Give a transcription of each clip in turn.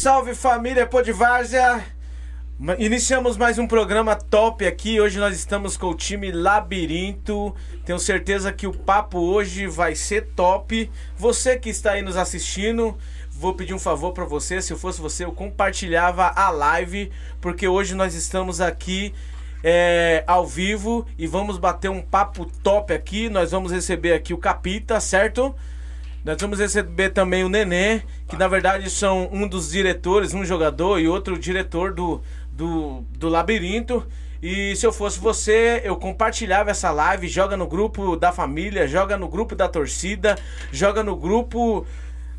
Salve, família Podvárzea! Iniciamos mais um programa top aqui. Hoje nós estamos com o time Labirinto. Tenho certeza que o papo hoje vai ser top. Você que está aí nos assistindo, vou pedir um favor para você. Se eu fosse você, eu compartilhava a live, porque hoje nós estamos aqui é, ao vivo e vamos bater um papo top aqui. Nós vamos receber aqui o Capita, certo? Nós vamos receber também o Nenê, que na verdade são um dos diretores, um jogador e outro diretor do, do, do Labirinto. E se eu fosse você, eu compartilhava essa live, joga no grupo da família, joga no grupo da torcida, joga no grupo.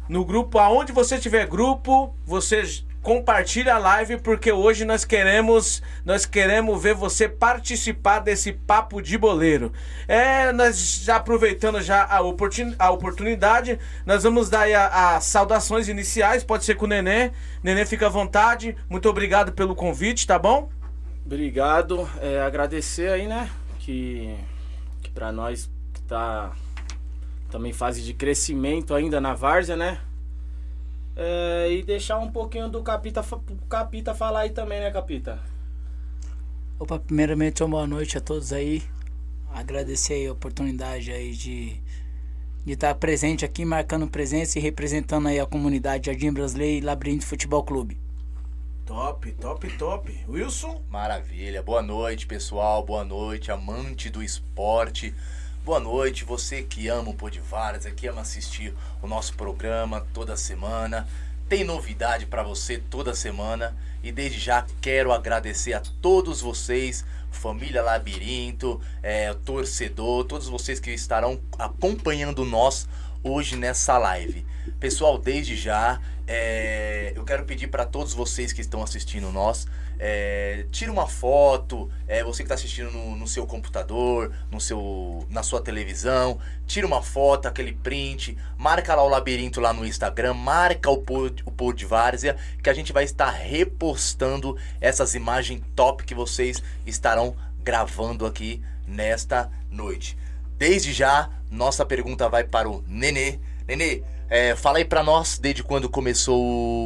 No grupo, aonde você tiver grupo, você compartilha a live, porque hoje nós queremos. Nós queremos ver você participar desse papo de boleiro. É, nós já aproveitando já a, oportun, a oportunidade, nós vamos dar as saudações iniciais, pode ser com o Nenê. Nenê, fica à vontade. Muito obrigado pelo convite, tá bom? Obrigado, é, agradecer aí, né? Que, que pra nós tá também em fase de crescimento ainda na Várzea, né? É, e deixar um pouquinho do Capita, Capita falar aí também, né, Capita? Opa, primeiramente, uma boa noite a todos aí. Agradecer aí a oportunidade aí de de estar presente aqui, marcando presença e representando aí a comunidade Jardim Brasileiro e Labirinto Futebol Clube. Top, top, top. Wilson? Maravilha. Boa noite, pessoal. Boa noite, amante do esporte. Boa noite, você que ama o Podivaras, que ama assistir o nosso programa toda semana. Tem novidade para você toda semana e desde já quero agradecer a todos vocês, família Labirinto, é, torcedor, todos vocês que estarão acompanhando nós hoje nessa live. Pessoal, desde já, é, eu quero pedir para todos vocês que estão assistindo nós, é, tira uma foto, é, você que está assistindo no, no seu computador, no seu, na sua televisão, tira uma foto, aquele print, marca lá o labirinto lá no Instagram, marca o Pod, o Pod Várzea, que a gente vai estar repostando essas imagens top que vocês estarão gravando aqui nesta noite. Desde já, nossa pergunta vai para o Nenê. Nenê, é, fala aí pra nós desde quando começou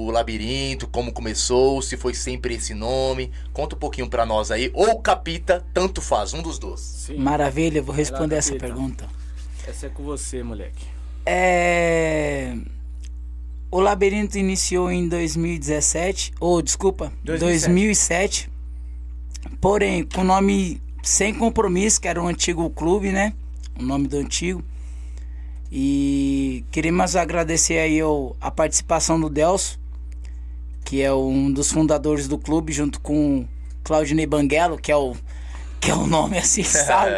o labirinto, como começou, se foi sempre esse nome. Conta um pouquinho pra nós aí. Ou Capita, tanto faz, um dos dois. Sim. Maravilha, vou responder lá, essa pergunta. Essa é com você, moleque. É... O Labirinto iniciou em 2017, ou desculpa, 2007. 2007. Porém, com o nome Sem Compromisso, que era o antigo clube, né? O nome do antigo. E queremos agradecer aí ao- a participação do Delso, que é um dos fundadores do clube, junto com Claudinei Banguelo, que é o, que é o nome assim, sabe?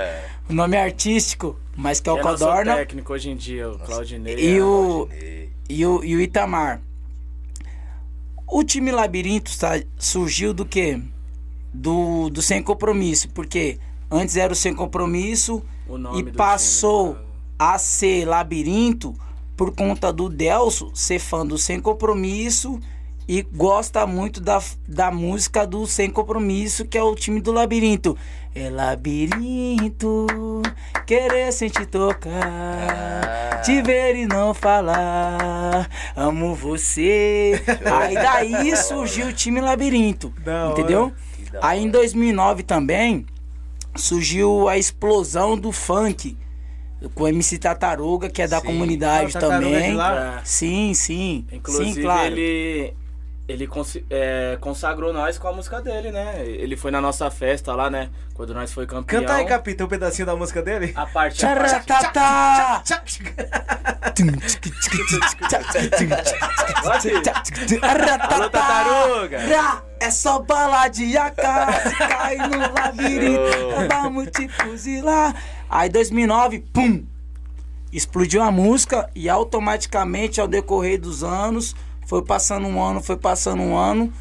O nome artístico, mas que é o é Codorna. técnico hoje em dia, o Claudinei. E o, Claudinei. e o, e o Itamar. O time Labirinto tá, surgiu do quê? Do, do Sem Compromisso, porque antes era o Sem Compromisso O nome e passou time, a ser Labirinto por conta do Delso ser fã do Sem Compromisso e gosta muito da, da música do Sem Compromisso, que é o time do Labirinto. É labirinto, querer sentir tocar, te ver e não falar, amo você. Aí daí surgiu o time Labirinto, Da entendeu? Aí em 2009 também surgiu a explosão do funk com o MC Tartaruga, que é da Sim. comunidade Ah, também. de lá? É. Sim, sim. Inclusive, sim, claro. ele, ele consi- é, consagrou nós com a música dele, né? Ele foi na nossa festa lá, né? Quando nós foi campeão. Canta aí, Capita, um pedacinho da múca dele. A parte, a parte. Alô, tartaruga! É só bala de AK, se cai no labirinto, vamos te fuzilar. Aí 2009, pum, explodiu a música e automaticamente ao decorrer dos anos, foi passando um ano, foi passando um ano,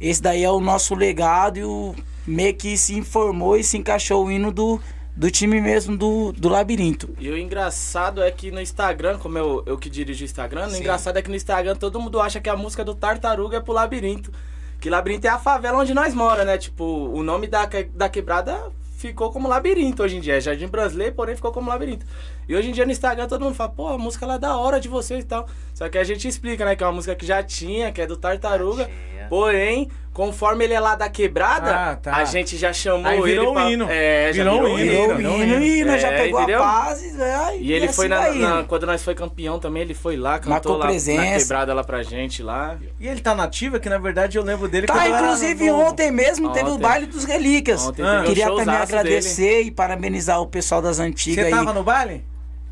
esse daí é o nosso legado e o meio que se informou e se encaixou o hino do, do time mesmo do, do labirinto. E o engraçado é que no Instagram, como eu, eu que dirijo o Instagram, o Sim. engraçado é que no Instagram todo mundo acha que a música do Tartaruga é pro Labirinto. Que Labirinto é a favela onde nós mora, né? Tipo, o nome da, da quebrada ficou como labirinto hoje em dia. É Jardim Brasileiro, porém ficou como labirinto. E hoje em dia no Instagram todo mundo fala, pô, a música lá é da hora de vocês e tal. Só que a gente explica, né, que é uma música que já tinha, que é do Tartaruga. Porém, conforme ele é lá da quebrada, Ah, tá. a gente já chamou Aí virou ele um pra... hino. É, já Virou virou hino. Virou hino hino. nós já É, pegou entendeu? a paz e, ai, E ele assim foi na, na- Quando nós foi campeão também, ele foi lá, cantou Marcou lá presença. na quebrada lá pra gente lá. E ele tá nativo, que na verdade eu lembro dele Tá, quando eu era inclusive ontem mesmo teve o Ontem. baile dos relíquias. Ontem Ah. teve Queria também agradecer e parabenizar o pessoal das antigas Você aí. tava no baile?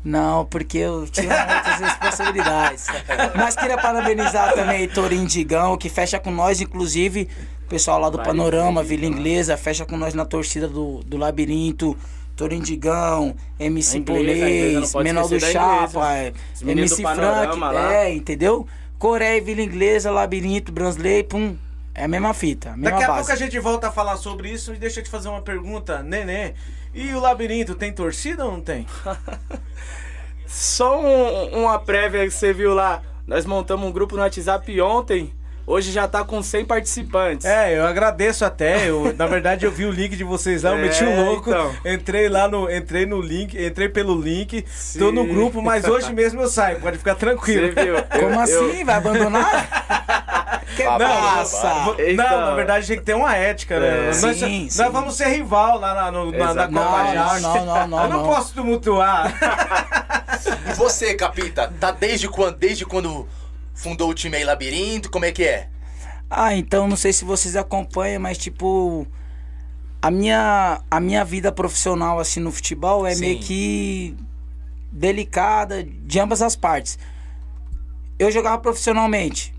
Não, porque eu tinha outras responsabilidades. Mas queria parabenizar também Heitor Indigão, que fecha com nós, inclusive, o pessoal lá do Panorama, Vila Inglesa, fecha com nós na torcida do, do Labirinto. Heitor Indigão, MC A inglesa, Polês, Menor do. Chapa, é, MC do Frank, Panorama é, entendeu? Coreia, Vila Inglesa, Labirinto, Bransley, pum. É a mesma fita, a mesma Daqui a base. pouco a gente volta a falar sobre isso e deixa eu te fazer uma pergunta, Nenê. E o labirinto tem torcida ou não tem? Só um- uma prévia que você viu lá. Nós montamos um grupo no WhatsApp ontem. Hoje já tá com 100 participantes. É, eu agradeço até. Eu, na verdade, eu vi o link de vocês lá, eu É, meti o louco. então. Entrei lá no. Entrei no link, entrei pelo link. Tô no Sim. grupo, mas hoje mesmo eu saio, pode ficar Você tranquilo. viu? Eu- Como eu- assim? Vai abandonar? que Não, massa! Então. Não, na verdade tem que ter uma ética, né? É. nós, Sim, nós sim. vamos ser rival lá na, no- na, na. Copa Não, Jazz. não, não, não, Eu não, não. posso tumultuar. E você, Capita, tá desde quando, desde quando fundou o time aí Labirinto? Como é que é? Ah, então não sei se vocês acompanham, mas tipo a minha a minha vida profissional assim no futebol é Sim. meio que delicada de ambas as partes. Eu jogava profissionalmente.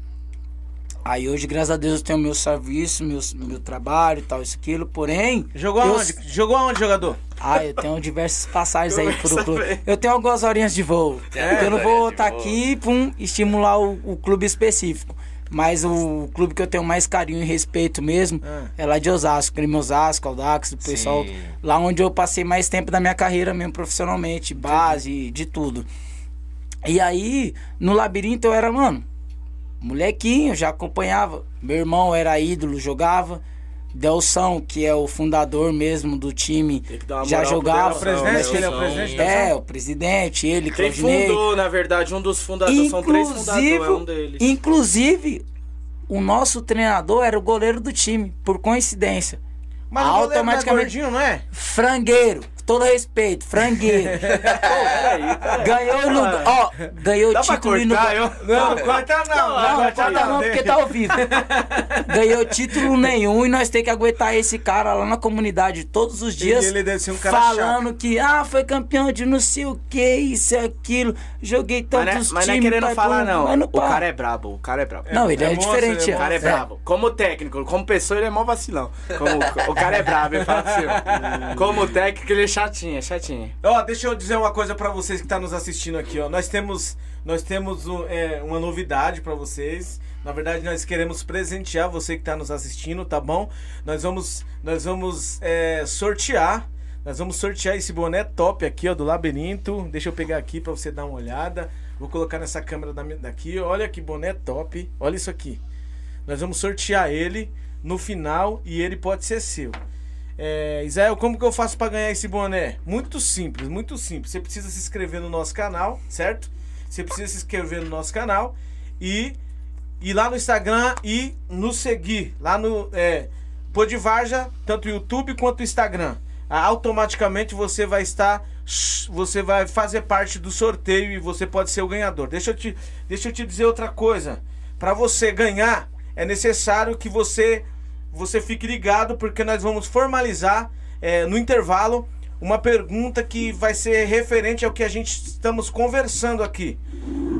Aí hoje, graças a Deus, eu tenho meu serviço, meu, meu trabalho e tal, isso, aquilo. Porém. Jogou eu- aonde? Jogou aonde, jogador? Ah, eu tenho diversas passagens aí pro clube. Eu tenho algumas horinhas de voo. É, eu não vou estar voo. aqui pum, estimular o, o clube específico. Mas o clube que eu tenho mais carinho e respeito mesmo Ah. é lá de Osasco, Crime Osasco, Aldax, do pessoal. Sim. Lá onde eu passei mais tempo da minha carreira mesmo profissionalmente, base, de tudo. E aí, no labirinto eu era, mano, molequinho, já acompanhava. Meu irmão era ídolo, jogava. Delson, que é o fundador mesmo do time, já moral pro jogava. Delson, presidente, ele é o presidente da- É, o presidente, ele, Quem Claudinei. fundou, na verdade, um dos fundadores, são três fundadores, Inclusive, é um deles. inclusive, o nosso treinador era o goleiro do time, por coincidência. Mas o goleiro não é Automaticamente- gordinho, não é? Frangueiro, todo respeito, peraí. ganhou no, ó, ganhou pra título e no cortar, eu? Não, não corta não. Não, não corta não, porque tá ao vivo. Ganhou título nenhum e nós tem que aguentar esse cara lá na comunidade todos os dias. ele deve ser um cara falando que, ah, foi campeão de não sei o que, isso e aquilo. Joguei Mas, não é- tantos mas não é times. querendo pai, falar, pô, não. mas O cara é brabo, o cara é brabo. Não, ele é, é diferente. é O cara é brabo. Como técnico, como pessoa, ele é mó vacilão. Como, o cara é brabo, ele fala assim. Como técnico, ele é chatinho, é chatinho. Ó, deixa eu dizer uma coisa pra vocês que tá nos assistindo aqui, ó. Nós temos, nós temos um, é, uma novidade pra vocês. Na verdade, nós queremos presentear você que tá nos assistindo, tá bom? Nós vamos, nós vamos é, sortear. Nós vamos sortear esse boné top aqui, ó, do labirinto. Deixa eu pegar aqui pra você dar uma olhada. Vou colocar nessa câmera daqui. Olha que boné top. Olha isso aqui. Nós vamos sortear ele no final e ele pode ser seu. É, Israel, como que eu faço pra ganhar esse boné? Muito simples, muito simples. Você precisa se inscrever no nosso canal, certo? Você precisa se inscrever no nosso canal e ir lá no Instagram e nos seguir lá no é, Podivarja, tanto o YouTube quanto o Instagram. Ah, Automaticamente você vai estar, você vai fazer parte do sorteio e você pode ser o ganhador. Deixa eu te, deixa eu te dizer outra coisa. Para você ganhar, é necessário que você você fique ligado porque nós vamos formalizar é, no intervalo uma pergunta que vai ser referente ao que a gente estamos conversando aqui.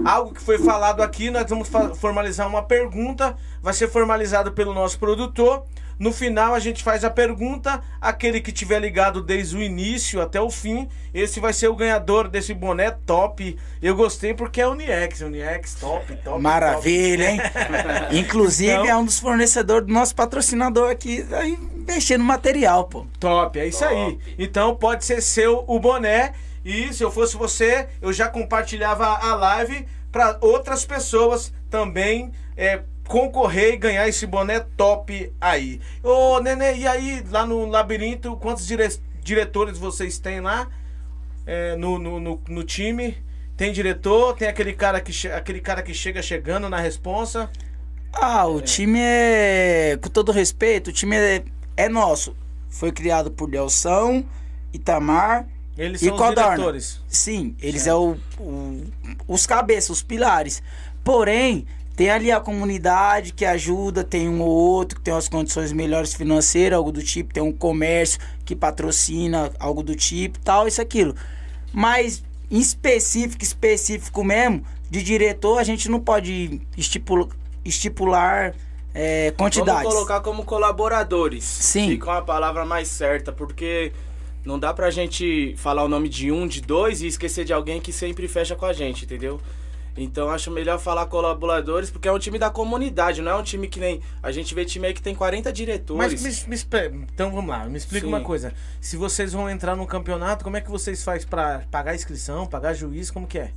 Algo que foi falado aqui, nós vamos formalizar uma pergunta, vai ser formalizado pelo nosso produtor. No final a gente faz a pergunta, aquele que tiver ligado desde o início até o fim, esse vai ser o ganhador desse boné top. Eu gostei porque é Uniex, Uniex top, top. Maravilha, hein? Inclusive Então- é um dos fornecedores do nosso patrocinador aqui, aí, mexendo no material, pô. Top, é isso aí. Então pode ser seu o boné. E se eu fosse você, eu já compartilhava a live para outras pessoas também é, concorrer e ganhar esse boné top aí. Ô, Nenê, e aí lá no labirinto, quantos dire- diretores vocês têm lá é, no, no, no, no time? Tem diretor, tem aquele cara que, aquele cara que chega chegando na responsa. Ah, o time é. Com todo respeito, o time é, é nosso. Foi criado por Delção, Itamar. Eles E são os Codorna? diretores. Sim, eles é o, o- os cabeças, os pilares. Porém, tem ali a comunidade que ajuda, tem um ou outro que tem umas condições melhores financeiras, algo do tipo, tem um comércio que patrocina algo do tipo, tal, isso aquilo. Mas em específico, específico mesmo, de diretor, a gente não pode estipula- estipular é, quantidades. Vamos colocar como colaboradores. Sim. Fica uma palavra mais certa, porque não dá pra gente falar o nome de um, de dois e esquecer de alguém que sempre fecha com a gente, entendeu? Então acho melhor falar colaboradores, porque é um time da comunidade, não é um time que nem. A gente vê time aí que tem 40 diretores. Mas me, me então vamos lá, me explica Sim. uma coisa. Se vocês vão entrar num campeonato, como é que vocês fazem pra pagar inscrição, pagar juiz, como que é?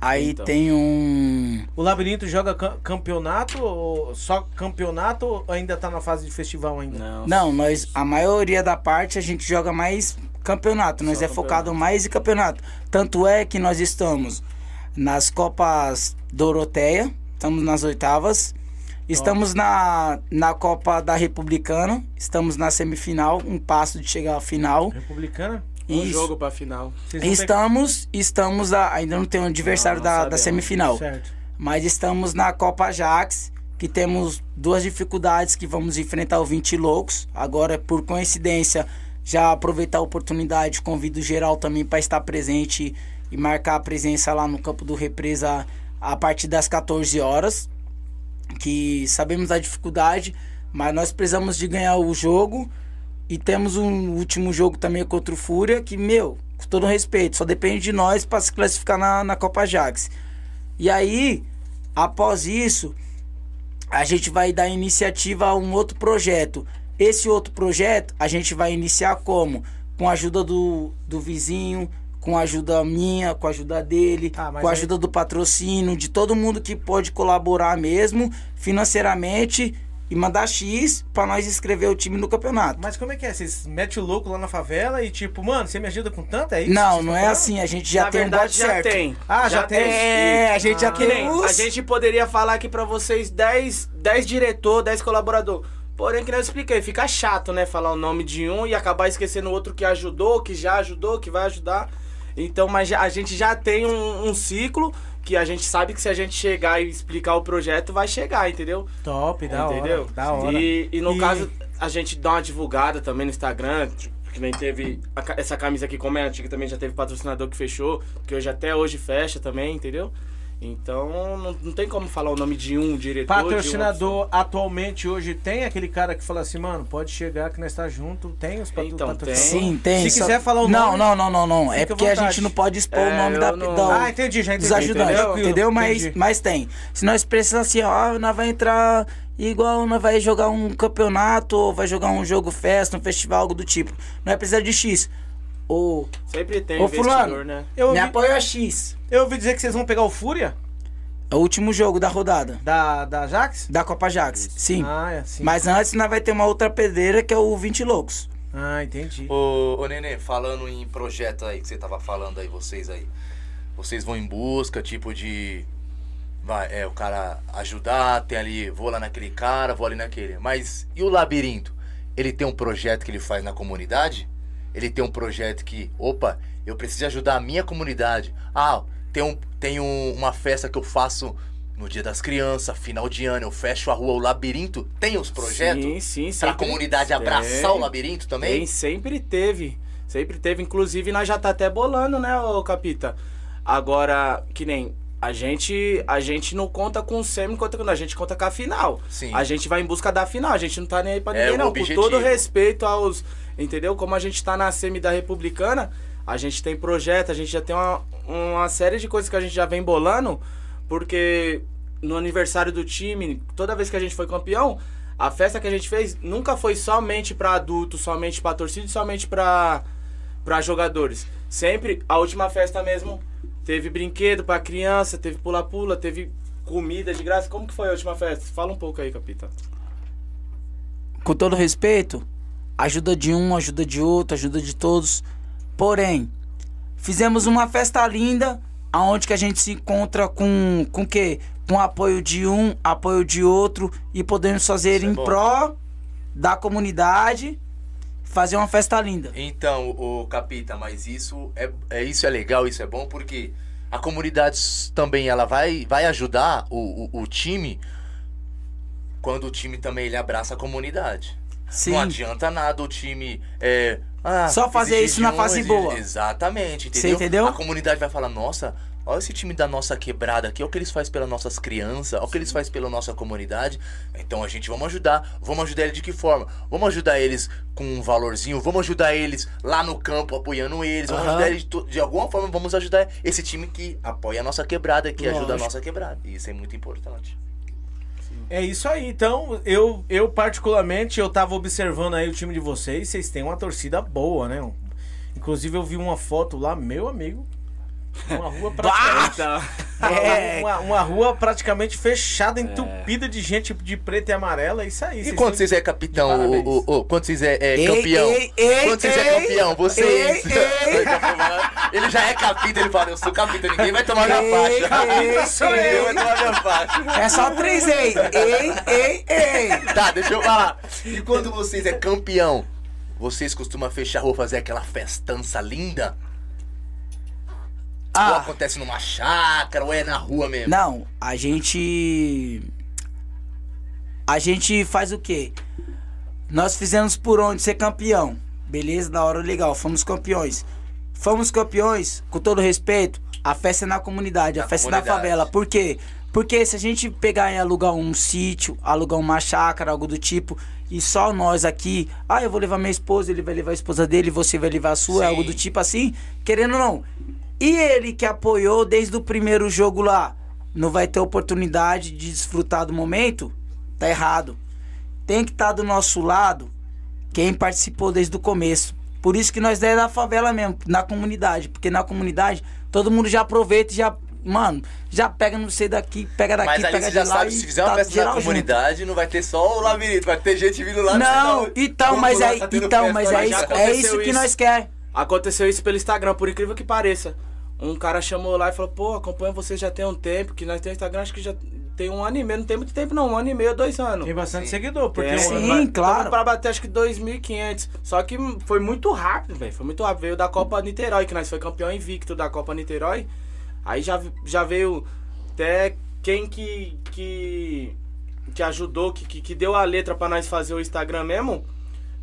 Aí Então. tem um. O Labirinto joga ca- campeonato ou só campeonato ou ainda tá na fase de festival ainda? Não. Não, nós, a maioria da parte a gente joga mais campeonato. Nós Só é focado campeonato. mais em campeonato. Tanto é que nós estamos nas Copas Doroteia, estamos nas oitavas. Estamos na, na Copa da Republicana, estamos na semifinal, um passo de chegar à final. Republicana? Um Isso. jogo pra final. Estamos, estamos a- ainda não tem um adversário Não, não da, da semifinal. Certo. Mas estamos na Copa Ajax, que temos duas dificuldades que vamos enfrentar o 20 loucos. Agora, por coincidência, já aproveitar a oportunidade, convido geral também para estar presente e marcar a presença lá no campo do Represa a partir das 14 horas. Que sabemos da dificuldade, mas nós precisamos de ganhar o jogo. E temos um último jogo também contra o Fúria, que, meu, com todo respeito, só depende de nós para se classificar na, na Copa Ajax. E aí, após isso, a gente vai dar iniciativa a um outro projeto. Esse outro projeto a gente vai iniciar como? Com a ajuda do, do vizinho, com a ajuda minha, com a ajuda dele, Ah, com a aí- ajuda do patrocínio, de todo mundo que pode colaborar mesmo financeiramente e mandar X para nós inscrever o time no campeonato. Mas como é que é? Vocês metem o louco lá na favela e tipo, mano, você me ajuda com tanto? É isso? Não, não é assim, a gente já Na tem um verdade, bote já certo. tem. Ah, já tem. É, a gente já Ah. Nem, tem a gente poderia falar aqui pra vocês 10, 10 diretor, 10 colaborador. Porém, que nem eu expliquei, fica chato, né? Falar o nome de um e acabar esquecendo o outro que ajudou, que já ajudou, que vai ajudar. Então, mas a gente já tem um, um ciclo que a gente sabe que se a gente chegar e explicar o projeto, vai chegar, entendeu? Top, da entendeu? hora. Da hora. E, e no E- caso, a gente dá uma divulgada também no Instagram, que nem teve a essa camisa aqui, como é antiga, também já teve patrocinador que fechou, que hoje até hoje fecha também, entendeu? Então não, não tem como falar o nome de um diretor. Patrocinador atualmente hoje tem aquele cara que fala assim, mano, pode chegar que nós tá junto, tem os patro Então, patrocinadores. Sim, tem. Se só- quiser falar o não, nome, Não, não, não, não. É fica à porque a gente não pode expor o É, nome da, não- da- Ah, entendi, já entendi. dos ajudantes, Tranquilo, entendeu? Mas, entendi. mas tem. Se nós precisamos assim, ó, nós vai entrar igual nós vai jogar um campeonato ou vai jogar um jogo festa, um festival, algo do tipo. Nós precisamos de X. Ou. Sempre tem Ô, fulano. né? Eu me ouvi, apoia X. eu ouvi dizer que vocês vão pegar o Fúria É o último jogo da rodada. da, da Jax? Da Copa Jax. Sim. Ah, é assim. Mas antes nós vai ter uma outra pedreira que é o 20 Loucos. Ah, entendi. Ô, ô Nenê, falando em projeto aí que você tava falando aí, vocês aí. Vocês vão em busca, tipo de. Vai, é, o cara ajudar, tem ali, vou lá naquele cara, vou ali naquele. Mas e o labirinto? Ele tem um projeto que ele faz na comunidade? Ele tem um projeto que, opa, eu preciso ajudar a minha comunidade. Ah, tem, um, tem um- uma festa que eu faço no dia das crianças, final de ano, eu fecho a rua, o labirinto. Tem os projetos? Sim, sim, Pra sempre- comunidade abraçar Tem. o labirinto também? Tem, sempre teve. Sempre teve. Inclusive, nós já tá até bolando, né, ô Capita? Agora, que nem. A gente, a gente não conta com o semi, conta com a gente conta com a final. Sim. A gente vai em busca da final, a gente não tá nem aí pra É ninguém, o não. Com todo respeito aos. Entendeu? Como a gente tá na semi da Republicana, a gente tem projeto, a gente já tem uma, uma série de coisas que a gente já vem bolando, porque no aniversário do time, toda vez que a gente foi campeão, a festa que a gente fez nunca foi somente pra adultos, somente pra torcida, somente pra, pra jogadores. Sempre, a última festa mesmo, teve brinquedo pra criança, teve pula-pula, teve comida de graça. Como que foi a última festa? Fala um pouco aí, capitão. Com todo respeito, Ajuda de um, ajuda de outro, ajuda de todos. Porém, fizemos uma festa linda, aonde que a gente se encontra com com quê? Com apoio de um, apoio de outro e podemos fazer Isso é em pró da comunidade, fazer uma festa linda. Então, o Capita, mas isso é, é isso é legal, isso é bom porque a comunidade também ela vai, vai ajudar o, o, o time quando o time também ele abraça a comunidade. Sim. Não adianta nada o time é, ah, Só fazer isso na de fase exigir- boa. Exatamente, Você entendeu? entendeu? A comunidade vai falar, nossa, olha esse time da nossa quebrada aqui, olha o que eles fazem pelas nossas crianças, olha o que eles fazem pela nossa comunidade. Então a gente vamos ajudar. Vamos ajudar eles de que forma? Vamos ajudar eles com um valorzinho, vamos ajudar eles lá no campo apoiando eles, vamos Aham. ajudar eles de, de alguma forma, vamos ajudar esse time que apoia a nossa quebrada, que ajuda a Lógico. nossa quebrada. E isso é muito importante. É isso aí. Então, eu, eu particularmente, eu tava observando aí o time de vocês. Vocês têm uma torcida boa, né? Inclusive, eu vi uma foto lá, meu amigo. Uma rua praticamente. É. Uma, uma rua praticamente fechada, entupida de gente de preto e amarelo. É isso aí. E vocês quando vocês é capitão, o, o, o- quando vocês é, é Ei, campeão? ei, ei, quando vocês é campeão, vocês. ei, ei. ele já é capitão, ele fala, eu sou capitão, ninguém vai tomar minha faixa. sou Ninguém vai tomar minha faixa. É só três ei, ei, ei, ei. Tá, deixa eu falar. E quando vocês é campeão, vocês costumam fechar a rua, fazer aquela festança linda? Ou Ah, acontece numa chácara, ou é na rua mesmo? não, a gente. A gente faz o quê? Nós fizemos por onde ser campeão. Beleza, da hora legal, fomos campeões. Fomos campeões, com todo respeito, a festa é na comunidade, Na a festa é comunidade. na favela. Por quê? Porque se a gente pegar e alugar um sítio, alugar uma chácara, algo do tipo, e só nós aqui, ah, eu vou levar minha esposa, ele vai levar a esposa dele, você vai levar a sua, Sim. algo do tipo assim, querendo ou não. E ele que apoiou desde o primeiro jogo lá, não vai ter oportunidade de desfrutar do momento? Tá errado. Tem que estar do nosso lado quem participou desde o começo. Por isso que nós é da favela mesmo, na comunidade. Porque na comunidade todo mundo já aproveita e já, mano, já pega não sei daqui, pega daqui, Mas ali pega você já sabe, se fizer uma tá festa na geral junto. comunidade, não vai ter só o labirinto, vai ter gente vindo lá. Não, então, mas tá então, mas é isso, é isso que nós quer. Aconteceu isso pelo Instagram, por incrível que pareça. Um cara chamou lá e falou, pô, acompanho você já tem um tempo, que nós temos Instagram, acho que já tem um ano e meio, não tem muito tempo não, um ano e meio, dois anos. Tem bastante Sim. seguidor, porque um- Sim, mas- claro. Pra bater acho que 2.500. Só que foi muito rápido, velho. Foi muito rápido. Veio da Copa Niterói, que nós foi campeão invicto da Copa Niterói. Aí já, já veio até quem que, que, que ajudou, que, que, que deu a letra pra nós fazer o Instagram mesmo.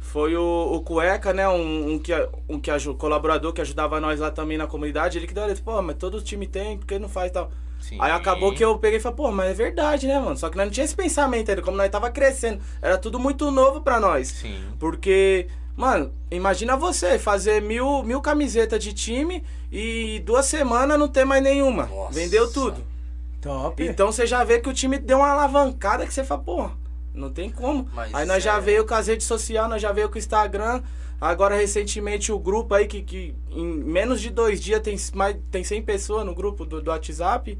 Foi o, o Cueca, né? Um, um que, um que aju- colaborador que ajudava nós lá também na comunidade. Ele que deu a letra. Pô, mas todo time tem, por que não faz e tal? Sim. Aí acabou que eu peguei e falei, pô, mas é verdade, né, mano? Só que nós não tinha esse pensamento ainda, como nós tava crescendo. Era tudo muito novo pra nós. Sim. Porque, mano, imagina você fazer mil, mil camisetas de time e duas semanas não ter mais nenhuma. Nossa. Vendeu tudo. Top. Então você já vê que o time deu uma alavancada que você fala, pô, não tem como. Mas aí nós já é- veio com as redes sociais, nós já veio com o Instagram. Agora, recentemente, o grupo aí, que, que em menos de dois dias tem, mais, tem 100 pessoas no grupo do, do WhatsApp.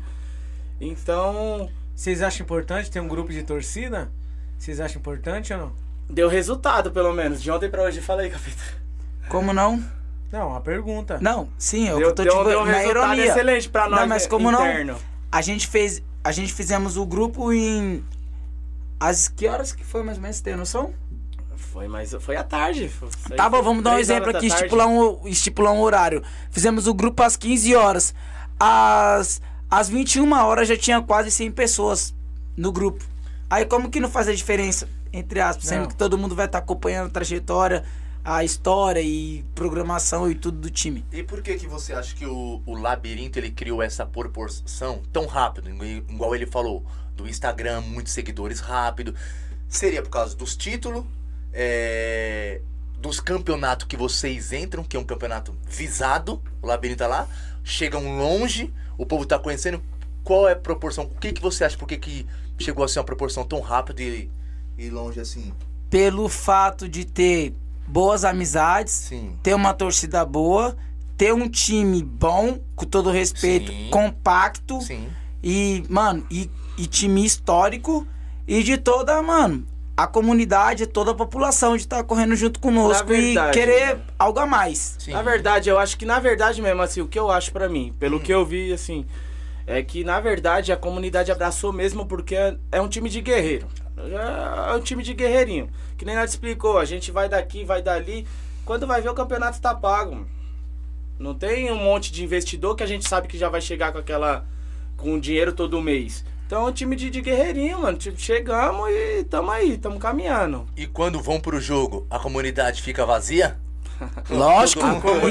Então, Vocês acham importante ter um grupo de torcida? Vocês acham importante ou não? deu resultado, pelo menos. De ontem pra hoje, fala aí, capitão. Como não? Não, uma pergunta. Não, sim, eu Deu, tô deu, te deu um na ironia. excelente pra nós Não, mas como interno. não? A gente fez, a gente fizemos o grupo em as que horas que foi mais ou menos, tem noção? Foi, mas foi à tarde. Foi- Tá bom, vamos dar um exemplo aqui, estipular um, estipular um horário. Fizemos o grupo às 15 horas. Às, às 21 horas já tinha quase 100 pessoas no grupo. Aí como que não faz a diferença? Entre aspas, sendo Não. que todo mundo vai estar acompanhando a trajetória, a história e programação e tudo do time. E por que que você acha que o, o labirinto ele criou essa proporção tão rápido, igual ele falou, do Instagram, muitos seguidores rápido? Seria por causa dos títulos, é, dos campeonatos que vocês entram, que é um campeonato visado, o labirinto tá lá, chegam longe, o povo tá conhecendo. Qual é a proporção? O que que você acha? Por que que chegou a ser uma proporção tão rápida e, e longe assim? Pelo fato de ter boas amizades, Sim. ter uma torcida boa, ter um time bom, com todo respeito, Sim. compacto. Sim. E, mano, e, e time histórico e de toda, mano, a comunidade, toda a população de estar correndo junto conosco Na e verdade, querer né? algo a mais. Sim. Na verdade, eu acho que na verdade mesmo, assim, o que eu acho pra mim, pelo que eu vi, assim, é que na verdade a comunidade abraçou mesmo porque é, é um time de guerreiro. É um time de guerreirinho. Que nem nós explicou, a gente vai daqui, vai dali. Quando vai ver o campeonato tá pago. mano. Não tem um monte de investidor que a gente sabe que já vai chegar com aquela. com dinheiro todo mês. Então é um time de, de guerreirinho, mano. Tipo, chegamos e tamo aí, tamo caminhando. E quando vão pro jogo, a comunidade fica vazia? Lógico,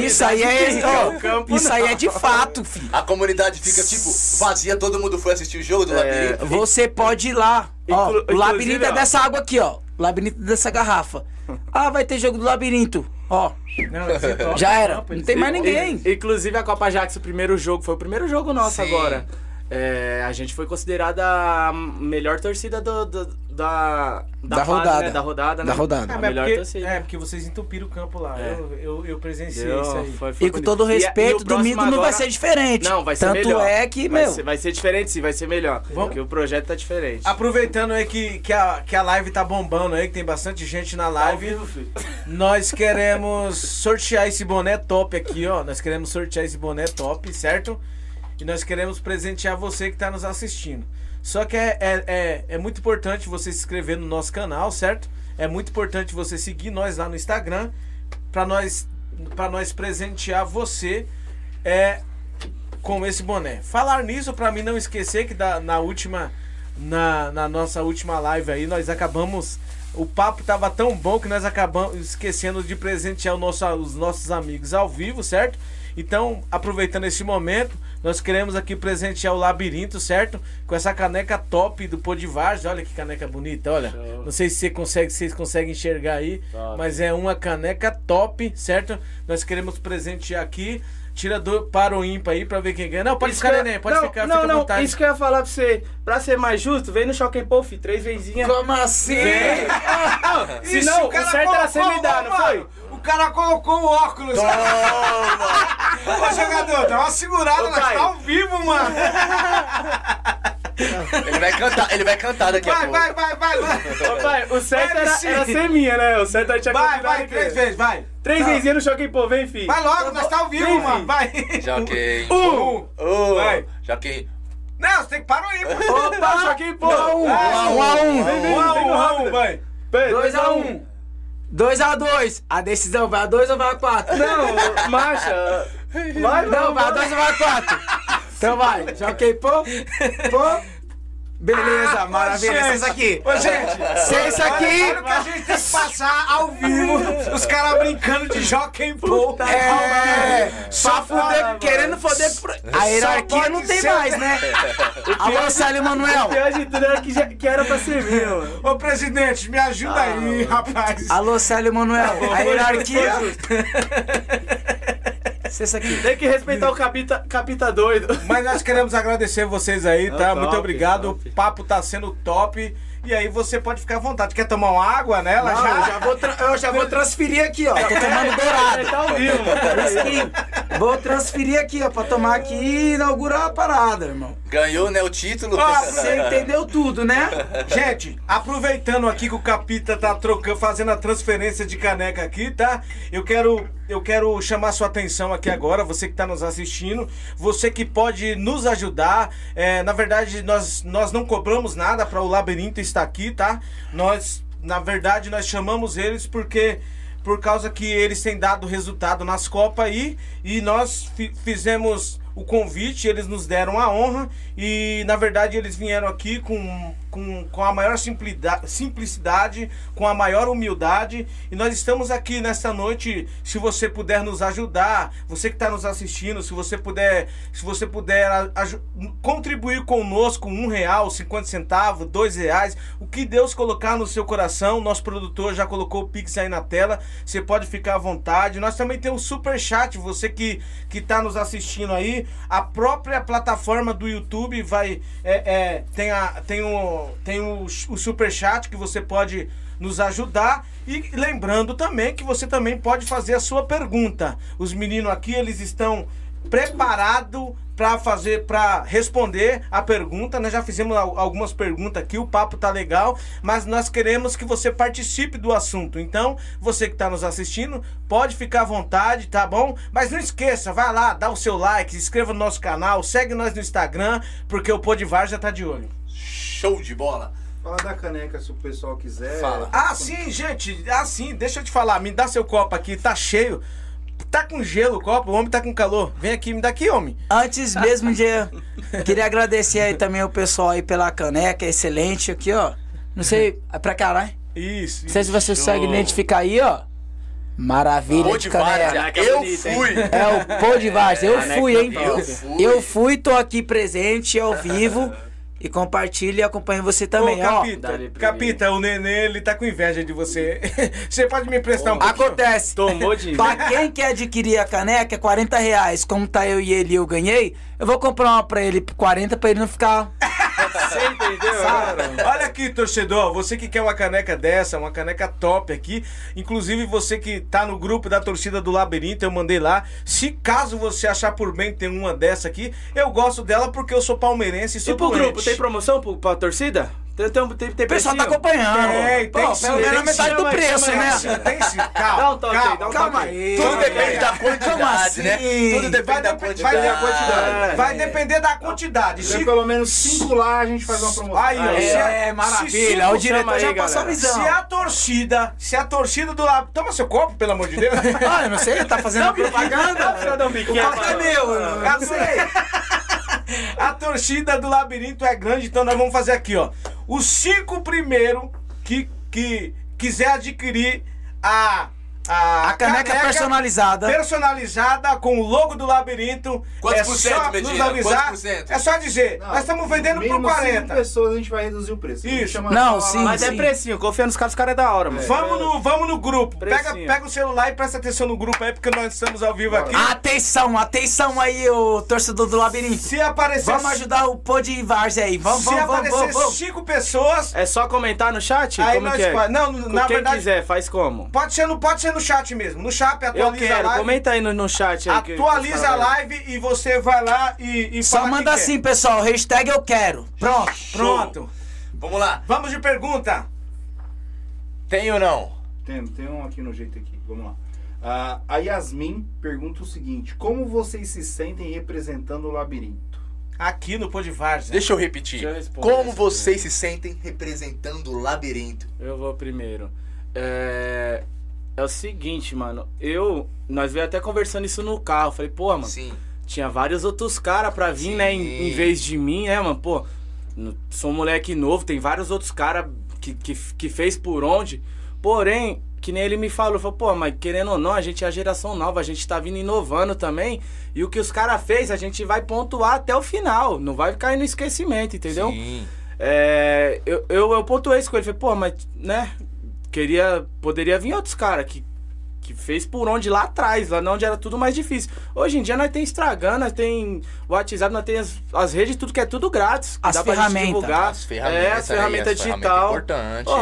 isso aí é, fica, ó, o campo isso aí não. é de fato, filho. A comunidade fica, tipo, vazia, todo mundo foi assistir o jogo do É, labirinto? Você pode ir lá. Ó, o labirinto é ó. dessa água aqui, ó. O labirinto dessa garrafa. Ah, vai ter jogo do labirinto. Ó, Não, é Já era. Não tem é mais ninguém. In- Inclusive a Copa Jax, o primeiro jogo, foi o primeiro jogo nosso Sim. agora. É, a gente foi considerada a melhor torcida do, do- da, Da fase, rodada. né? Da rodada, Da né? rodada. É melhor porque, torcida. é, porque vocês entupiram o campo lá. É. Eu, eu, eu presenciei Deu, isso aí. foi- foi e com todo E e respeito, o próximo domingo não vai agora- ser diferente. Não, vai ser Tanto melhor. é que, vai meu. Ser, vai ser diferente sim, vai ser melhor. Vamos- Porque o projeto tá diferente. Aproveitando aí que, que, a, que a live tá bombando aí, que tem bastante gente na Tá live, vivo, filho. nós queremos sortear esse boné top aqui, ó. Nós queremos sortear esse boné top, certo? E nós queremos presentear você que tá nos assistindo. Só que é, é, é, é muito importante você se inscrever no nosso canal, certo? É muito importante você seguir nós lá no Instagram para nós para nós presentear você é com esse boné. Falar nisso para mim não esquecer que da, na última na, na nossa última live aí nós acabamos o papo tava tão bom que nós acabamos esquecendo de presentear nosso, os nossos amigos ao vivo, certo? Então, aproveitando esse momento, nós queremos aqui presentear o Labirinto, certo? Com essa caneca top do Podivars. Olha que caneca bonita, olha. Show. Não sei se você consegue, se vocês conseguem enxergar aí, Top. mas é uma caneca top, certo? Nós queremos presentear aqui. Tira do para o ímpar aí pra ver quem ganha. Não, pode Isso ficar, eu- neném. Pode não, ficar, não, fica à não, vontade. Isso que eu ia falar pra você. Pra ser mais justo, vem no Shock and filho. Três vezinhas. Como assim? Vem. Se não, o certo era você me dar, não foi? O cara colocou o óculos. Ô, jogador, dá uma segurada, Ô, nós tá ao vivo, mano. Ele vai cantar, ele vai cantar daqui a Vai, pouco. vai, vai, vai, vai. Ô, pai, o certo era, era ser minha, né? O certo era tinha Vai, vai, três vezes, vai. Três Tá. vezinhas no and Pole, vem, filho. Vai logo, nós tá ao vivo, Vem, mano. Vai. Que. Um. Oh, Vai. Que. Não, você tem que parar aí, pô. Opa, and Pole. Um, É, um a um. Vem, vem, Um a vem um, um a um, vai. Vem, 2 a 1 um. 2 a 2 A decisão vai a 2 ou vai a 4? Não, marcha. Vai, Não, vai a 2 ou vai a 4? Então vai. Joguei pô. Pô. Beleza, maravilha. gente. Seis aqui. Ô, gente. Seis aqui. Olha o que a gente tem que passar ao vivo. Os caras brincando de jockey pole. É, só Passa, fuder, mano. querendo foder. A hierarquia não tem ser- mais, né? Alô, Célio O Manuel. pior de tudo era que, já, que era pra ser meu, mano. Ô, presidente, me ajuda aí, rapaz. Alô, Célio Manuel. A hierarquia. Cessa aqui. Tem que respeitar o capita, capita doido. Mas nós queremos agradecer vocês aí, tá? Muito top, obrigado. top. O papo tá sendo top. E aí você pode ficar à vontade. Quer tomar uma água nela Não, já? eu já vou, tra- eu já vou transferir aqui, ó. Tô tomando dourado. Tá ao vivo, mano. Vou transferir aqui, ó, pra tomar aqui e inaugurar a parada, irmão. Ganhou, né, o título? Você entendeu tudo, né? Gente, aproveitando aqui que o Capita tá trocando, fazendo a transferência de caneca aqui, tá? Eu quero, eu quero chamar sua atenção aqui agora, você que tá nos assistindo, você que pode nos ajudar. É, na verdade, nós, nós não cobramos nada para o labirinto estar aqui, tá? Nós, na verdade, nós chamamos eles porque por causa que eles têm dado resultado nas Copas aí e nós fi- fizemos o convite, eles nos deram a honra e na verdade eles vieram aqui com, com, com a maior simplicidade, com a maior humildade e nós estamos aqui nesta noite, se você puder nos ajudar, você que está nos assistindo, se você puder, se você puder contribuir conosco um real, 50 centavos, dois reais, o que Deus colocar no seu coração, nosso produtor já colocou o Pix aí na tela, você pode ficar à vontade. Nós também temos o Super Chat, você que que tá nos assistindo aí, a própria plataforma do YouTube vai é, é, tem a tem tem o, o Super Chat que você pode nos ajudar e lembrando também que você também pode fazer a sua pergunta. Os meninos aqui eles estão preparado pra fazer, para responder a pergunta. Nós já fizemos al- algumas perguntas aqui, o papo tá legal, mas nós queremos que você participe do assunto. Então, você que tá nos assistindo, pode ficar à vontade, tá bom? Mas não esqueça, vai lá, dá o seu like, se inscreva no nosso canal, segue nós no Instagram, porque o Podivar já tá de olho. Show de bola. Fala da caneca se o pessoal quiser. Fala. Ah, sim, gente. Ah, sim. Deixa eu te falar. Me dá seu copo aqui. Tá cheio. Tá com gelo o copo. O homem tá com calor. Vem aqui, me dá aqui, homem. Antes mesmo de. Queria agradecer aí também o pessoal aí pela caneca, excelente aqui, ó. Não sei, é pra caralho. Isso. Não sei se você consegue identificar aí, ó. Maravilha Pô de caneca. é eu fui. É o Pô de Várzea. Eu fui, hein? Eu fui. Eu fui, tô aqui presente ao vivo. E compartilho e acompanho você também, Ô, ó. Capita, pra Capita, o nenê, ele tá com inveja de você. você pode me emprestar um pouquinho? Acontece. Tomou de Pra quem quer adquirir a caneca, é 40 reais. Como tá eu e ele e eu ganhei, eu vou comprar uma pra ele por 40 pra ele não ficar. Você entendeu? Olha aqui, torcedor, você que quer uma caneca dessa, uma caneca top aqui, inclusive você que tá no grupo da torcida do Labirinto, eu mandei lá. Se caso você achar por bem ter uma dessa aqui, eu gosto dela porque eu sou palmeirense e sou E pro doente. grupo, tem promoção pro, pra torcida? Tem, tem, tem, O pessoal tá acompanhando. Tem, tem Pô, sim, pelo menos tem a metade do preço, né? Tem sim. Calma, Dá um toque aí, calma, dá um calma toque aí. aí. Tudo Calma depende da quantidade, né? Tudo depende Vai, da quantidade. vai, quantidade. É. vai depender da quantidade. Se Se, pelo menos cinco lá, a gente faz uma promoção. aí, ó, Aí, se, a- É, se maravilha. cinco O diretor já passou a visão. Se a torcida, se a torcida do lado. Toma seu copo, pelo amor de Deus. Ah, eu não sei, tá fazendo propaganda. Dar um O biquinho, copo é meu. Eu sei. A torcida do labirinto é grande, então nós vamos fazer aqui, ó. Os cinco primeiros que, que quiser adquirir a. A, A caneca personalizada. Personalizada com o logo do labirinto. Quantos é por cento, só Medina? nos avisar. Quantos por cento? É só dizer. Não, nós estamos vendendo por mínimo cinco 40. pessoas a gente vai reduzir o preço. Isso. Não, sim. Mas é sim. precinho, confia nos caras, os caras é da hora, mano. Vamos no, vamos no grupo. Pega, Precinho. pega o celular e presta atenção no grupo aí, porque nós estamos ao vivo aqui. Atenção, atenção aí, o torcedor do labirinto. Se aparecer. Vamos ajudar o Pô de Várzea aí. Vamos, se vamos, vamos, aparecer vamos, vamos. cinco pessoas, É só comentar no chat? Aí como nós que é? não, na quem verdade- quiser, faz como? Pode ser, no, pode ser no chat mesmo. No chat, Eu atualiza quero, a live. comenta aí no, no chat aí. Atualiza a live e você vai lá e, e Só fala manda que quer. assim, pessoal. Hashtag eu quero. Pronto. Pronto. Vamos lá. Vamos de pergunta. Tem ou não? Tem, tem um aqui no jeito aqui. Vamos lá. Ah, a Yasmin pergunta o seguinte: Como vocês se sentem representando o labirinto? Aqui no Pô de Várzea. Deixa eu repetir. Deixa eu responder Como vocês se sentem representando o labirinto? Eu vou primeiro. É... é o seguinte, mano. Eu. Nós veio até conversando isso no carro. Falei, pô, mano. Sim. Tinha vários outros caras pra vir, Sim. né? Em, em vez de mim, né, mano? Pô, sou um moleque novo, tem vários outros caras que, que, que fez por onde. Porém, que nem ele me falou, falou, pô, mas querendo ou não, a gente é a geração nova, a gente tá vindo inovando também. E o que os caras fez, a gente vai pontuar até o final. Não vai cair no esquecimento, entendeu? Sim. É, eu, eu, eu pontuei isso com ele. Falei, pô, mas, né? Queria. Poderia vir outros caras que, que fez por onde lá atrás, lá onde era tudo mais difícil. Hoje em dia nós tem Instagram, nós tem WhatsApp, nós tem as, as redes, tudo que é tudo grátis. As dá pra gente ferramentas. divulgar. As ferramentas é, as aí, ferramentas as ferramentas digital. importantes.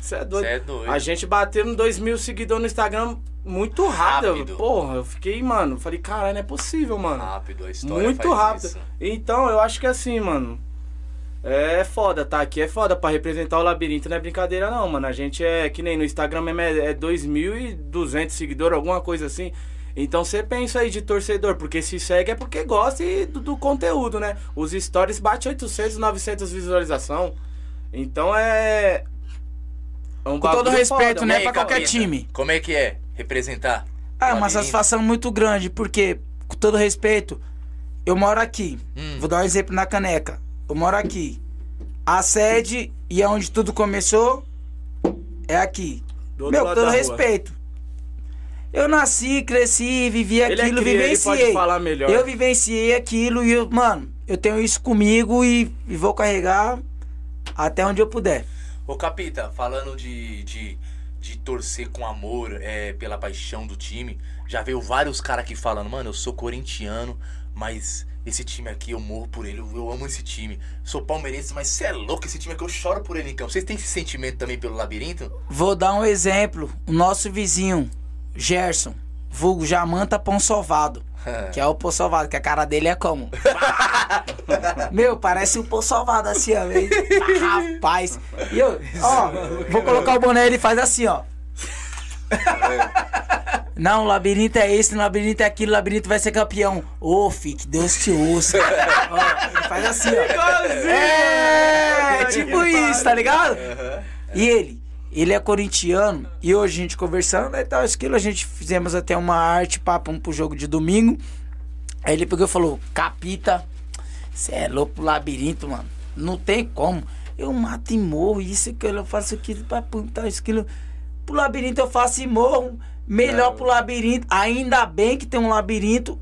Você é doido. Cê é doido. A gente bateu no 2 mil seguidores no Instagram muito rápido. Rápido. Porra, eu fiquei, mano, falei, caralho, não é possível, mano. Rápido, a história Muito faz rápido. isso. Então, eu acho que assim, mano. É foda, tá? Aqui é foda. Pra representar o labirinto não é brincadeira, não, mano. A gente é que nem no Instagram mesmo é, é 2.200 seguidores, alguma coisa assim. Então você pensa aí de torcedor, porque se segue é porque gosta e do, do conteúdo, né? Os stories bate 800, 900 visualização. Então é. é um Com todo respeito, foda, né, aí, pra qualquer Capita, time. Como é que é representar? Ah, é uma Labirinto? satisfação muito grande, porque, com todo respeito, eu moro aqui. Hum. Vou dar um exemplo na caneca. Eu moro aqui. A sede e é onde tudo começou é aqui. Do Meu, todo respeito. Eu nasci, cresci, vivi Ele é aquilo, ele vivenciei. pode falar melhor. Eu vivenciei aquilo e eu, mano, eu tenho isso comigo e, e vou carregar até onde eu puder. Ô Capita, falando de, de, de torcer com amor é, pela paixão do time, já veio vários caras aqui falando, mano, eu sou corintiano, mas esse time aqui eu morro por ele, eu, eu amo esse time. Sou palmeirense, mas você é louco, esse time aqui eu choro por ele em campo. Vocês têm esse sentimento também pelo labirinto? Vou dar um exemplo. O nosso vizinho, Gerson. vulgo Jamanta Pão Sovado. Que é o Pão Sovado, que a cara dele é como? Meu, parece um Pão Sovado assim, ó. Rapaz. E eu, ó, vou colocar o boné ele faz assim, ó. Não, o labirinto é esse, o labirinto é aquilo, o labirinto vai ser campeão. Ô, fi, que Deus te ouça. Ó, ele faz assim, ó. É, tipo isso, tá ligado? E ele, ele é corintiano, e hoje a gente conversando, e tal, aquilo, a gente fizemos até uma arte, papo, um pro jogo de domingo. Aí ele pegou e falou, capita, você é louco pro labirinto, mano. Não tem como. Eu mato e morro, isso, aquilo, eu faço aquilo, papo, tal, isso, aquilo. Pro labirinto eu faço e morro. Melhor pro labirinto. Ainda bem que tem um labirinto.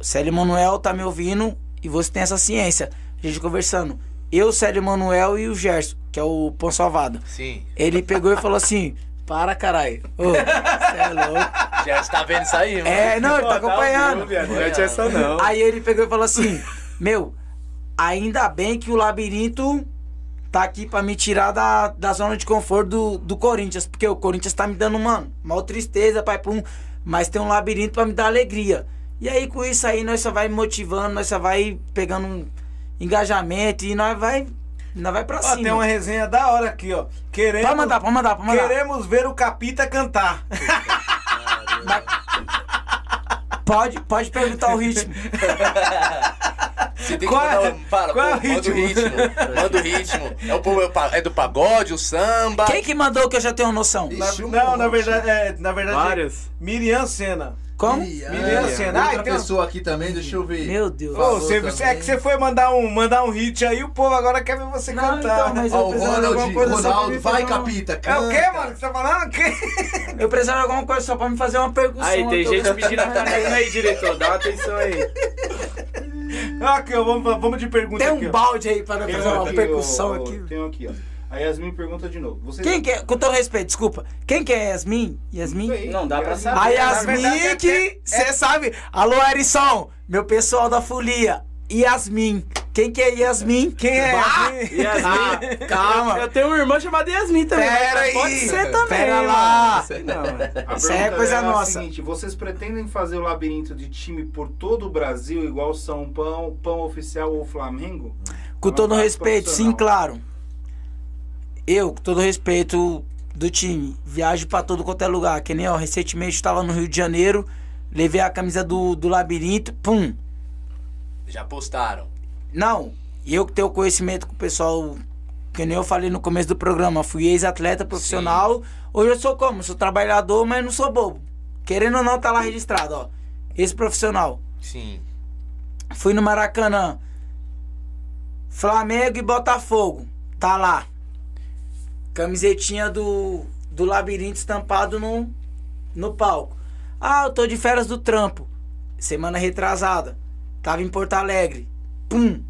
Célio Manuel tá me ouvindo e você tem essa ciência. A gente conversando. Eu, Célio Manuel e o Gerson, que é o Pão Salvado. Sim. Ele pegou e falou assim: Para, caralho. Ô, cê é louco. Já está vendo isso aí, mano? É, não, ele tá acompanhando. Não é essa não. Aí ele pegou e falou assim: Meu, ainda bem que o labirinto tá aqui pra me tirar da, da zona de conforto do, do Corinthians. Porque o Corinthians tá me dando, mano, mal tristeza, pai, pum. Mas tem um labirinto pra me dar alegria. E aí com isso aí nós só vai motivando, nós só vai pegando um engajamento e nós vai. Nós vai pra Ó, cima. tem uma resenha da hora aqui, ó. Queremos, Pode mandar, pode mandar, pode mandar. Queremos ver o Capita cantar. Pode, pode perguntar o ritmo. Você tem que Qual é- mandar um. Para, qual é pô, o manda o ritmo? ritmo. Manda o ritmo. É, o, povo- é o pa- é do pagode, o samba. Quem que mandou que eu já tenho noção? Na- Ixi, um não, na monte. verdade, é, na verdade, Vários. Miriam Senna. Como? Miriam Senna. Ah, Outra então- pessoa aqui também, deixa eu ver. Meu Deus. Ô, você, também. é que você foi mandar um, mandar um hit aí, o povo agora quer ver você Não, cantar. então, mas Ó, o precisava de alguma Ronald, coisa só pra Ronaldo, me vai uma- capita, É o quê, mano? que Você tá falando? O quê? Eu precisava de alguma coisa só pra me fazer uma percussão. Aí, tem Eu tô- gente pedindo a caneca aí, diretor. Dá uma atenção aí. Aqui, ó, vamos, vamos de pergunta Tem aqui, um ó. balde aí para Tem fazer uma aqui, percussão ó, aqui. Tem um aqui, ó. A Yasmin pergunta de novo. Vocês Quem que é? Com todo respeito, desculpa. Quem que é Yasmin? Yasmin? Sei, Não dá pra Yasmin. saber. A Yasmin verdade, é que você sabe. Alô, Erisson, meu pessoal da folia. Yasmin. Quem que é Yasmin? Quem é Ah, Yasmin? Yasmin. calma. Eu tenho uma irmã chamada Yasmin também. Pera aí. Pode ser também. Pera lá. Não. Isso aí é coisa dela nossa. a seguinte, vocês pretendem fazer o labirinto de time por todo o Brasil, igual São Pão, Pão Oficial ou Flamengo? Com todo respeito, sim, claro. Eu, com todo respeito do time, viajo pra todo quanto é lugar. Que nem, ó, recentemente estava no Rio de Janeiro, levei a camisa do, do labirinto, pum. Já postaram. Não, eu que tenho conhecimento com o pessoal, que nem eu falei no começo do programa, fui ex-atleta profissional. Hoje eu sou como? Sou trabalhador, mas não sou bobo. Querendo ou não, tá lá registrado, ó. Ex-profissional. Sim. Fui no Maracanã. Flamengo e Botafogo. Tá lá. Camisetinha do, do labirinto estampado no, no palco. Ah, eu tô de férias do trampo. Semana retrasada. Tava em Porto Alegre. Pum.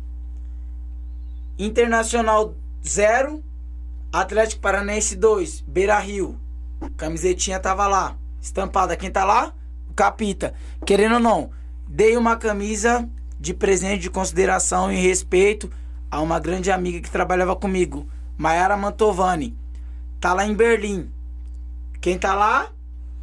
Internacional 0. Atlético Paranaense 2. Beira Rio. Camisetinha tava lá. Estampada. Quem tá lá? O Capita. Querendo ou não, dei uma camisa de presente de consideração e respeito a uma grande amiga que trabalhava comigo, Mayara Mantovani. Tá lá em Berlim. Quem tá lá?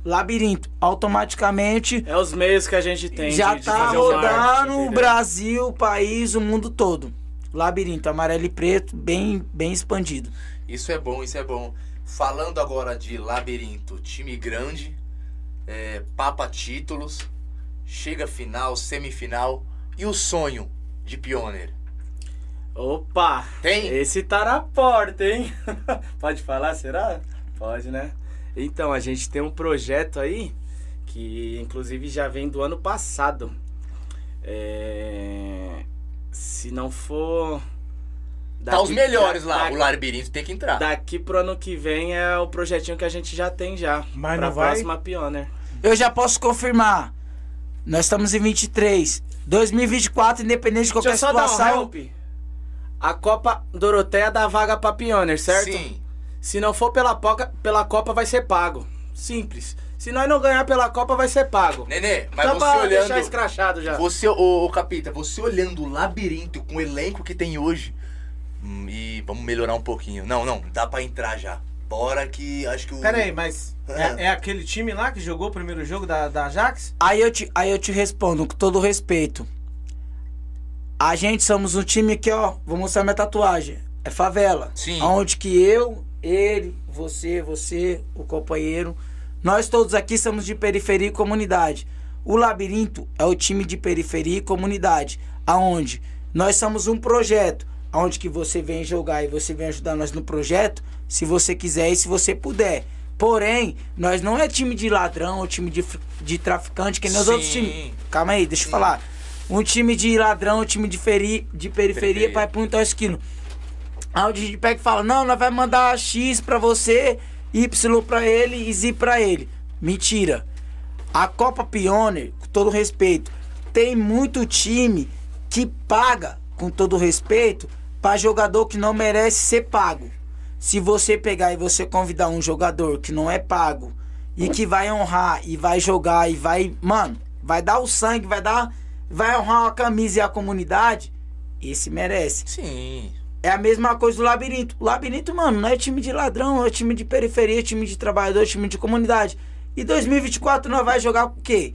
Labirinto. Automaticamente É os meios que a gente tem já de, de tá marketing, rodando o? Brasil, o país, o mundo todo. Labirinto, amarelo e preto, bem, bem expandido. Isso é bom, isso é bom. Falando agora de labirinto, time grande, é, papa títulos, chega final, semifinal e o sonho de Pioneer. Opa! Tem? Esse tá na porta, hein? Pode falar, será? Pode, né? Então, a gente tem um projeto aí que inclusive já vem do ano passado. É... Se não for. Tá os melhores da- lá, o labirinto tem que entrar. Daqui pro ano que vem é o projetinho que a gente já tem já. Mas pra não vai? próxima Pioneer. Eu já posso confirmar. Nós estamos em 23. 2024, independente de Deixa qualquer eu só dar um situação. help. A Copa Doroteia dá vaga pra Pioneer, certo? Sim. Se não for pela, poca, pela Copa, vai ser pago. Simples. Se nós não ganhar pela Copa, vai ser pago. Nenê, mas Só você pra deixar olhando. escrachado já. Você, ô, ô Capita, você olhando o labirinto com o elenco que tem hoje. hum, E vamos melhorar um pouquinho. Não, não, dá pra entrar já. Bora que acho que o. Pera aí, mas É. é, é aquele time lá que jogou o primeiro jogo da, da Ajax? Aí eu, te, aí eu te respondo com todo respeito. A gente somos um time aqui, ó. Vou mostrar minha tatuagem. É favela. Sim. Onde que eu, ele, você, você, o companheiro, nós todos aqui somos de periferia e comunidade. O Labirinto é o time de periferia e comunidade. Aonde nós somos um projeto. Aonde que você vem jogar e você vem ajudar nós no projeto, se você quiser e se você puder. Porém, nós não é time de ladrão ou time de, de traficante, que nem os Sim. outros times. Calma aí, deixa eu falar. Um time de ladrão, um time de, feri, de periferia, Periferia. para puntar esquilo. Onde a gente pega e fala, não, nós vai mandar X pra você, Y pra ele e Z pra ele. Mentira. A Copa Pioneer, com todo respeito, tem muito time que paga, com todo respeito, pra jogador que não merece ser pago. Se você pegar e você convidar um jogador que não é pago e que vai honrar e vai jogar e vai, mano, vai dar o sangue, vai dar, vai honrar a camisa e a comunidade, esse merece. Sim. É a mesma coisa do labirinto. O labirinto, mano, não é time de ladrão, é time de periferia, é time de trabalhador, é time de comunidade. E 2024 nós vai jogar com o quê?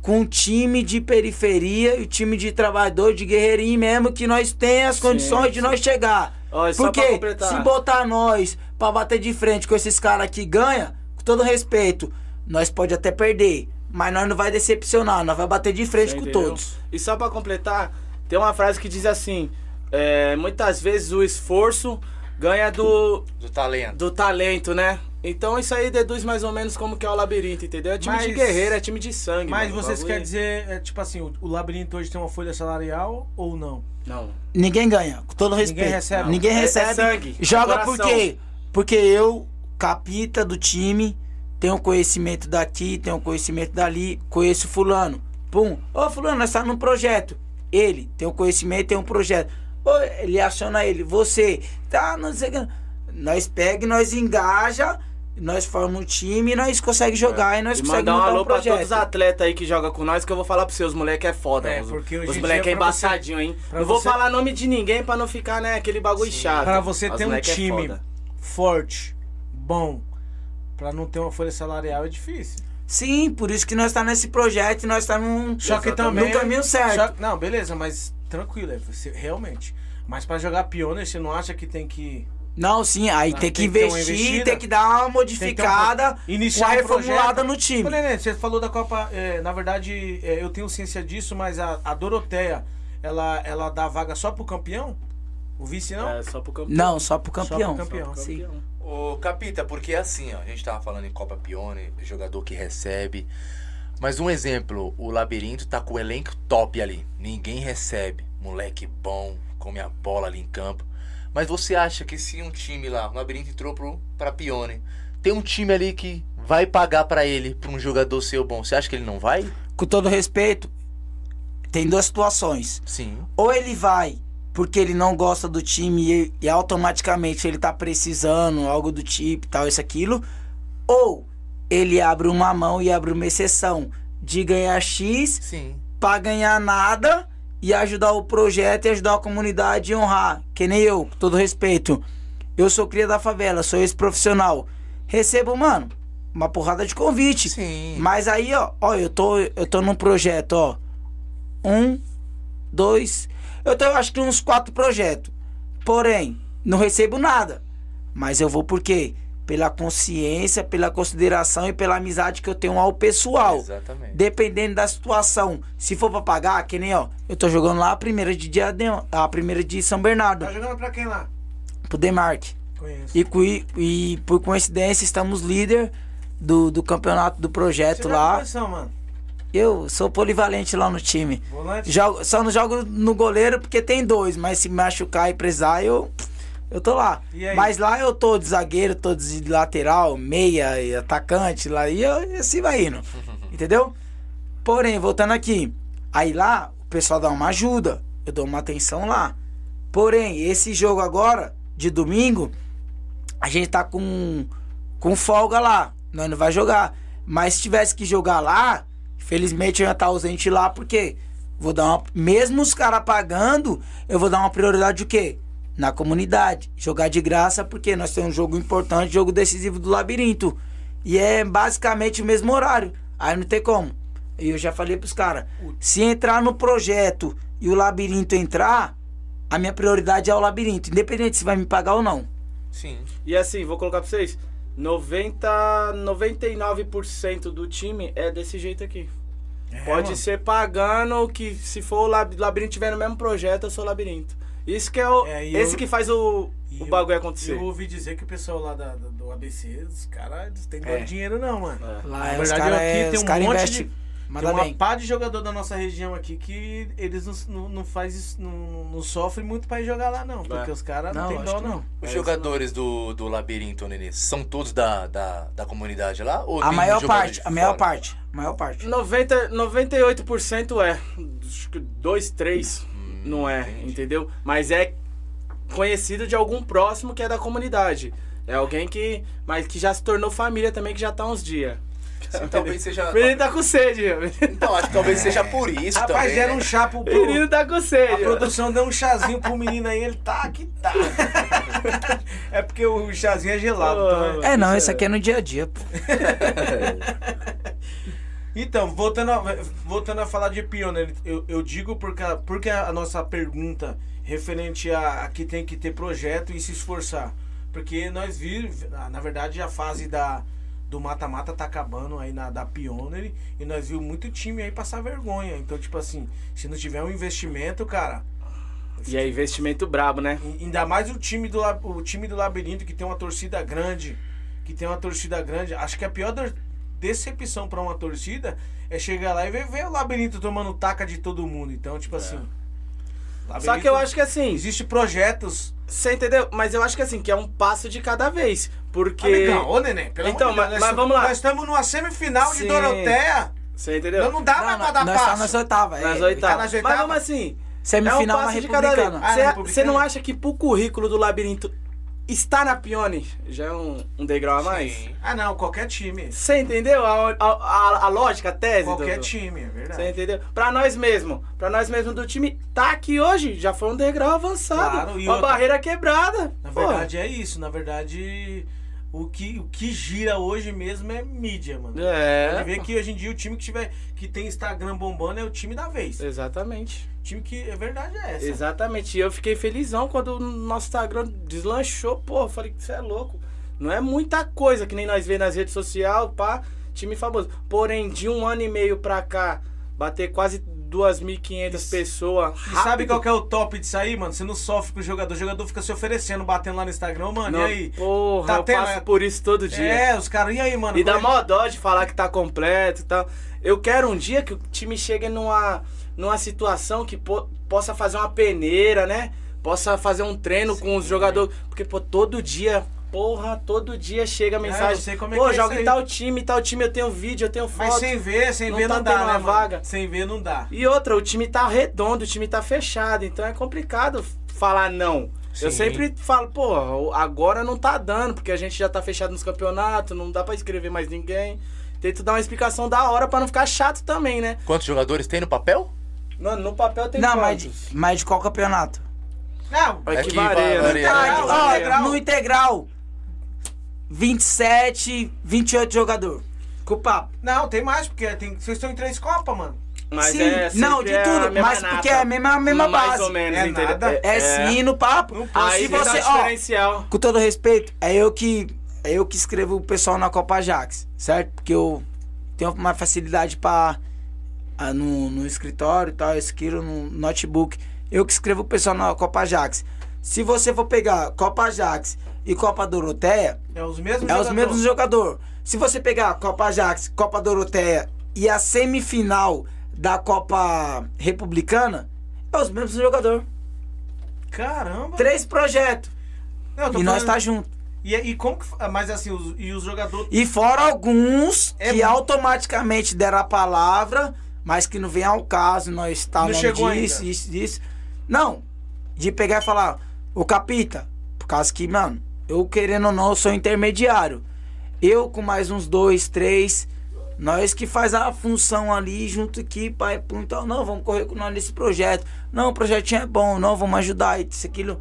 Com um time de periferia e o time de trabalhador, de guerreirinho mesmo, que nós tem as condições de nós chegar. Pra Porque se botar nós pra bater de frente com esses caras que ganha, com todo respeito, nós pode até perder. Mas nós não vai decepcionar, nós vai bater de frente Você com entendeu? todos. E só pra completar, tem uma frase que diz assim: é, muitas vezes o esforço ganha do, Do talento. do talento, né? Então isso aí deduz mais ou menos como que é o labirinto, entendeu? É time de Mas- guerreiro, é time de sangue. Mas mano, vocês querem é- dizer, é, tipo assim, o, o labirinto hoje tem uma folha salarial ou não? Não. Ninguém ganha, com todo Ninguém respeito. recebe. Ninguém É- é recebe. sangue, é Joga por quê? Porque eu, capita do time, tenho conhecimento daqui, tenho conhecimento dali, conheço fulano. Pum. Ô fulano, nós tá num projeto. Ele tem um conhecimento, tem um projeto. Ô, ele aciona ele, você, tá, não sei o que. Nós pega e nós engaja, nós formamos um time e nós conseguimos jogar e nós E conseguimos mandar um alô um pra todos os atletas aí que jogam com nós, que eu vou falar pra você, os moleques é foda. É, os, porque os em moleques é você- embaçadinho, hein? Não vou você- falar nome de ninguém pra não ficar, né, aquele bagulho chato. Pra você Os ter um moleque é time foda. forte, bom, pra não ter uma folha salarial é difícil. Sim, por isso que nós tá nesse projeto e nós tá num, Só que Exatamente. também. no caminho certo. Só- não, beleza, mas tranquilo, é, você, realmente. Mas pra jogar pioneer, você não acha que tem que. Não, sim, aí Ah, tem que tem investir, tem que dar uma Tem um modificada, pro- iniciar uma um reformulada no time. Nenê, você falou da Copa. é, na verdade, é, eu tenho ciência disso, mas a, a Doroteia, ela, ela dá vaga só pro campeão? O vice não? É, só pro campeão. Não, só pro Só pro campeão. campeão. Sim. Ô, Capita, porque assim, ó, a gente tava falando em Copa Pione, jogador que recebe. Mas um exemplo, o Labirinto tá com o elenco top ali. Ninguém recebe. Moleque bom, come a bola ali em campo. Mas você acha que se um time lá, o Labirinto entrou pro, pra Pione, tem um time ali que vai pagar pra ele, pra um jogador ser bom, você acha que ele não vai? Com todo respeito, tem duas situações. Sim. Ou ele vai porque ele não gosta do time e, e automaticamente ele tá precisando, algo do tipo, tal, isso, aquilo. Ou ele abre uma mão e abre uma exceção de ganhar X Sim. pra ganhar nada e ajudar o projeto e ajudar a comunidade e honrar. Que nem eu, com todo respeito. Eu sou cria da favela, sou esse profissional. Recebo, mano, uma porrada de convite. Sim. Mas aí, ó, ó, eu tô, eu tô num projeto, ó. Um, dois. Eu tenho acho que uns quatro projetos. Porém, não recebo nada. Mas eu vou por quê? Pela consciência, pela consideração e pela amizade que eu tenho ao pessoal. Exatamente. Dependendo da situação. Se for pra pagar, que nem ó, eu tô jogando lá a primeira de Diadema, a primeira de São Bernardo, Tá jogando pra quem lá? pro Demarque. Conheço. E, e por coincidência estamos líder do, do campeonato do Você projeto joga lá. posição, mano? Eu sou polivalente lá no time. Volante? Jogo, só não jogo no goleiro porque tem dois, mas se machucar e precisar, eu, eu tô lá. Mas lá eu tô de zagueiro, tô de lateral, meia e atacante lá, e eu assim vai indo. Entendeu? Porém, voltando aqui, aí lá o pessoal dá uma ajuda, eu dou uma atenção lá. Porém, esse jogo agora, de domingo, a gente tá com, com folga lá, nós não vai jogar. Mas se tivesse que jogar lá, felizmente eu ia estar ausente lá, porque vou dar uma. Mesmo os caras pagando, eu vou dar uma prioridade o quê? na comunidade. Jogar de graça porque nós temos um jogo importante, jogo decisivo do labirinto. E é basicamente o mesmo horário. Aí não tem como. E eu já falei pros caras, se entrar no projeto e o labirinto entrar, a minha prioridade é o labirinto, independente se vai me pagar ou não. Sim. E assim, vou colocar pra vocês. 90, 99% do time é desse jeito aqui. É, Pode mano. ser pagando que se for o lab- labirinto tiver no mesmo projeto, eu sou labirinto. Isso que é o. É, esse eu- que faz o, o eu- bagulho acontecer. Eu ouvi dizer que o pessoal lá da- do ABC, os caras eles têm É. dinheiro não, mano. É. Lá Na é, os verdade, caras aqui é, tem um cara monte investe, de- manda Tem uma bem. pá de jogador da nossa região aqui que eles não, não, não faz isso, não, não sofrem muito pra ir jogar lá, não. Porque É. os caras não, Não, tem dó, não. não. Os É, jogadores do, do labirinto, Nenê, são todos da, da, da comunidade lá? Ou A maior parte, a maior parte, a maior parte. 90, 98% é. Acho que 2, 3 Hum, não é, entendeu? Mas é conhecido de algum próximo que é da comunidade. É alguém que. Mas que já se tornou família também, que já tá uns dias. Sim, talvez seja. O menino tá com sede, meu. Então, acho que talvez seja por isso Rapaz, também. deram né? um chá pro, O menino tá com A sede. ó. produção deu um chazinho pro menino aí, ele tá que tá. é porque o chazinho é gelado. então é- É não, esse aqui é no dia a dia, pô. Então, voltando a, voltando a falar de Pioneer, eu, eu digo porque, a- porque a nossa pergunta referente a, a que tem que ter projeto e se esforçar. Porque nós vimos, na verdade, a fase da, do mata-mata tá acabando aí na da Pioneer e nós vimos muito time aí passar vergonha. Então, tipo assim, se não tiver um investimento, cara, E é investimento brabo, né? Ainda mais o time do, o time do Labirinto, que tem uma torcida grande. Que tem uma torcida grande. Acho que a pior de- decepção pra uma torcida é chegar lá e ver, ver o Labirinto tomando taca de todo mundo. Então, tipo assim. Só Labirinto- que eu acho que assim. Existem projetos. Você entendeu? Mas eu acho que assim, que é um passo de cada vez. Porque. Amigão, ô neném, pelo Então, amor de Deus, mas- nós vamos lá. Nós estamos numa semifinal de Sim. Doroteia. Você entendeu? Não, não dá mais Não, pra dar nós tá passo. nas oitavas. Nas é, oitavas. nas Mas vamos assim. Semifinal é um na passo de cada vez. Ah, Você Republicana? não acha que pro currículo do labirinto estar na Pione já é um, um degrau a mais? Sim. Ah, não, qualquer time. Você entendeu a, a, a- a lógica, a tese? Qualquer time, é verdade. Você entendeu? Pra nós mesmo, pra nós mesmo do time, tá aqui hoje, já foi um degrau avançado. Claro, e uma outra- barreira quebrada. Na Pô, verdade é isso. Na verdade, o que, o que gira hoje mesmo é mídia, mano. É. ver que hoje em dia o time que tiver que tem Instagram bombando é o time da vez. Exatamente. O time que é verdade é essa. Exatamente. E eu fiquei felizão quando o nosso Instagram deslanchou. Pô, eu falei que você é louco. Não é muita coisa que nem nós vê nas redes sociais, pá, time famoso. Porém, de um ano e meio pra cá, bater quase 2.500 pessoas. E sabe qual que é o top disso aí, mano? Você não sofre com o jogador. O jogador fica se oferecendo, batendo lá no Instagram, mano. Não, e aí? Porra, Tá eu tendo, passo por isso todo dia. É, os caras, e aí, mano? E dá é- mó dó de falar que tá completo e tal. Eu quero um dia que o time chegue numa, numa situação que po- possa fazer uma peneira, né? Possa fazer um treino com os jogadores. Porque, pô, todo dia, porra, todo dia chega a mensagem. eu sei como é pô, que é joga em tal time, tal time, eu tenho vídeo, eu tenho foto. Mas sem ver, sem Não ver tá não dá, né, vaga. Sem ver não dá. E outra, o time tá redondo, o time tá fechado, então é complicado falar não. Eu Sim. sempre falo, pô, agora não tá dando, porque a gente já tá fechado nos campeonatos, não dá pra escrever mais ninguém. Tento dar uma explicação da hora pra não ficar chato também, né? Quantos jogadores tem no papel? Mano, no papel tem Não, mas quantos? de, mas de qual campeonato? Não, É É que varia, varia, né? Ah, no integral, 27, 28 jogador. Com o papo. não, tem mais, porque tem, vocês estão em três Copas, mano. Mas Sim, é não, de a tudo, mesma mas nata. porque é a mesma, a mesma Mais base. ou menos, É entendeu? nada. É, sim no papo. Não Aí você, dar ó, diferencial. com todo respeito, é eu que é eu que escrevo o pessoal na Copa Ajax, certo? Porque eu tenho uma facilidade para no, no escritório e tal, eu escrevo no notebook. Eu que escrevo o pessoal na Copa Ajax. Se você for pegar Copa Ajax e Copa Doroteia, É os mesmos é os jogadores. mesmos jogadores. Se você pegar Copa Ajax, Copa Doroteia e a semifinal da Copa Republicana, é os mesmos jogadores. Caramba. Três projetos. Não, E nós falando- tá junto. E, e como que. Mas assim, os, e os jogadores. E fora alguns É que muito. automaticamente deram a palavra, mas que não vem ao caso, nós está Não chegou disso, ainda. isso, isso. Não. De pegar e falar, o capita, por causa que, mano, eu querendo ou não, eu sou intermediário. Eu com mais uns dois, três, nós que faz a função ali junto aqui, pai, então, não, vamos correr com nós nesse projeto. Não, o projetinho é bom, não, vamos ajudar, isso, aquilo.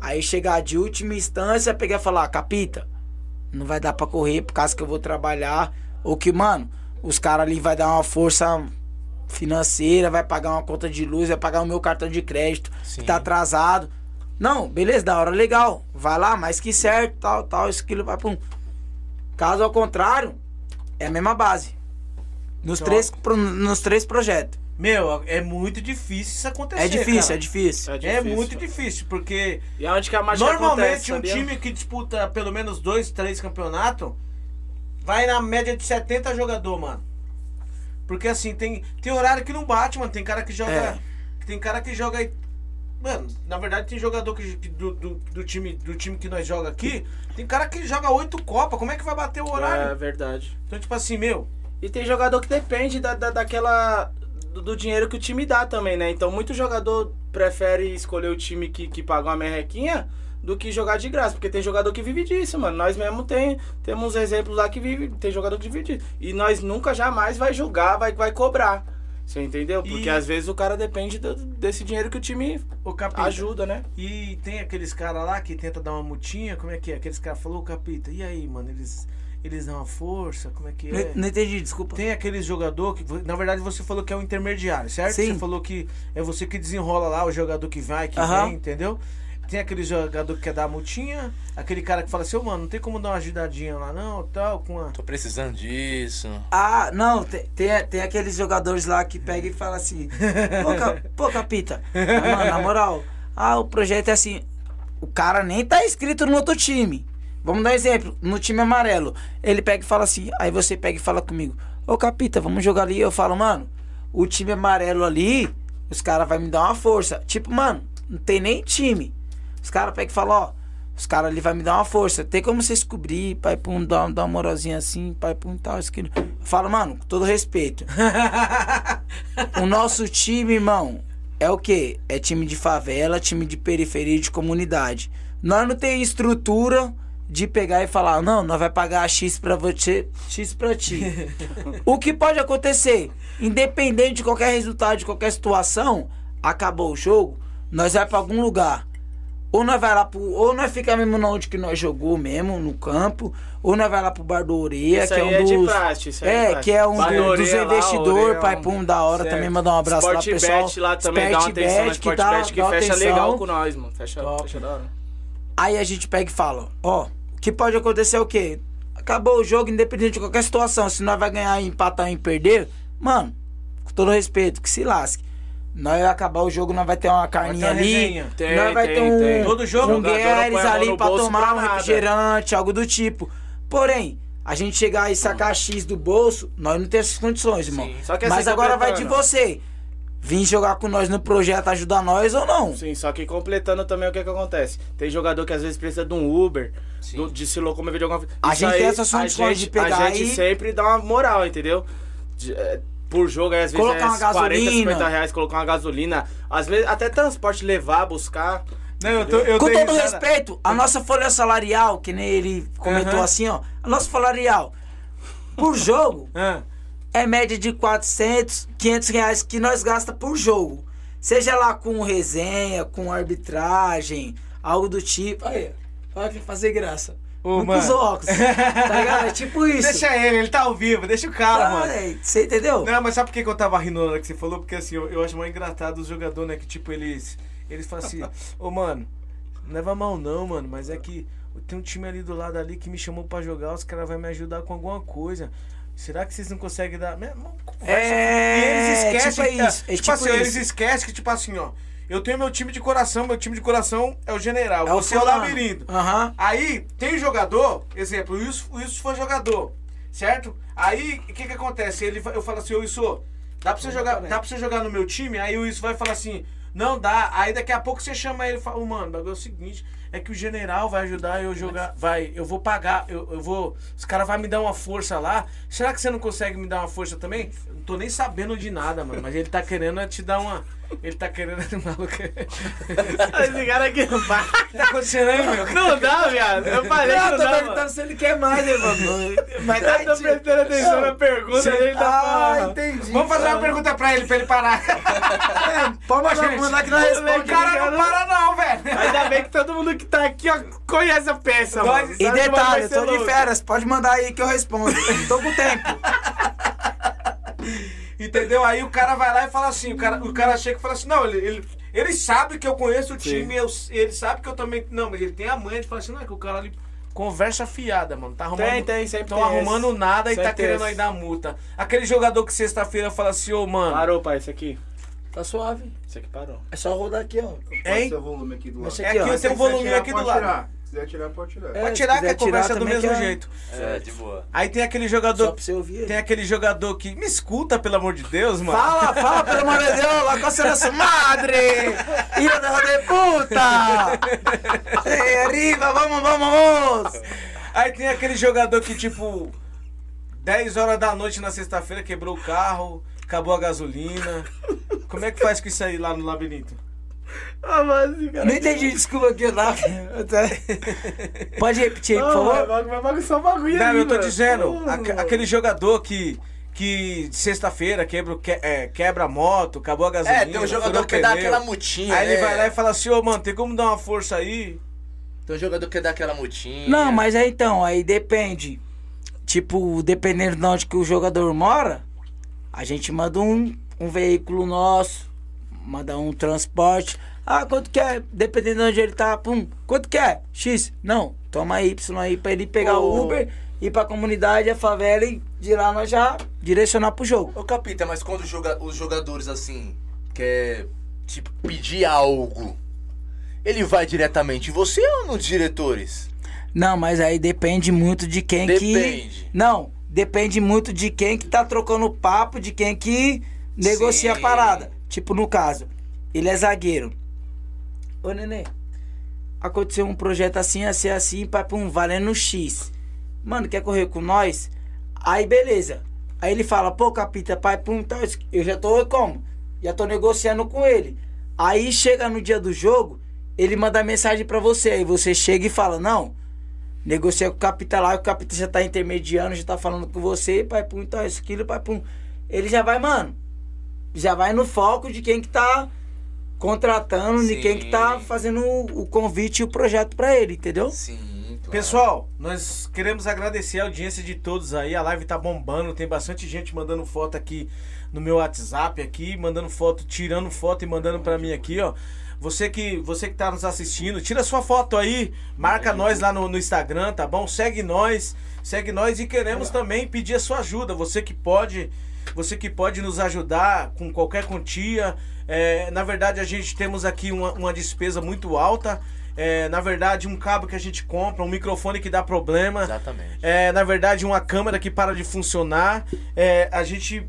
Aí chegar de última instância, pegar e falar, capita, não vai dar pra correr por causa que eu vou trabalhar. Ou que, mano, os caras ali vai dar uma força financeira, vai pagar uma conta de luz, vai pagar o meu cartão de crédito, Sim. que tá atrasado. Não, beleza, da hora, legal. Vai lá, mais que certo, tal, tal, isso, aquilo, vai pum. Caso ao contrário, é a mesma base. Nos, Top. três, pro- nos três projetos. Meu, é muito difícil isso acontecer. É difícil, cara. é difícil. É muito difícil, porque E aonde que a mágica normalmente acontece, um sabia? time que disputa pelo menos dois, três campeonatos vai na média de 70 jogador, mano. Porque assim, tem, tem horário que não bate, mano. Tem cara que joga. É. Tem cara que joga. Mano, na verdade tem jogador que, do, do, do time, do time que nós joga aqui. Tem cara que joga oito Copas. Como é que vai bater o É horário? verdade. Então, tipo assim, meu. E tem jogador que depende da, da, daquela. Do, do dinheiro que o time dá também, né? Então muito jogador prefere escolher o time que, que paga uma merrequinha do que jogar de graça. Porque tem jogador que vive disso, mano. Nós mesmo tem, temos exemplos lá que vive. Tem jogador que vive disso. E nós nunca jamais vai julgar, vai, vai cobrar. Você entendeu? Porque E- às vezes o cara depende do- desse dinheiro que o time O Capita. ajuda, né? E tem aqueles caras lá que tenta dar uma multinha, como é que é? Aqueles caras falou, Capita, e aí, mano, eles, eles dão uma força, como é que é? não entendi, desculpa. Tem aqueles jogador que, na verdade, você falou que é o intermediário, certo? Sim. Você falou que é você que desenrola lá o jogador que vai, que vem, entendeu? Tem aquele jogador que quer dar a multinha, aquele cara que fala assim, ô mano, não tem como dar uma ajudadinha lá não, tal, com a... Tô precisando disso. Ah, não, tem, tem, tem aqueles jogadores lá que pegam e falam assim, pô, Ca- pô Capita, mano, na moral, ah, o projeto é assim, o cara nem tá inscrito no outro time. Vamos dar um exemplo, no time amarelo, ele pega e fala assim, aí você pega e fala comigo, ô Capita, vamos jogar ali, eu falo, mano, o time amarelo ali, os caras vão me dar uma força. Tipo, mano, não tem nem time. Os caras pegam e falam, ó, os caras ali vai me dar uma força. Tem como vocês cobrir, pai, pum, dar, dar uma moralzinha assim, pai, pum, tal, isso, aquilo. Eu falo, mano, com todo respeito. o nosso time, irmão, é o quê? É time de favela, time de periferia, de comunidade. Nós não tem estrutura de pegar e falar, não, nós vai pagar X pra você, X pra ti. o que pode acontecer? Independente de qualquer resultado, de qualquer situação, acabou o jogo, nós vai pra algum lugar. Ou nós vai lá pro. Ou nós fica mesmo na onde que nós jogou mesmo, no campo. Ou nós vai lá pro Bar do Oreia, Isso que é aí um é de dos. praxe, isso aí é é, que é um do do- dos investidores, é pai um- Pum, da hora Certo. também. Mandar um abraço lá pro pessoal. Sportbet lá também dá uma atenção Sportbet, que dá- que dá fecha atenção. legal com nós, mano. Fecha, Top. fecha da hora. Aí a gente pega e fala, ó, o que pode acontecer é o quê? Acabou o jogo, independente de qualquer situação. Se nós vai ganhar, empatar e perder, mano, com todo respeito, que se lasque. Nós vai acabar o jogo, nós vai ter uma carninha ter uma ali. Tem, nós vai tem, ter um, tem. Todo jogo, um Guedes ali pra tomar pra um refrigerante, algo do tipo. Porém, a gente chegar e sacar X do bolso, nós não temos essas condições, irmão. Sim. Só que assim, Mas agora vai de você. Vir jogar com nós no projeto, ajudar nós ou não. Sim, só que completando também o que que acontece. Tem jogador que às vezes precisa de um Uber, do- de se locomover de alguma forma. A gente tem aí, essas a condições gente- de pegar A gente e- sempre dá uma moral, entendeu? De- é, por jogo, aí, às vezes Colocar é uma 40, gasolina. 50 reais, colocar uma gasolina. Às vezes até transporte levar, buscar. Não, eu, tô, eu Com todo risada. respeito, a nossa folha salarial, que nem ele comentou Aham. assim, ó. A nossa salarial por jogo Ah, é média de 400, 500 reais que nós gasta por jogo. Seja lá com resenha, com arbitragem, algo do tipo. Aí, olha que fazer graça. Ô, com os óculos. Tá ligado? É tipo isso. Deixa ele, ele tá ao vivo, deixa o cara, mano. é, Você entendeu? Não, mas sabe por que, que eu tava rindo na hora que você falou? Porque assim, eu, eu acho mais engraçado os jogadores, né? Que tipo, eles. Eles falam assim, ô mano, não leva mal não, mano, mas é que tem um time ali do lado ali que me chamou pra jogar, os caras vão me ajudar com alguma coisa. Será que vocês não conseguem dar. Conversa. É, E eles esquecem. tipo isso, é tipo tipo assim, eles isso. esquecem que, tipo assim, ó. Eu tenho meu time de coração, meu time de coração é o general, É o você é o labirinto. Aham. Aí tem jogador, exemplo, o Wilson, o Wilson foi jogador, certo? Aí o que que acontece? Ele, eu falo assim, ô Wilson, dá pra você jogar, dá pra você jogar no meu time? Aí o Wilson vai falar assim, não dá. Aí daqui a pouco você chama ele e fala, mano, o bagulho é o seguinte, é que o general vai ajudar eu jogar, vai, eu vou pagar, eu, eu vou, os caras vão me dar uma força lá. Será que você não consegue me dar uma força também? Eu não tô nem sabendo de nada, mano, mas ele tá querendo é te dar uma, ele tá querendo, maluco. Esse cara aqui não vai. O que tá acontecendo aí, meu? Não dá, viado. Eu falei que Não, não tô dá, perguntando mano. se ele quer mais, irmão. Mas Eu tô prestando atenção na pergunta, ele tá Ah, falando. Entendi. Vamos fazer uma pergunta pra ele, pra ele parar. Pode mandar, mandar que nós O responde. cara não para não, velho. Ainda bem que todo mundo que tá aqui, ó, conhece a peça, Nós- mano. E detalhe, eu tô de férias, pode mandar aí que eu respondo. tô com tempo. Entendeu? Aí o cara vai lá e fala assim, o cara, o cara chega e fala assim, não, ele, ele, ele sabe que eu conheço o time, eu- ele sabe que eu também. Não, mas ele tem a manha de falar assim, não, é que o cara ali conversa fiada, mano. Tá arrumando. Tem, tem, sempre tem arrumando esse. nada e Sempre tá tem querendo esse. aí dar multa. Aquele jogador que sexta-feira fala assim, ô mano. Parou, pai, esse aqui. Tá suave. Esse aqui parou. É só rodar aqui, ó. Hein? ser o volume aqui do lado. Esse É aqui, aqui, ó. eu tenho um volume aqui do lado. Quiser tirar, pode tirar. É, Pode tirar que a conversa é do mesmo é- jeito. É, de boa. Aí tem aquele Só jogador. pra você ouvir. Tem aquele jogador que. Me escuta, pelo amor de Deus, mano. Fala, fala, pelo amor de Deus, lá com a sua madre! Ilha da de puta! Ei, arriba, vamos, vamos, vamos! Aí tem aquele jogador que, tipo, 10 horas da noite na sexta-feira quebrou o carro, acabou a gasolina. Como é que faz com isso aí lá no labirinto? Ah, esse cara. Não entendi, desculpa aqui, lá. Pode repetir aí, por favor? Vai vai bagunçar o bagulho Não, aí, eu tô mano. dizendo, Pô, aque- mano. aquele jogador que. Que sexta-feira quebra, o que- é, quebra a moto, acabou a gasolina. É, tem um jogador furou o que dá pneu. aquela mutinha. Aí ele né? vai lá e fala assim, ô mano, tem como dar uma força aí? Tem um jogador que dá aquela mutinha. Não, mas aí então, aí depende. Tipo, dependendo de onde que o jogador mora, a gente manda um, um veículo nosso, manda um transporte. Ah, quanto que é? Dependendo de onde ele tá, pum. Quanto que é? X. Não, toma Y aí pra ele pegar o. Uber, ir pra comunidade, a favela e de lá nós já direcionar pro jogo. Ô, Capita, mas quando joga- os jogadores, assim, quer, tipo, pedir algo, ele vai diretamente em você ou nos diretores? Não, mas aí depende muito de quem que. Depende. Não, depende muito de quem que tá trocando papo, de quem que negocia Sim. a parada. Tipo, no caso, ele é zagueiro. Ô, nenê, aconteceu um projeto assim, assim, assim, pra um valendo X. Mano, quer correr com nós? Aí, beleza. Aí ele fala, pô, capita, pai, pum, então, eu já tô como? Já tô negociando com ele. Aí chega no dia do jogo, ele manda mensagem pra você. Aí você chega e fala, não, negocia com o capita lá, o capita já tá intermediando, já tá falando com você, pai, pum, então, isso, aquilo, pai, pum. Ele já vai, mano, já vai no foco de quem que tá contratando, de quem que tá Sim. fazendo o, convite e o projeto pra ele, entendeu? Sim, claro. Pessoal, nós queremos agradecer a audiência de todos aí. A live tá bombando, tem bastante gente mandando foto aqui no meu WhatsApp aqui, mandando foto, tirando foto e mandando pra mim aqui, ó. Você que, você que tá nos assistindo, tira sua foto aí, marca nós lá no, no Instagram, tá bom? Segue nós, segue nós e queremos também pedir a sua ajuda. Você que pode, você que pode nos ajudar com qualquer quantia. É, na verdade, a gente temos aqui uma, uma despesa muito alta. É, na verdade, um cabo que a gente compra, um microfone que dá problema. Exatamente. É, na verdade, uma câmera que para de funcionar. É, a gente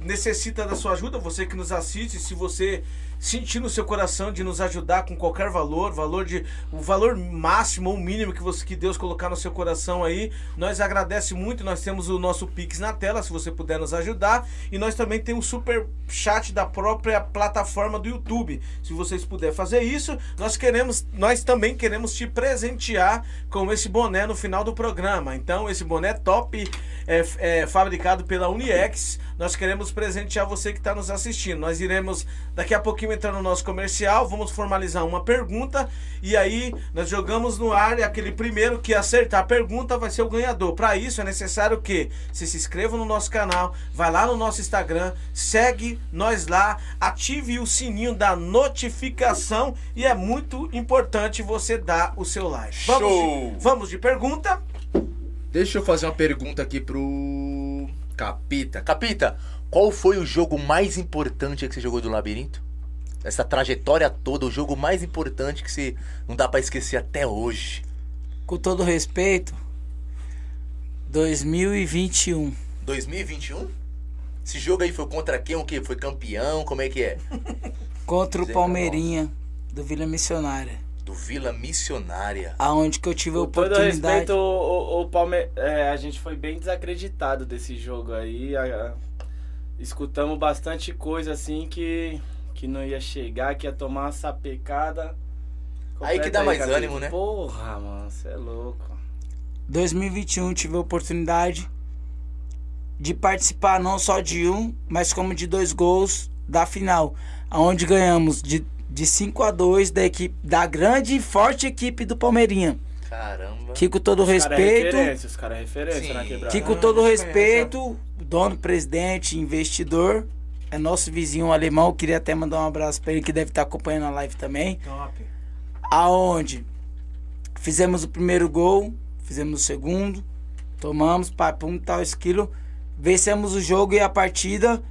necessita da sua ajuda, você que nos assiste, se você sentir no seu coração de nos ajudar com qualquer valor, valor de o valor máximo ou mínimo que você que Deus colocar no seu coração aí, nós agradece muito. Nós temos o nosso Pix na tela, se você puder nos ajudar, e nós também temos um super chat da própria plataforma do YouTube. Se vocês puderem fazer isso, nós queremos, nós também queremos te presentear com esse boné no final do programa. Então, esse boné top é, é fabricado pela Uniex. Nós queremos presentear você que está nos assistindo. Nós iremos daqui a pouquinho entrar no nosso comercial, vamos formalizar uma pergunta e aí nós jogamos no ar e aquele primeiro que acertar a pergunta vai ser o ganhador. Para isso é necessário que você se inscreva no nosso canal, vai lá no nosso Instagram, segue nós lá, ative o sininho da notificação e é muito importante você dar o seu like. Vamos Show! de, vamos de pergunta. Deixa eu fazer uma pergunta aqui pro Capita. Capita, qual foi o jogo mais importante que você jogou do Labirinto? Essa trajetória toda, o jogo mais importante que você não dá pra esquecer até hoje. Com todo respeito, 2021. 2021? Esse jogo aí foi contra quem? O que? Foi campeão? Como é que é? Contra o Zé Palmeirinha do Vila Missionária. Do Vila Missionária. Aonde que eu tive a Com todo oportunidade. respeito, o, o, o Palme... é, a gente foi bem desacreditado desse jogo aí. a- a- escutamos bastante coisa assim que, que não ia chegar, que ia tomar uma sapecada. Aí que dá mais Capita. ânimo, né? Porra, mano, você é louco. 2021 tive a oportunidade de participar não só de um, mas como de dois gols da final, aonde ganhamos de, de 5 a 2 da equipe da grande e forte equipe do Palmeirinha. Caramba. Que com todo Os cara é respeito, referência, os caras é referência Sim. na quebrada. que com Ah, todo gente respeito, dono, presidente, investidor, é nosso vizinho alemão, queria até mandar um abraço pra ele que deve estar acompanhando a live também. Top. aonde fizemos o primeiro gol, fizemos o segundo, tomamos, papum, tal esquilo, vencemos o jogo e a partida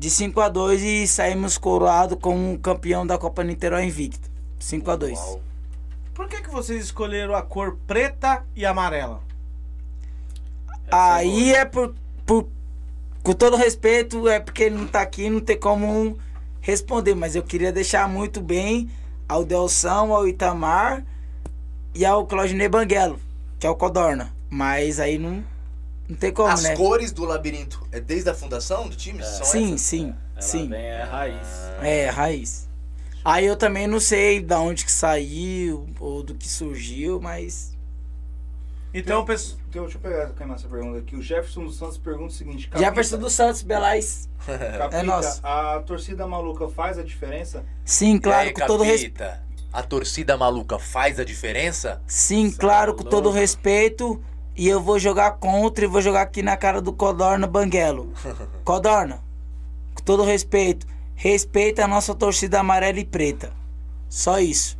de 5 a 2 e saímos coroado como campeão da Copa Niterói invicto. 5 a 2. Uau. Por que, que vocês escolheram a cor preta e amarela? Aí é por, por com todo respeito, é porque ele não tá aqui, não tem como responder, mas eu queria deixar muito bem ao Delção, ao Itamar e ao Claudinei Banguelo, que é o Codorna. Mas aí não, não tem como, As né? cores do labirinto é desde a fundação do time? São Sim, essas? sim, Ela sim. é raiz. É, raiz. Aí eu também não sei da onde que saiu ou do que surgiu, mas Então, pessoal. Então, deixa eu pegar queimar essa pergunta aqui. O Jefferson dos Santos pergunta o seguinte: Jefferson dos Santos, Belais. Capita, é nosso. A torcida maluca faz a diferença? Sim, claro, aí, com todo respeito. Capita, A torcida maluca faz a diferença? Sim, claro, com todo respeito. E eu vou jogar contra e vou jogar aqui na cara do Codorna Banguelo. Codorna, com todo respeito, respeita a nossa torcida amarela e preta. Só isso.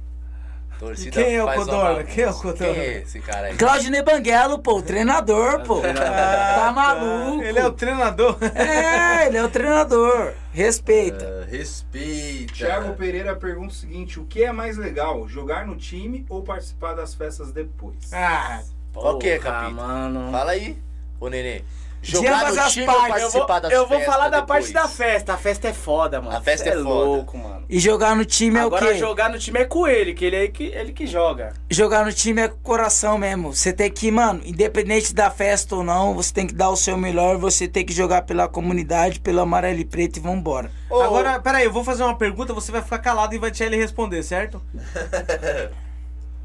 Torcida quem é o Codorna? Quem é o Codorna? Quem é esse cara aí? Claudinei Banguelo, pô, o treinador, pô. Tá maluco? Ele é o treinador. É, ele é o treinador. Respeita. Ah, respeita. Thiago Pereira pergunta o seguinte: o que é mais legal, jogar no time ou participar das festas depois? Ah, Qual que é, Capita? mano. Fala aí, ô Nenê. Jogar no as time partes. ou Eu participar vou, das eu vou falar da depois? parte da festa. A festa é foda, mano. A festa Cê é foda. louco, mano. E jogar no time é Agora o quê? jogar no time é com ele, que ele é que, ele que joga. Jogar no time é com o coração mesmo. Você tem que, mano, independente da festa ou não, você tem que dar o seu melhor, você tem que jogar pela comunidade, pelo amarelo e preto e vambora. Ô, Agora, peraí, eu vou fazer uma pergunta, você vai ficar calado e vai deixar ele responder, certo?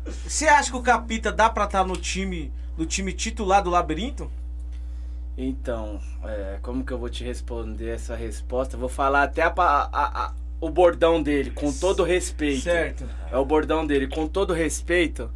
Você acha que o Capita dá pra estar no time, no time titular do labirinto? Então, é, como que eu vou te responder essa resposta? Vou falar até a, a- a- o bordão dele, com todo respeito. Certo. É o bordão dele, com todo respeito.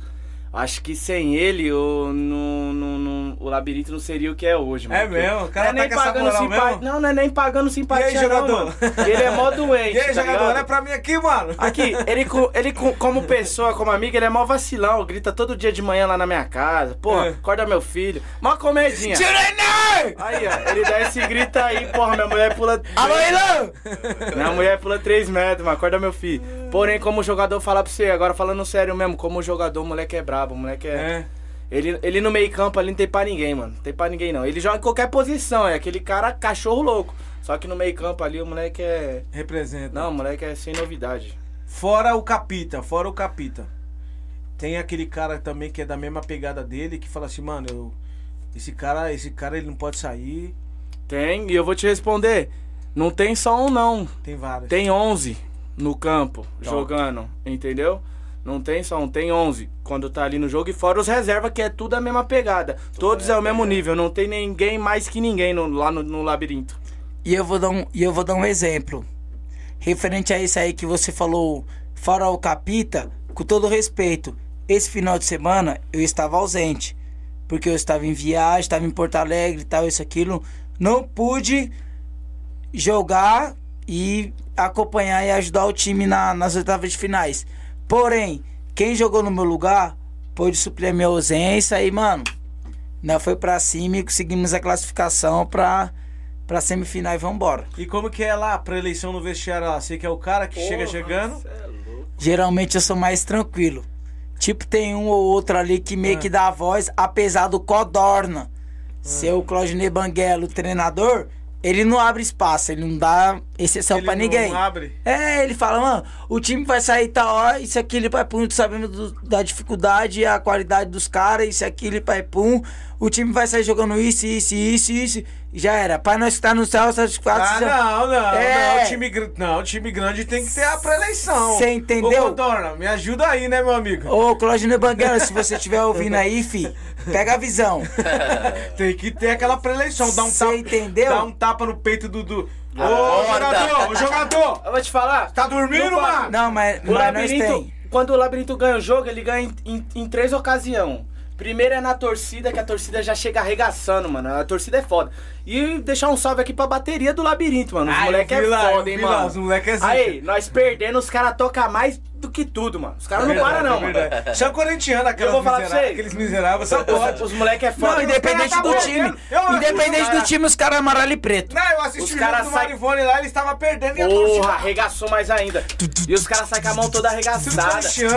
Acho que sem ele o, no, no- no- o labirinto não seria o que é hoje, mano. É mesmo? O cara não é tá com essa moral simpa- mesmo? Não, não é nem pagando simpatia, E aí, jogador? não. Ele é mó doente, E aí, tá jogador, olha pra mim aqui, mano. Aqui, ele, ele co- como pessoa, como amigo, ele é mó vacilão. Grita todo dia de manhã lá na minha casa. Porra, É. acorda meu filho. Mó comedinha. Nenê! Aí, ó, ele dá esse grito aí, porra, minha mulher pula. Alô, Ilan! Minha mulher pula 3 metros, mano. Acorda meu filho. Porém, como jogador, falar pra você, agora falando sério mesmo, como jogador, o moleque é brabo, o moleque é. É. Ele, ele no meio campo ali não tem pra ninguém, mano. Não tem pra ninguém, não. Ele joga em qualquer posição, é aquele cara cachorro louco. Só que no meio campo ali o moleque é. Representa. Não, o moleque é sem novidade. Fora o Capita, fora o Capita. Tem aquele cara também que é da mesma pegada dele, que fala assim, mano, eu, esse cara, esse cara ele não pode sair. Tem, e eu vou te responder. Não tem só um, não. Tem vários. Tem 11 no campo Top. jogando, entendeu? Não tem só um, tem 11 quando tá ali no jogo. E fora os reservas, que é tudo a mesma pegada. Todos é, o mesmo nível, não tem ninguém mais que ninguém no- lá no, no labirinto. E eu vou dar um, e eu vou dar um exemplo. Referente a isso aí que você falou, fora o capita, com todo respeito, esse final de semana eu estava ausente. Porque eu estava em viagem, estava em Porto Alegre e tal, isso, aquilo. Não pude jogar e acompanhar e ajudar o time na- nas oitavas de finais. Porém, quem jogou no meu lugar pôde suprir a minha ausência e, mano, nós foi pra cima e conseguimos a classificação pra, pra semifinal e vambora. E como que é lá a pré-eleição no vestiário lá? Você que é o cara que chega chegando? é. Geralmente eu sou mais tranquilo. Tipo, tem um ou outro ali que meio Ah. que dá a voz, apesar do Codorna ser o Claudinei Banguelo, treinador, ele não abre espaço, ele não dá exceção Ele pra não ninguém. abre. É, ele fala, mano, o time vai sair tal hora, isso aqui ele vai pum, sabendo do- da dificuldade a qualidade dos caras, isso aqui ele vai pum, o time vai sair jogando isso, isso, isso, isso. Já era. Pra nós estar no céu, essas quatro. Ah, já- não, não, É. não, time, gr- não, time grande tem que ter a pré-eleição. Cê entendeu? Ô, Dorna, me ajuda aí, né, meu amigo? Ô, Claudinei Banguela, se você estiver ouvindo aí, fi, pega a visão. Tem que ter aquela pré-eleição, dá um Cê tapa, entendeu? dá um tapa no peito do... do... Ô, jogador, ô, jogador, Eu vou te falar. tá dormindo, Não, mano? Não, mas, O mas nós labirinto, tem. quando o labirinto ganha o jogo, ele ganha em, em- em três ocasiões. Primeiro é na torcida, que a torcida já chega arregaçando, mano. A torcida é foda. E deixar um salve aqui pra bateria do labirinto, mano. Os Ah, eu moleque é lá, foda, hein, vi lá, mano. os moleque é zica. Aí, nós perdendo, os caras tocam mais do que tudo, mano. Os caras não param, não, mano. É São corintiano, aquelas Eu vou falar pra miseráveis, você. aqueles miseráveis, só pode. Os, moleque é foda. Não, independente cara do tá time. eu- Independente cara- do time, os caras amarelo e preto. Não, eu assisti Os o jogo cara do sai- Marivone lá, ele estava perdendo e a Porra, torcida... arregaçou mais ainda. E os caras saem com a mão toda arregaçada.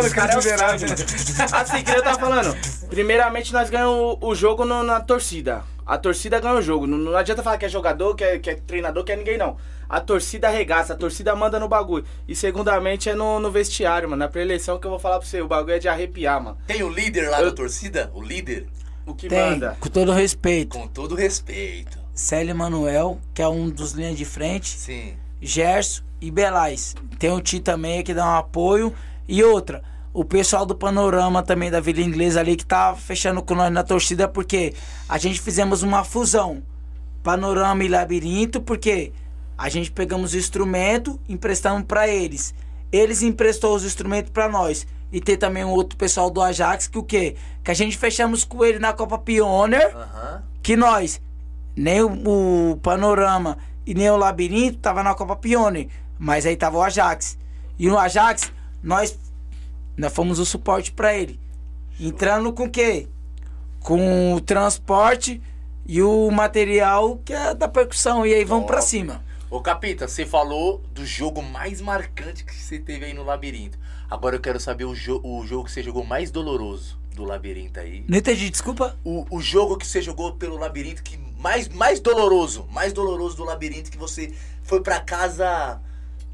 Os caras é miseráveis. mano. Assim, que eu tava falando. Primeiramente, nós ganhamos o, jogo na torcida. A torcida ganha o jogo. Não, não adianta falar que é jogador, que é, que é treinador, que é ninguém, não. A torcida arregaça, a torcida manda no bagulho. E segundamente é no, no vestiário, mano. Na pré-eleição que eu vou falar pra você, o bagulho é de arrepiar, mano. Tem o líder lá Eu- da torcida? O líder? O que Tem, manda. com todo respeito. Com todo respeito. Célio Manuel, que é um dos linhas de frente. Sim. Gerson e Belais. Tem o Ti também que dá um apoio. E outra, o pessoal do Panorama também da Vila Inglesa ali que tá fechando com nós na torcida, porque a gente fizemos uma fusão. Panorama e Labirinto, porque a gente pegamos o instrumento, emprestamos pra eles. Eles emprestou os instrumentos pra nós. E tem também um outro pessoal do Ajax que o quê? Que a gente fechamos com ele na Copa Pioneer Aham. que nós, nem o, o Panorama e nem o Labirinto tava na Copa Pione, mas aí tava o Ajax. E no Ajax, nós nós fomos o suporte pra ele. Entrando com o quê? Com o transporte e o material que é da percussão. E aí vamos pra Top. cima. Ô Capita, você falou do jogo mais marcante que você teve aí no labirinto. Agora eu quero saber o, jo o jogo que você jogou mais doloroso do labirinto aí. Não entendi, desculpa. O, o jogo que você jogou pelo labirinto que mais, mais doloroso, mais doloroso do labirinto que você foi pra casa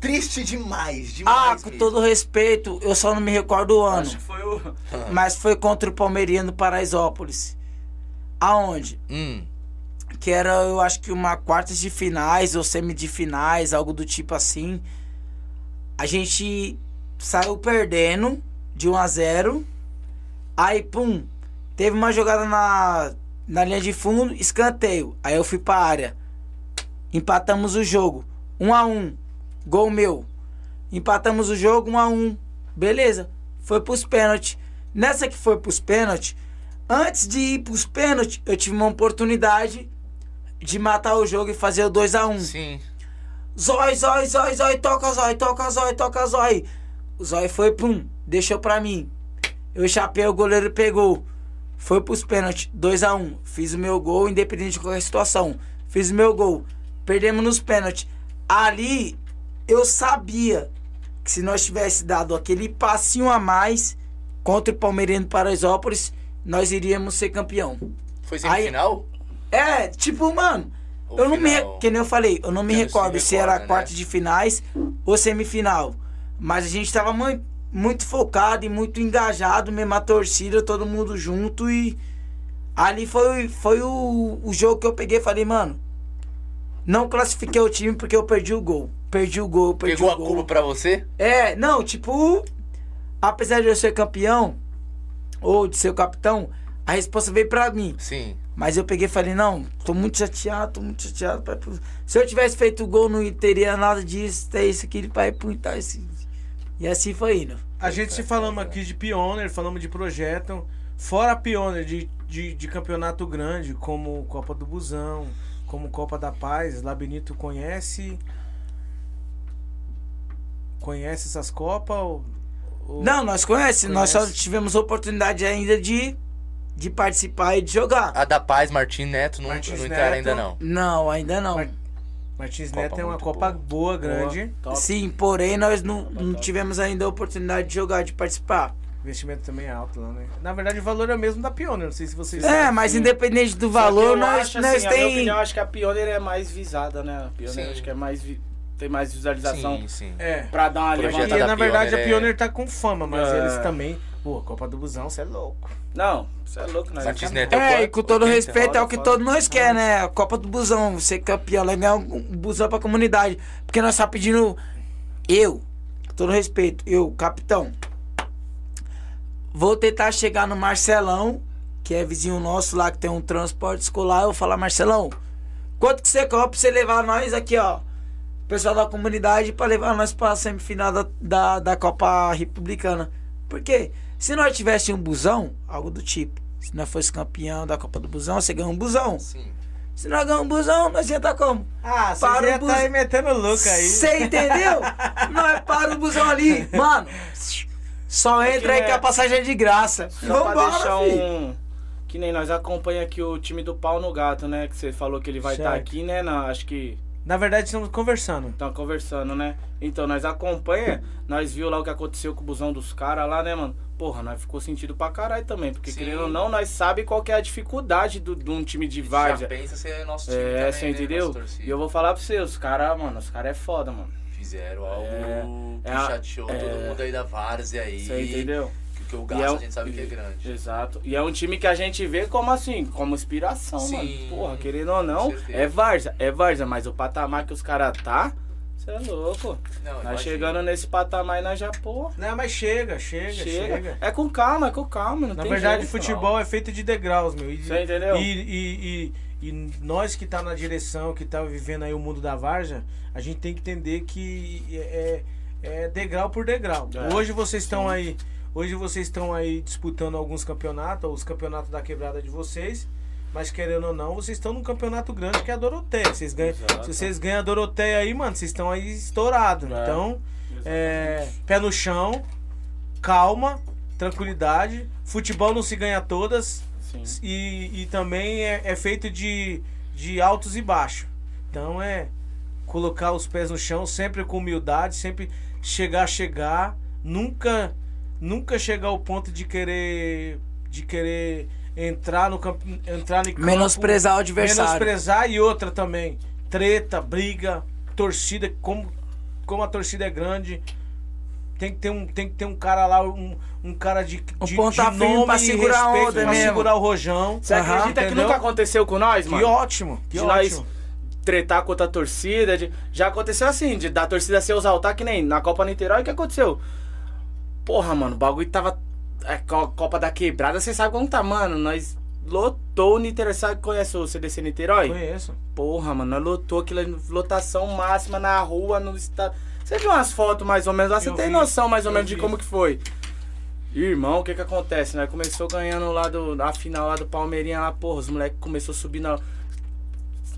triste demais, Ah, demais. com mesmo. todo respeito, eu só não me recordo o ano. Acho que foi o. Mas foi contra o Palmeiriano Paraisópolis. Aonde? Hum, que era, eu acho que uma quartas de finais ou semi de finais, algo do tipo assim. A gente saiu perdendo de 1 a 0. Aí, pum, teve uma jogada na, na linha de fundo, escanteio. Aí eu fui pra área. Empatamos o jogo. 1 a 1. Gol meu. Empatamos o jogo 1 a 1. Beleza. Foi pros pênaltis. Nessa que foi pros pênaltis, antes de ir pros pênaltis, eu tive uma oportunidade de matar o jogo e fazer o 2 a 1. sim. Zói, zói, zói, zói, toca zói, toca zói, toca zói. O zói foi, pum, deixou pra mim. Eu chapei, o goleiro pegou. Foi pros pênaltis, 2x1. Fiz o meu gol, independente de qualquer situação. Fiz o meu gol. Perdemos nos pênaltis. Ali, eu sabia que se nós tivesse dado aquele passinho a mais contra o Palmeirense Paraisópolis, nós iríamos ser campeão. Foi Aí- semifinal? É, tipo, mano, Ou eu não me. final? Que nem eu falei, eu não me recordo se recorda, era né? quarta de finais ou semifinal. Mas a gente tava mui- muito focado e muito engajado, mesmo a torcida, todo mundo junto e. Ali foi, foi o, o jogo que eu peguei e falei, mano. Não classifiquei o time porque eu perdi o gol. Perdi o gol, perdi Pegou o a gol. culpa pra você? É, não, tipo, apesar de eu ser campeão ou de ser o capitão, a resposta veio pra mim. Sim. Mas eu peguei e falei, não, tô muito chateado, tô muito chateado. pai, pô. Se eu tivesse feito o gol, não teria nada disso, ter isso aqui, pai, puntar esse. E assim foi indo. A gente se falamos aqui de Pioneer, falamos de projeto. Fora Pioneer de, de, de campeonato grande, como Copa do Busão, como Copa da Paz, Labirinto conhece. Conhece essas Copas? Ou, ou- Não, nós conhecemos, nós só Conhece. tivemos oportunidade ainda de, de participar e de jogar. A da Paz, Martim Neto, não, Martins não entraram Neto. ainda não. Não, ainda não. Mar- Martins Copa Neto é uma Copa boa. boa, grande. Boa. Sim, porém nós não, não tivemos ainda a oportunidade de jogar, de participar. Investimento também é alto lá, né? Na verdade, o valor é o mesmo da Pioneer. Não sei se vocês É, sabem. mas independente do valor, nós, acho, nós assim, a minha tem. opinião, acho que a Pioneer é mais visada, né? A Pioneer Sim. acho que é mais vi- ter mais visualização Sim, sim. É. pra dar uma levantada. da na verdade, Pioneer a é- Pioneer tá com fama, mas É. eles também. Pô, Copa do Busão, você é louco. Não, você é louco, acabamos. Neto é o É, e quanto? com todo 80? respeito, é o que Foda, todos nós quer, né? A Copa do Busão, ser campeão, lá, ganhar um busão pra comunidade. Porque nós tá pedindo. Eu, com todo respeito, eu, capitão. Vou tentar chegar no Marcelão, que é vizinho nosso lá, que tem um transporte escolar. Eu vou falar, Marcelão, quanto que você cobra pra você levar nós aqui, ó? Pessoal da comunidade, pra levar nós pra semifinal da, da, da Copa Republicana. Por quê? Se nós tivesse um busão, algo do tipo. Se nós fosse campeão da Copa do Busão, você ganha um busão. Sim. Se nós ganhamos um busão, nós ia estar como? Ah, você Para tá bus- aí metendo louco aí. Você entendeu? nós para o busão ali. Mano, só entra aí é- que a passagem é de graça. Só pra Vambora, deixar filho. um. Que nem nós acompanha aqui o time do pau no gato, né? Que você falou que ele vai estar Certo. aqui, né? Na, acho que Na verdade, estamos conversando. estão conversando, né? Então, nós acompanha, nós viu lá o que aconteceu com o busão dos caras lá, né, mano? Porra, nós ficou sentido pra caralho também. Porque Sim. querendo ou não, nós sabe qual que é a dificuldade do- de um time de Já várzea. pensa ser nosso time É, também, você né, entendeu? torcida. E eu vou falar pra você, os caras, mano, os caras é foda, mano. Fizeram algo É, que é chateou é. todo mundo aí da Várzea aí. Você entendeu? Que, que o gasto é a um- gente sabe que é grande. Exato. E é um time que a gente vê como assim, como inspiração, Sim, mano. Porra, querendo ou não, é Varza, é Varza, mas o patamar que os caras tá, você é louco. Não, Nós chegando nesse patamar e nós já, porra, Não, mas chega, chega, chega. chega. É com calma, é com calma, não Na tem verdade, jeito, futebol é feito de degraus, meu. E, Você entendeu? E, e, e, e nós que tá na direção, que tá vivendo aí o mundo da Varja, a gente tem que entender que é, é degrau por degrau. É, hoje vocês estão aí, hoje vocês estão aí disputando alguns campeonatos, os campeonatos da quebrada de vocês. Mas querendo ou não, vocês estão num campeonato grande que é a Doroteia. Vocês ganham, Exato. se vocês ganham a Doroteia aí, mano, vocês estão aí estourados. É. Então, é, pé no chão, calma, tranquilidade. Futebol não se ganha todas Sim. e, e também é, é feito de, de altos e baixos. Então é colocar os pés no chão, sempre com humildade, sempre chegar, chegar, nunca nunca chegar ao ponto de querer de querer entrar no campo, entrar no campo, Menosprezar o adversário. menosprezar e outra também, treta, briga, torcida, como como a torcida é grande, tem que ter um, tem que ter um cara lá, um, um cara de, Um de, ponta de nome pra e segurar a respeito onda pra mesmo. segurar o rojão. Você Aham, acredita que entendeu? nunca aconteceu com nós, Que mano? ótimo, que de nós ótimo. tretar contra a torcida. de- Já aconteceu assim, de da torcida ser exaltar, que nem na Copa Niterói, o que aconteceu? Porra, mano, o bagulho tava. A Co- Copa da Quebrada, você sabe como tá, mano. Nós lotou o Niterói. Sabe conhece o CDC Niterói? Conheço. Porra, mano, nós lotou aquela lotação máxima na rua, no estado. Você viu umas fotos mais ou menos lá? Você Eu tem vi, noção mais ou eu menos de vi. como que foi? Irmão, o que que acontece, né? Começou ganhando lá do, na final lá do Palmeirinha lá, porra, os moleques começou a subir na...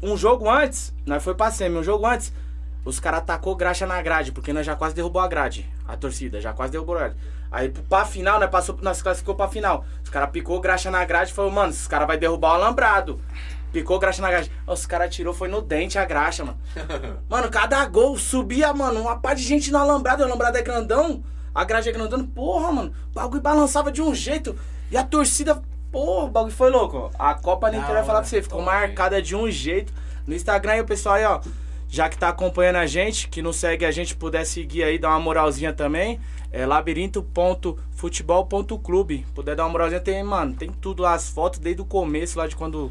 Um jogo antes, nós foi pra semi, um jogo antes, os caras atacou graxa na grade, porque nós já quase derrubou a grade, a torcida, já quase derrubou a grade. Aí pra final, nós, passou, nós classificou pra final. Os caras picou graxa na grade e falou, mano, esses caras vai derrubar o alambrado. Picou graxa na grade. Os caras tirou, foi no dente a graxa, mano. Mano, cada gol subia, mano, uma par de gente no alambrado. O alambrado é grandão, a grade é grandão. Porra, mano, o bagulho balançava de um jeito. E a torcida, porra, o bagulho foi louco. A Copa Nintendo vai falar pra você, ficou marcada de um jeito. No Instagram aí, o pessoal aí, ó, já que tá acompanhando a gente, que não segue a gente, puder seguir aí, dar uma moralzinha também. É labirinto.futebol.clube. Puder dar uma moralzinha, tem, mano, tem tudo lá, as fotos desde o começo, lá de quando.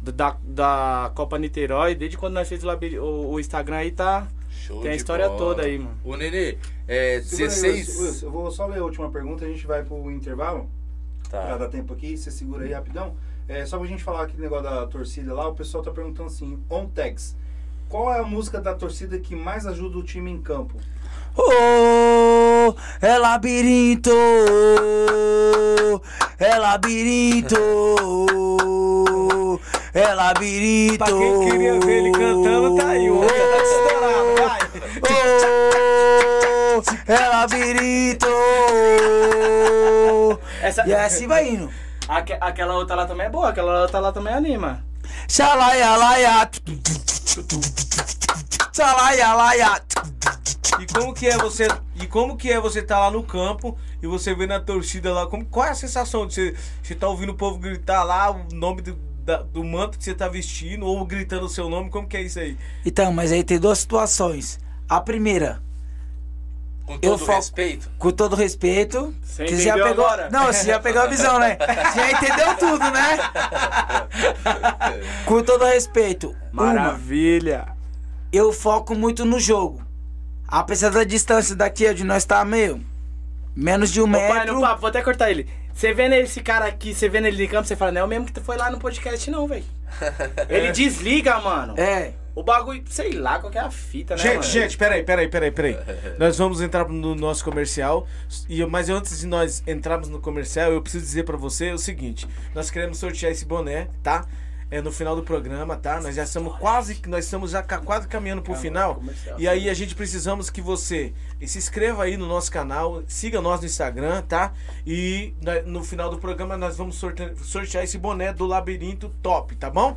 Da, da Copa Niterói, desde quando nós fez o, o, o Instagram aí, tá. Show Tem a história bola. toda aí, mano. Ô, Nenê, é, Segura aí, 16... Wilson, Wilson, eu vou só ler a última pergunta, a gente vai pro intervalo. Pra Tá. dar tempo aqui, você segura aí rapidão. É, só pra gente falar aquele negócio da torcida lá, o pessoal tá perguntando assim, on tags. Qual é a música da torcida que mais ajuda o time em campo? Oh, é labirinto, é labirinto, é labirinto. Pra quem queria ver ele cantando, tá aí. O homem tá estourado, vai. Oh, é labirinto. Essa, E assim vai indo. Aque- aquela outra lá também é boa, aquela outra lá também anima. Xalaia, laia. Xalaia, laia. E como que é você e como que é você tá lá no campo e você vê na torcida lá, como, qual é a sensação de você, você tá ouvindo o povo gritar lá o nome do, da- do manto que você tá vestindo ou gritando o seu nome, como que é isso aí? Então, mas aí tem duas situações. A primeira, Com Eu todo respeito. com todo respeito. Você que já pegou. agora? Não, você já pegou a visão, né? Você já entendeu tudo, né? com todo respeito. Uma, Maravilha. eu foco muito no jogo. Apesar da distância daqui onde nós tá meio. Menos de um Ô, pai, metro. no papo, vou até cortar ele. Você vendo esse cara aqui, você vendo ele em campo, você fala, não é o mesmo que tu foi lá no podcast, não, velho. Ele desliga, mano. É. O bagulho, sei lá, qual é a fita, né, Gente, mano? gente, peraí, peraí, peraí, peraí. Nós vamos entrar no nosso comercial. E, mas antes de nós entrarmos no comercial, eu preciso dizer pra você o seguinte: nós queremos sortear esse boné, tá? É no final do programa, tá? Nós já estamos quase, nós estamos já quase caminhando pro final. E aí a gente precisamos que você se inscreva aí no nosso canal, siga nós no Instagram, tá? E no final do programa nós vamos sorte- sortear esse boné do Labirinto Top, tá bom?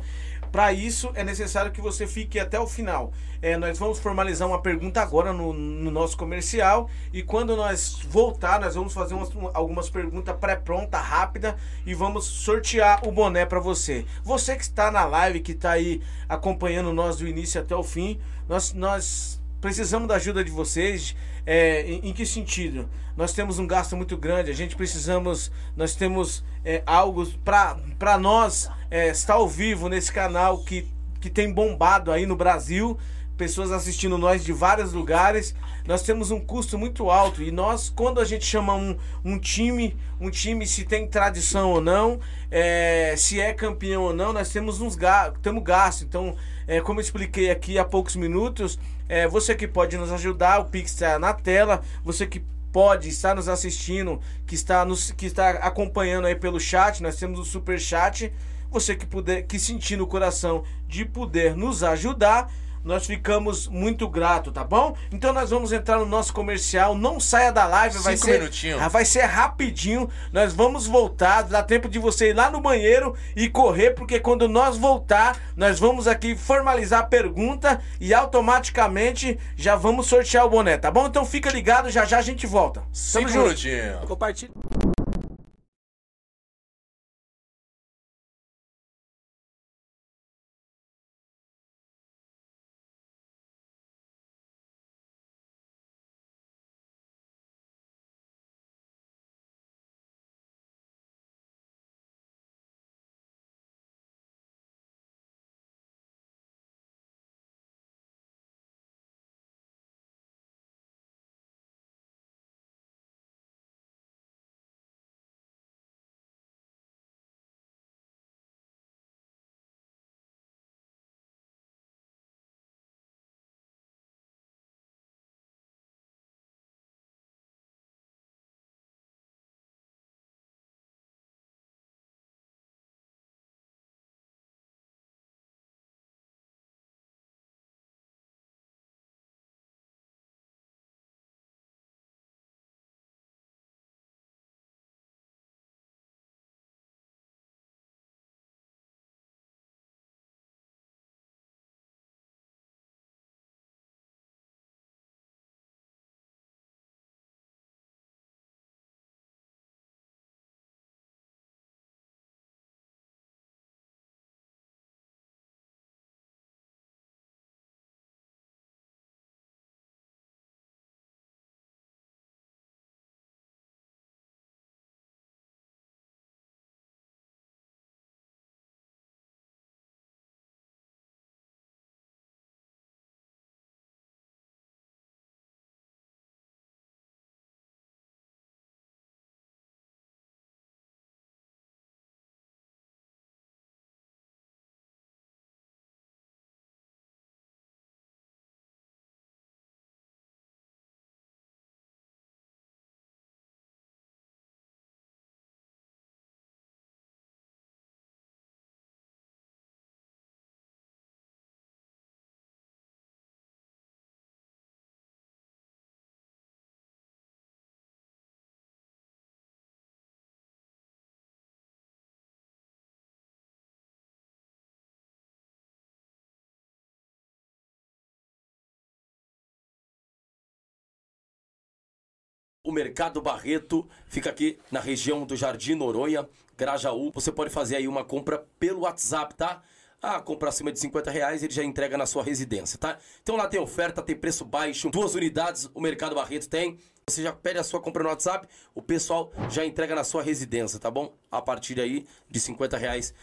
Para isso é necessário que você fique até o final. É, nós vamos formalizar uma pergunta agora no, no nosso comercial e quando nós voltar nós vamos fazer umas- algumas perguntas pré-pronta, rápida e vamos sortear o boné para você. Você que está na live, que está aí acompanhando nós do início até o fim, nós, nós precisamos da ajuda de vocês. É, em, em que sentido? Nós temos um gasto muito grande, a gente precisamos, nós temos é, algo para nós é, estar ao vivo nesse canal que, que tem bombado aí no Brasil, pessoas assistindo nós de vários lugares. Nós temos um custo muito alto e nós, quando a gente chama um, um time, um time se tem tradição ou não, é, se é campeão ou não, nós temos uns ga temos gasto. Então, é, como eu expliquei aqui há poucos minutos, é, você que pode nos ajudar, o Pix está na tela, você que pode estar nos assistindo, que está, nos, que está acompanhando aí pelo chat, nós temos o super chat. Você que puder, que sentir no coração de poder nos ajudar, nós ficamos muito grato, tá bom? Então nós vamos entrar no nosso comercial, não saia da live, vai Cinco ser minutinhos. Ah, vai ser rapidinho. Nós vamos voltar, dá tempo de você ir lá no banheiro e correr, porque quando nós voltar, nós vamos aqui formalizar a pergunta e automaticamente já vamos sortear o boné, tá bom? Então fica ligado, já já a gente volta. Cinco junto. minutinhos. Compartilha. Mercado Barreto fica aqui na região do Jardim Noronha, Grajaú. Você pode fazer aí uma compra pelo WhatsApp, tá? Ah, compra acima de 50 reais, ele já entrega na sua residência, tá? Então lá tem oferta, tem preço baixo, duas unidades o Mercado Barreto tem. Você já pede a sua compra no WhatsApp, o pessoal já entrega na sua residência, tá bom? A partir aí de 50 reais.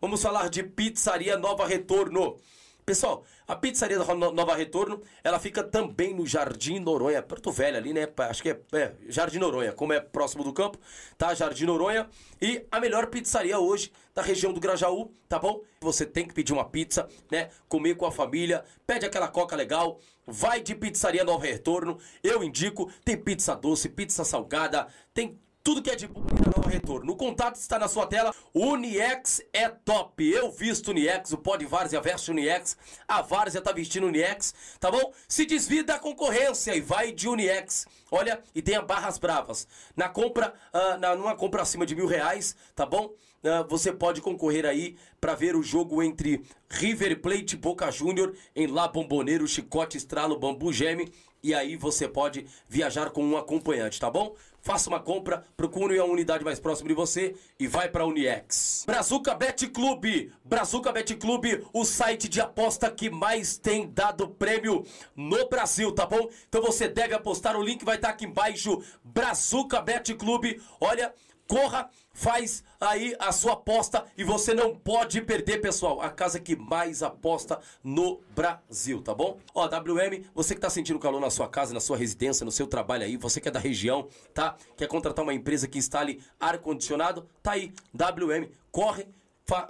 Vamos falar de Pizzaria Nova Retorno. Pessoal, a pizzaria da Nova Retorno, ela fica também no Jardim Noronha, Porto Velho ali, né? Acho que é, é, Jardim Noronha, como é próximo do campo, tá? Jardim Noronha. E a melhor pizzaria hoje da região do Grajaú, tá bom? Você tem que pedir uma pizza, né? Comer com a família, pede aquela coca legal, vai de pizzaria Nova Retorno. Eu indico, tem pizza doce, pizza salgada, tem tudo que é de bom não retorno. O contato está na sua tela. Uniex é top. Eu visto Uniex, o Pod Várzea veste Uniex, a Várzea tá vestindo Uniex, tá bom? Se desvia da concorrência e vai de Uniex. Olha, e tenha barras bravas. Na compra, uh, na, numa compra acima de mil reais, tá bom? Uh, você pode concorrer aí para ver o jogo entre River Plate e Boca Júnior em La Bomboneiro, Chicote, Estralo, Bambu Geme. E aí você pode viajar com um acompanhante, tá bom? Faça uma compra, procure a unidade mais próxima de você e vai para Uniex. Brazuca Bet Clube, Brazuca Bet Clube, o site de aposta que mais tem dado prêmio no Brasil, tá bom? Então você deve apostar, o link vai estar tá aqui embaixo. Brazuca Bet Clube, olha, Corra, faz aí a sua aposta e você não pode perder, pessoal. A casa que mais aposta no Brasil, tá bom? Ó, WM, você que tá sentindo calor na sua casa, na sua residência, no seu trabalho aí, você que é da região, tá? Quer contratar uma empresa que instale ar-condicionado? Tá aí, WM, corre.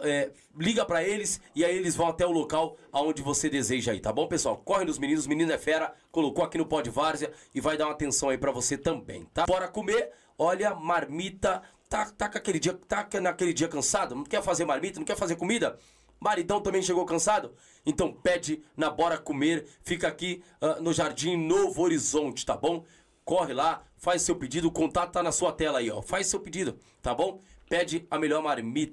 É, liga para eles e aí eles vão até o local aonde você deseja aí, tá bom, pessoal? Corre nos meninos, menino é fera, colocou aqui no Pod Várzea e vai dar uma atenção aí para você também, tá? Bora comer, olha, marmita, tá, tá, com aquele dia, tá naquele dia cansado, não quer fazer marmita, não quer fazer comida? Maridão também chegou cansado? Então pede na Bora Comer, fica aqui uh, no Jardim Novo Horizonte, tá bom? Corre lá, faz seu pedido, o contato tá na sua tela aí, ó. Faz seu pedido, tá bom? Pede a melhor marmita.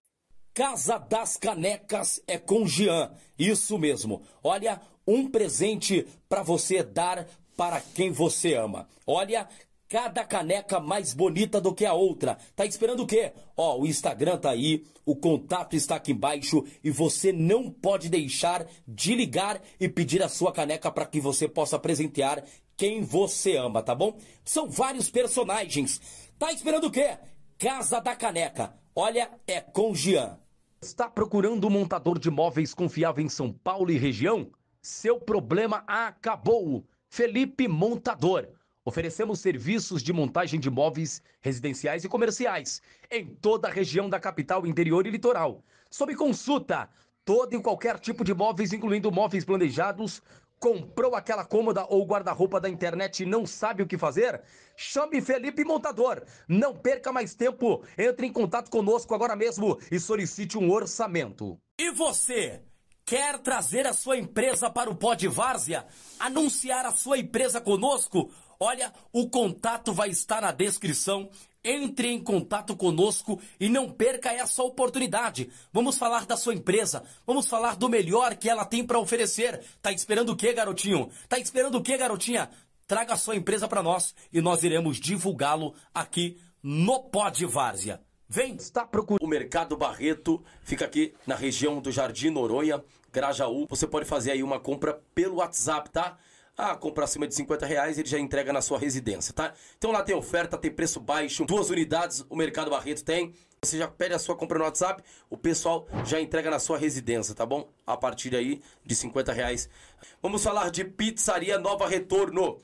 Casa das Canecas é com Jean. Isso mesmo. Olha, um presente para você dar para quem você ama. Olha, cada caneca mais bonita do que a outra. Tá esperando o quê? Ó, o Instagram tá aí, o contato está aqui embaixo e você não pode deixar de ligar e pedir a sua caneca para que você possa presentear quem você ama, tá bom? São vários personagens. Tá esperando o quê? Casa da Caneca. Olha, é com Jean. Está procurando um montador de móveis confiável em São Paulo e região? Seu problema acabou. Felipe Montador. Oferecemos serviços de montagem de móveis residenciais e comerciais em toda a região da capital, interior e litoral. Sob consulta, todo e qualquer tipo de móveis, incluindo móveis planejados, Comprou aquela cômoda ou guarda-roupa da internet e não sabe o que fazer? Chame Felipe Montador. Não perca mais tempo. Entre em contato conosco agora mesmo e solicite um orçamento. E você? Quer trazer a sua empresa para o Pod Várzea? Anunciar a sua empresa conosco? Olha, o contato vai estar na descrição entre em contato conosco e não perca essa oportunidade. Vamos falar da sua empresa, vamos falar do melhor que ela tem para oferecer. Tá esperando o que, garotinho? Tá esperando o que, garotinha? Traga a sua empresa para nós e nós iremos divulgá-lo aqui no Pod Várzea. Vem! Está procurando. O Mercado Barreto fica aqui na região do Jardim Noronha, Grajaú. Você pode fazer aí uma compra pelo WhatsApp, tá? Ah, compra acima de 50 reais, ele já entrega na sua residência, tá? Então lá tem oferta, tem preço baixo, duas unidades o Mercado Barreto tem. Você já pede a sua compra no WhatsApp, o pessoal já entrega na sua residência, tá bom? A partir aí de 50 reais. Vamos falar de Pizzaria Nova Retorno.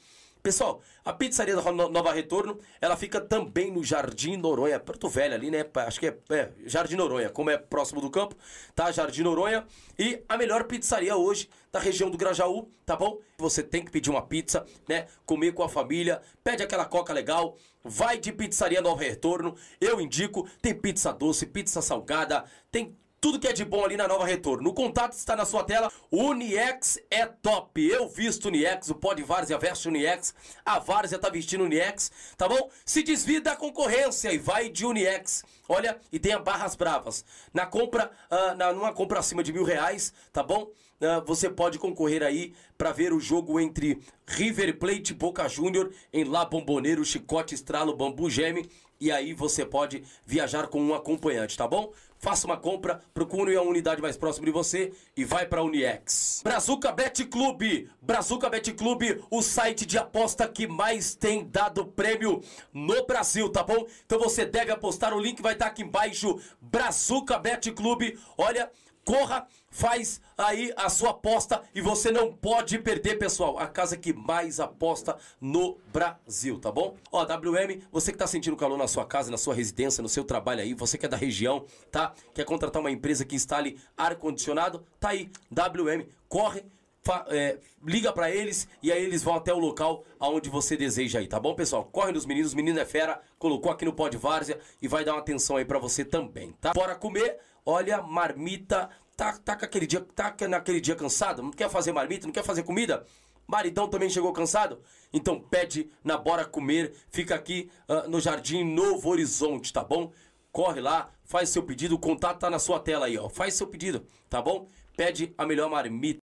Pessoal, a pizzaria da Nova Retorno, ela fica também no Jardim Noronha, Porto Velho ali, né? Acho que é, é, Jardim Noronha, como é próximo do campo, tá? Jardim Noronha. E a melhor pizzaria hoje da região do Grajaú, tá bom? Você tem que pedir uma pizza, né? Comer com a família, pede aquela coca legal, vai de pizzaria Nova Retorno. Eu indico, tem pizza doce, pizza salgada, tem tudo que é de bom ali na Nova Retorno. O contato está na sua tela. Uniex é top. Eu visto Uniex, o Pod Várzea veste Uniex, a Várzea tá vestindo Uniex, tá bom? Se desvia da concorrência e vai de Uniex. Olha, e tenha barras bravas. Na compra, uh, na, numa compra acima de mil reais, tá bom? Uh, você pode concorrer aí para ver o jogo entre River Plate e Boca Júnior em La Bomboneiro, Chicote, Estralo, Bambu Geme. E aí você pode viajar com um acompanhante, tá bom? Faça uma compra, procure a unidade mais próxima de você e vai pra Uniex. Brazuca Bet Clube, Brazuca Bet Clube, o site de aposta que mais tem dado prêmio no Brasil, tá bom? Então você deve apostar, o link vai estar aqui embaixo. Brazuca Bet Clube, olha, corra, faz aí a sua aposta e você não pode perder, pessoal. A casa que mais aposta no Brasil, tá bom? Ó, WM, você que tá sentindo calor na sua casa, na sua residência, no seu trabalho aí, você que é da região, tá? Quer contratar uma empresa que instale ar-condicionado? Tá aí, WM, corre. é, liga pra eles e aí eles vão até o local aonde você deseja aí, tá bom, pessoal? Corre nos meninos, menino é fera, colocou aqui no Pod Várzea e vai dar uma atenção aí pra você também, tá? Bora comer, olha, marmita, tá, tá com aquele dia, tá naquele dia cansado, não quer fazer marmita, não quer fazer comida? Maridão também chegou cansado? Então pede na Bora Comer, fica aqui ah, no Jardim Novo Horizonte, tá bom? Corre lá, faz seu pedido, o contato tá na sua tela aí, ó. Faz seu pedido, tá bom? Pede a melhor marmita.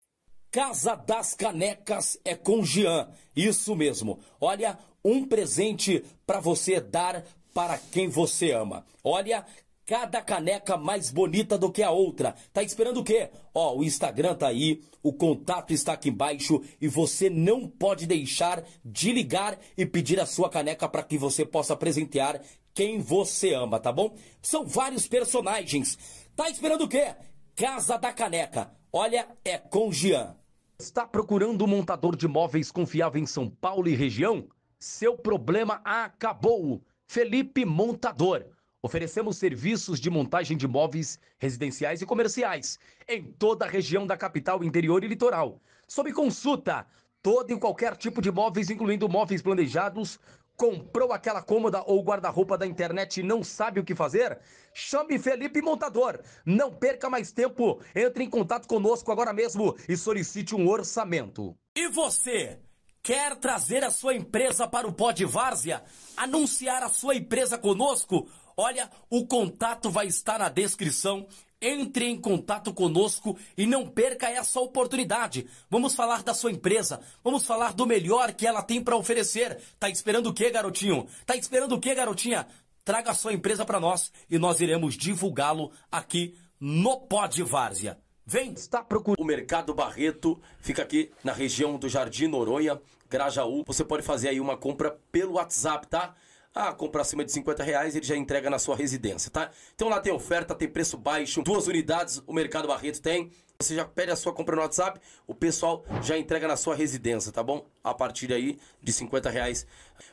Casa das Canecas é com Jean. Isso mesmo. Olha, um presente para você dar para quem você ama. Olha, cada caneca mais bonita do que a outra. Tá esperando o quê? Ó, o Instagram tá aí, o contato está aqui embaixo e você não pode deixar de ligar e pedir a sua caneca para que você possa presentear quem você ama, tá bom? São vários personagens. Tá esperando o quê? Casa da Caneca. Olha, é com Jean. Está procurando um montador de móveis confiável em São Paulo e região? Seu problema acabou. Felipe Montador. Oferecemos serviços de montagem de móveis residenciais e comerciais em toda a região da capital, interior e litoral. Sob consulta, todo e qualquer tipo de móveis, incluindo móveis planejados. Comprou aquela cômoda ou guarda-roupa da internet e não sabe o que fazer? Chame Felipe Montador. Não perca mais tempo. Entre em contato conosco agora mesmo e solicite um orçamento. E você? Quer trazer a sua empresa para o Pod Várzea? Anunciar a sua empresa conosco? Olha, o contato vai estar na descrição. Entre em contato conosco e não perca essa oportunidade. Vamos falar da sua empresa, vamos falar do melhor que ela tem para oferecer. Tá esperando o quê, garotinho? Tá esperando o quê, garotinha? Traga a sua empresa para nós e nós iremos divulgá-lo aqui no Pod Várzea. Vem! Está procurando. O Mercado Barreto fica aqui na região do Jardim Noronha, Grajaú. Você pode fazer aí uma compra pelo WhatsApp, tá? Ah, compra acima de 50 reais, ele já entrega na sua residência, tá? Então lá tem oferta, tem preço baixo, duas unidades o Mercado Barreto tem. Você já pede a sua compra no WhatsApp, o pessoal já entrega na sua residência, tá bom? A partir aí de 50 reais.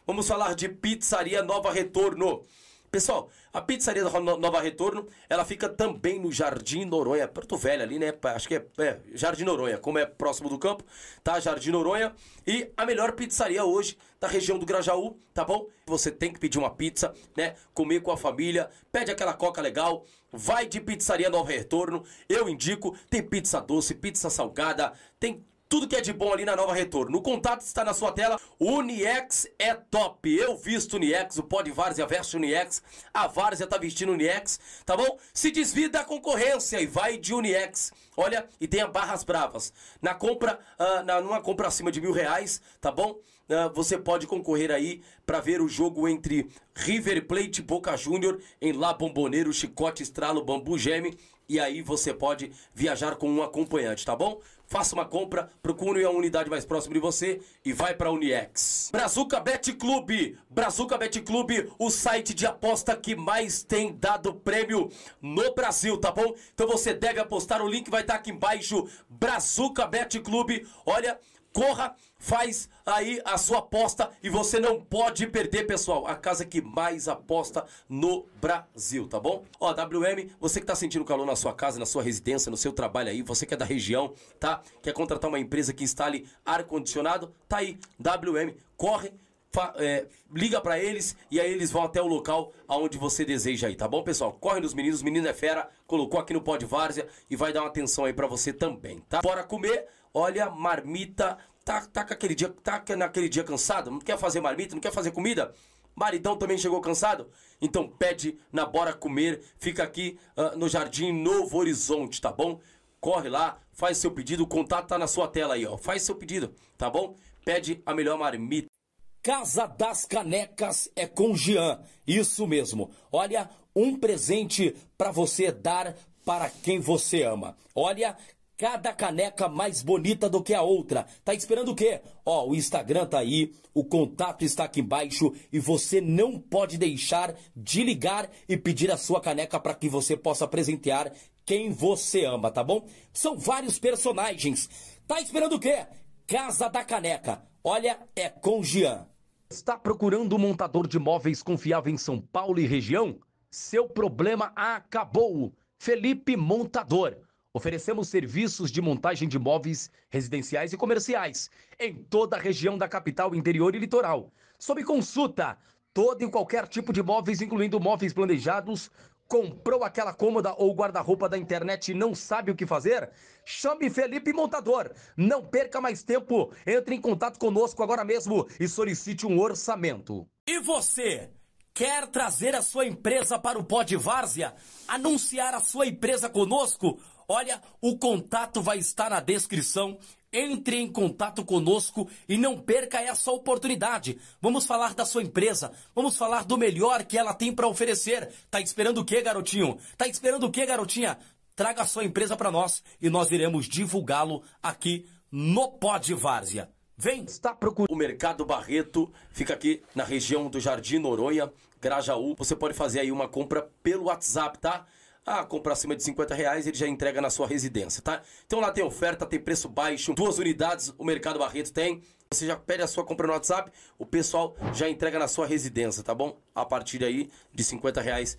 Vamos falar de Pizzaria Nova Retorno. Pessoal, a pizzaria da No- Nova Retorno, ela fica também no Jardim Noronha, Porto Velho ali, né? Acho que é, é, Jardim Noronha, como é próximo do campo, tá? Jardim Noronha. E a melhor pizzaria hoje da região do Grajaú, tá bom? Você tem que pedir uma pizza, né? Comer com a família, pede aquela coca legal, vai de pizzaria Nova Retorno. Eu indico, tem pizza doce, pizza salgada, tem tudo que é de bom ali na Nova Retorno. O contato está na sua tela. Uniex é top. Eu visto Uniex, o Pod Várzea veste Uniex. A Várzea tá vestindo Uniex, tá bom? Se desvia da concorrência e vai de Uniex. Olha, e tenha barras bravas. Na compra, ah, na, numa compra acima de mil reais, tá bom? Ah, você pode concorrer aí para ver o jogo entre River Plate e Boca Júnior em La Bomboneiro, Chicote, Estralo, Bambu Geme. E aí você pode viajar com um acompanhante, tá bom? Faça uma compra, procure a unidade mais próxima de você e vai para Uniex. Brazuca Bet Clube, Brazuca Bet Clube, o site de aposta que mais tem dado prêmio no Brasil, tá bom? Então você deve apostar, o link vai estar aqui embaixo. Brazuca Bet Clube, olha, corra, faz aí a sua aposta e você não pode perder, pessoal. A casa que mais aposta no Brasil, tá bom? Ó, WM, você que tá sentindo calor na sua casa, na sua residência, no seu trabalho aí, você que é da região, tá? Quer contratar uma empresa que instale ar-condicionado? Tá aí, WM, corre. é, liga pra eles e aí eles vão até o local aonde você deseja aí, tá bom, pessoal? Corre nos meninos, menino é fera, colocou aqui no Pod Várzea e vai dar uma atenção aí pra você também, tá? Bora comer, olha, marmita, tá, tá com aquele dia, tá naquele dia cansado, não quer fazer marmita, não quer fazer comida? Maridão também chegou cansado? Então pede na Bora Comer, fica aqui ah, no Jardim Novo Horizonte, tá bom? Corre lá, faz seu pedido, o contato tá na sua tela aí, ó. Faz seu pedido, tá bom? Pede a melhor marmita. Casa das Canecas é com Jean. Isso mesmo. Olha, um presente para você dar para quem você ama. Olha, cada caneca mais bonita do que a outra. Tá esperando o quê? Ó, o Instagram tá aí, o contato está aqui embaixo e você não pode deixar de ligar e pedir a sua caneca para que você possa presentear quem você ama, tá bom? São vários personagens. Tá esperando o quê? Casa da Caneca. Olha, é com Jean. Está procurando um montador de móveis confiável em São Paulo e região? Seu problema acabou. Felipe Montador. Oferecemos serviços de montagem de móveis residenciais e comerciais em toda a região da capital, interior e litoral. Sob consulta, todo e qualquer tipo de móveis, incluindo móveis planejados. Comprou aquela cômoda ou guarda-roupa da internet e não sabe o que fazer? Chame Felipe Montador. Não perca mais tempo. Entre em contato conosco agora mesmo e solicite um orçamento. E você? Quer trazer a sua empresa para o Pod Várzea? Anunciar a sua empresa conosco? Olha, o contato vai estar na descrição. Entre em contato conosco e não perca essa oportunidade. Vamos falar da sua empresa, vamos falar do melhor que ela tem para oferecer. Tá esperando o quê, garotinho? Tá esperando o quê, garotinha? Traga a sua empresa para nós e nós iremos divulgá-lo aqui no Pod Várzea. Vem! Está procurando. O Mercado Barreto fica aqui na região do Jardim Noronha, Grajaú. Você pode fazer aí uma compra pelo WhatsApp, tá? Ah, compra acima de 50 reais, ele já entrega na sua residência, tá? Então lá tem oferta, tem preço baixo, duas unidades o Mercado Barreto tem. Você já pede a sua compra no WhatsApp, o pessoal já entrega na sua residência, tá bom? A partir aí de 50 reais.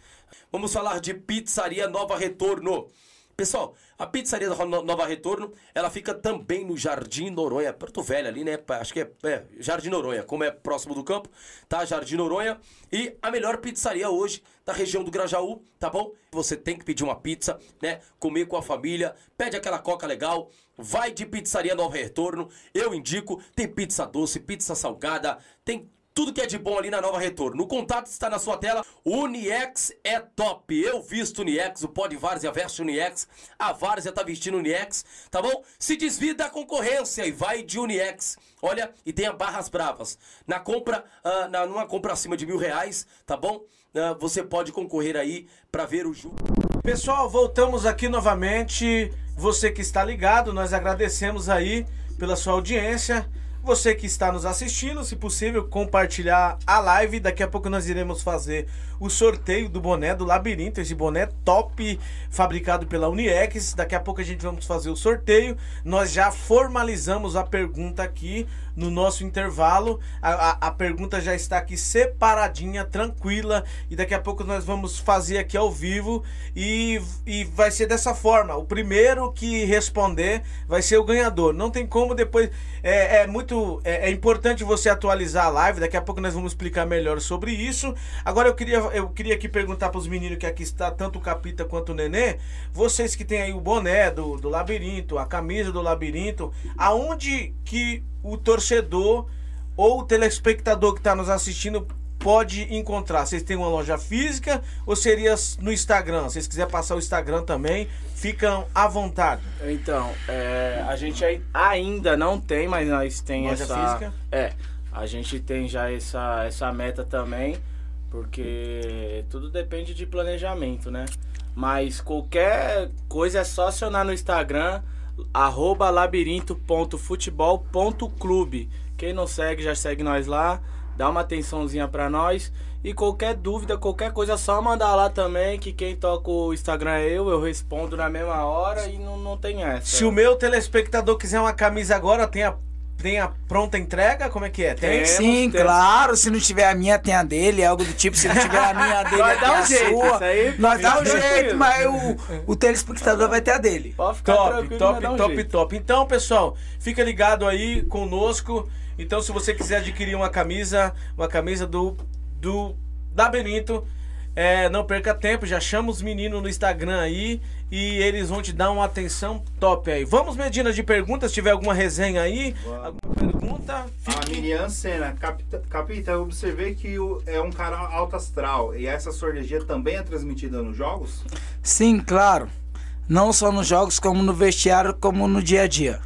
Vamos falar de Pizzaria Nova Retorno. Pessoal, a pizzaria da No- Nova Retorno, ela fica também no Jardim Noronha, Porto Velho ali, né? Acho que é, é Jardim Noronha, como é próximo do campo, tá? Jardim Noronha. E a melhor pizzaria hoje da região do Grajaú, tá bom? Você tem que pedir uma pizza, né? Comer com a família, pede aquela coca legal, vai de pizzaria Nova Retorno. Eu indico, tem pizza doce, pizza salgada, tem tudo que é de bom ali na Nova Retorno. O contato está na sua tela. Uniex é top. Eu visto Uniex, o Pod Várzea veste Uniex. A Várzea tá vestindo Uniex, tá bom? Se desvia da concorrência e vai de Uniex. Olha, e tenha barras bravas. Na compra, ah, na, numa compra acima de mil reais, tá bom? Ah, você pode concorrer aí para ver o jogo. Pessoal, voltamos aqui novamente. Você que está ligado, nós agradecemos aí pela sua audiência. Você que está nos assistindo, se possível, compartilhar a live. Daqui a pouco nós iremos fazer o sorteio do boné do Labirinto. Esse boné top, fabricado pela Uniex. Daqui a pouco a gente vamos fazer o sorteio. Nós já formalizamos a pergunta aqui no nosso intervalo. A, a- a pergunta já está aqui separadinha, tranquila. E daqui a pouco nós vamos fazer aqui ao vivo. E, e vai ser dessa forma: o primeiro que responder vai ser o ganhador. Não tem como depois. É, é muito. É, é importante você atualizar a live. Daqui a pouco nós vamos explicar melhor sobre isso. Agora eu queria, eu queria aqui perguntar para os meninos que aqui está, tanto o Capita quanto o Nenê. Vocês que têm aí o boné do, do labirinto, a camisa do labirinto, aonde que o torcedor ou o telespectador que está nos assistindo pode encontrar? Vocês têm uma loja física ou seria no Instagram? Se vocês quiserem passar o Instagram também, ficam à vontade. Então, é, a gente ai- ainda não tem, mas nós tem Loja essa. física? É, a gente tem já essa, essa meta também, porque tudo depende de planejamento, né? Mas qualquer coisa é só acionar no Instagram, arroba labirinto.futebol.clube. Quem não segue, já segue nós lá, dá uma atençãozinha pra nós. E qualquer dúvida, qualquer coisa, é só mandar lá também, que quem toca o Instagram é eu, eu respondo na mesma hora e não, não tem essa. Se o meu telespectador quiser uma camisa agora, tem a, tem a pronta entrega? Como é que é? Tem? Temos, Sim, temos. claro. Se não tiver a minha, tem a dele. Algo do tipo. Se não tiver a minha, a dele, Nós tem dá um a jeito, sua. isso aí Nós dá um jeito, mas o, o telespectador vai ter a dele. Pode ficar Top, tranquilo, top, nós um top, jeito. top. Então, pessoal, fica ligado aí conosco. Então, se você quiser adquirir uma camisa, uma camisa do do Labirinto, é, não perca tempo, já chama os meninos no Instagram aí e eles vão te dar uma atenção top aí. Vamos, Medina, de perguntas, se tiver alguma resenha aí, alguma pergunta, A fique... Miriam Senna, Capita, Capita, eu observei que o- é um cara alto astral. E essa sua energia também é transmitida nos jogos? Sim, claro. Não só nos jogos, como no vestiário, como no dia a dia.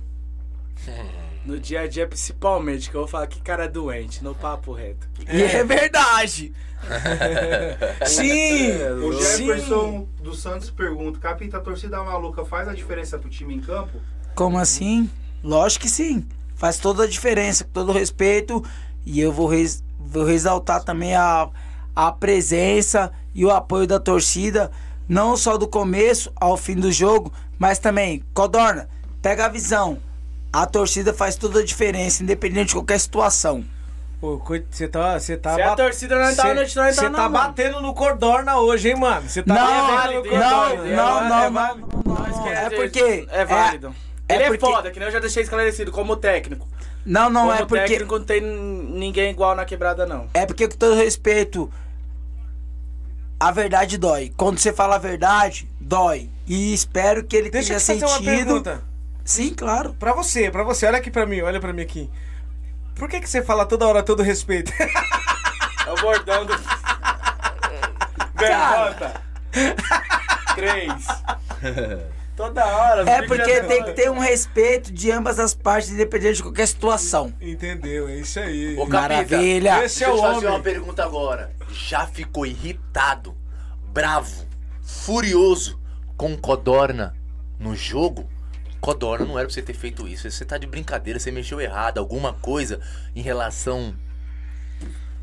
No dia a dia, principalmente, que eu vou falar que cara doente, no papo reto. E é verdade. Sim, O sim. Jefferson dos Santos pergunta: Capita, a torcida maluca faz a diferença pro time em campo? Como assim? Lógico que sim. Faz toda a diferença, com todo respeito. E eu vou, res- vou ressaltar também a, a presença e o apoio da torcida, não só do começo ao fim do jogo, mas também, Codorna, pega a visão. A torcida faz toda a diferença, independente de qualquer situação. Você tá. Você tá Se a torcida não tá, Cê- não tá, não Você tá, não, mano. batendo no Cordorna hoje, hein, mano? Você tá Não, é não, não, É não, válido. não, não, Quer É dizer, porque. É válido. é Ele é, porque- foda, que nem eu já deixei esclarecido, como técnico. Não, não, como é porque. técnico não tem ninguém igual na quebrada, não. É porque, com todo respeito, a verdade dói. Quando você fala a verdade, dói. E espero que ele Deixa eu tenha sentido. Sim, claro. Pra você, pra você. Olha aqui pra mim, olha pra mim aqui. Por que, que você fala toda hora todo respeito? É o bordão do. Levanta. Três. Toda hora. É porque tem que ter um respeito de ambas as partes, independente de qualquer situação. Entendeu? É isso aí. Ô, Capita, Maravilha. Esse é Deixa eu o te fazer homem. uma pergunta agora. Já ficou irritado, bravo, furioso com Codorna no jogo? Codorna não era pra você ter feito isso. Você tá de brincadeira, você mexeu errado. Alguma coisa em relação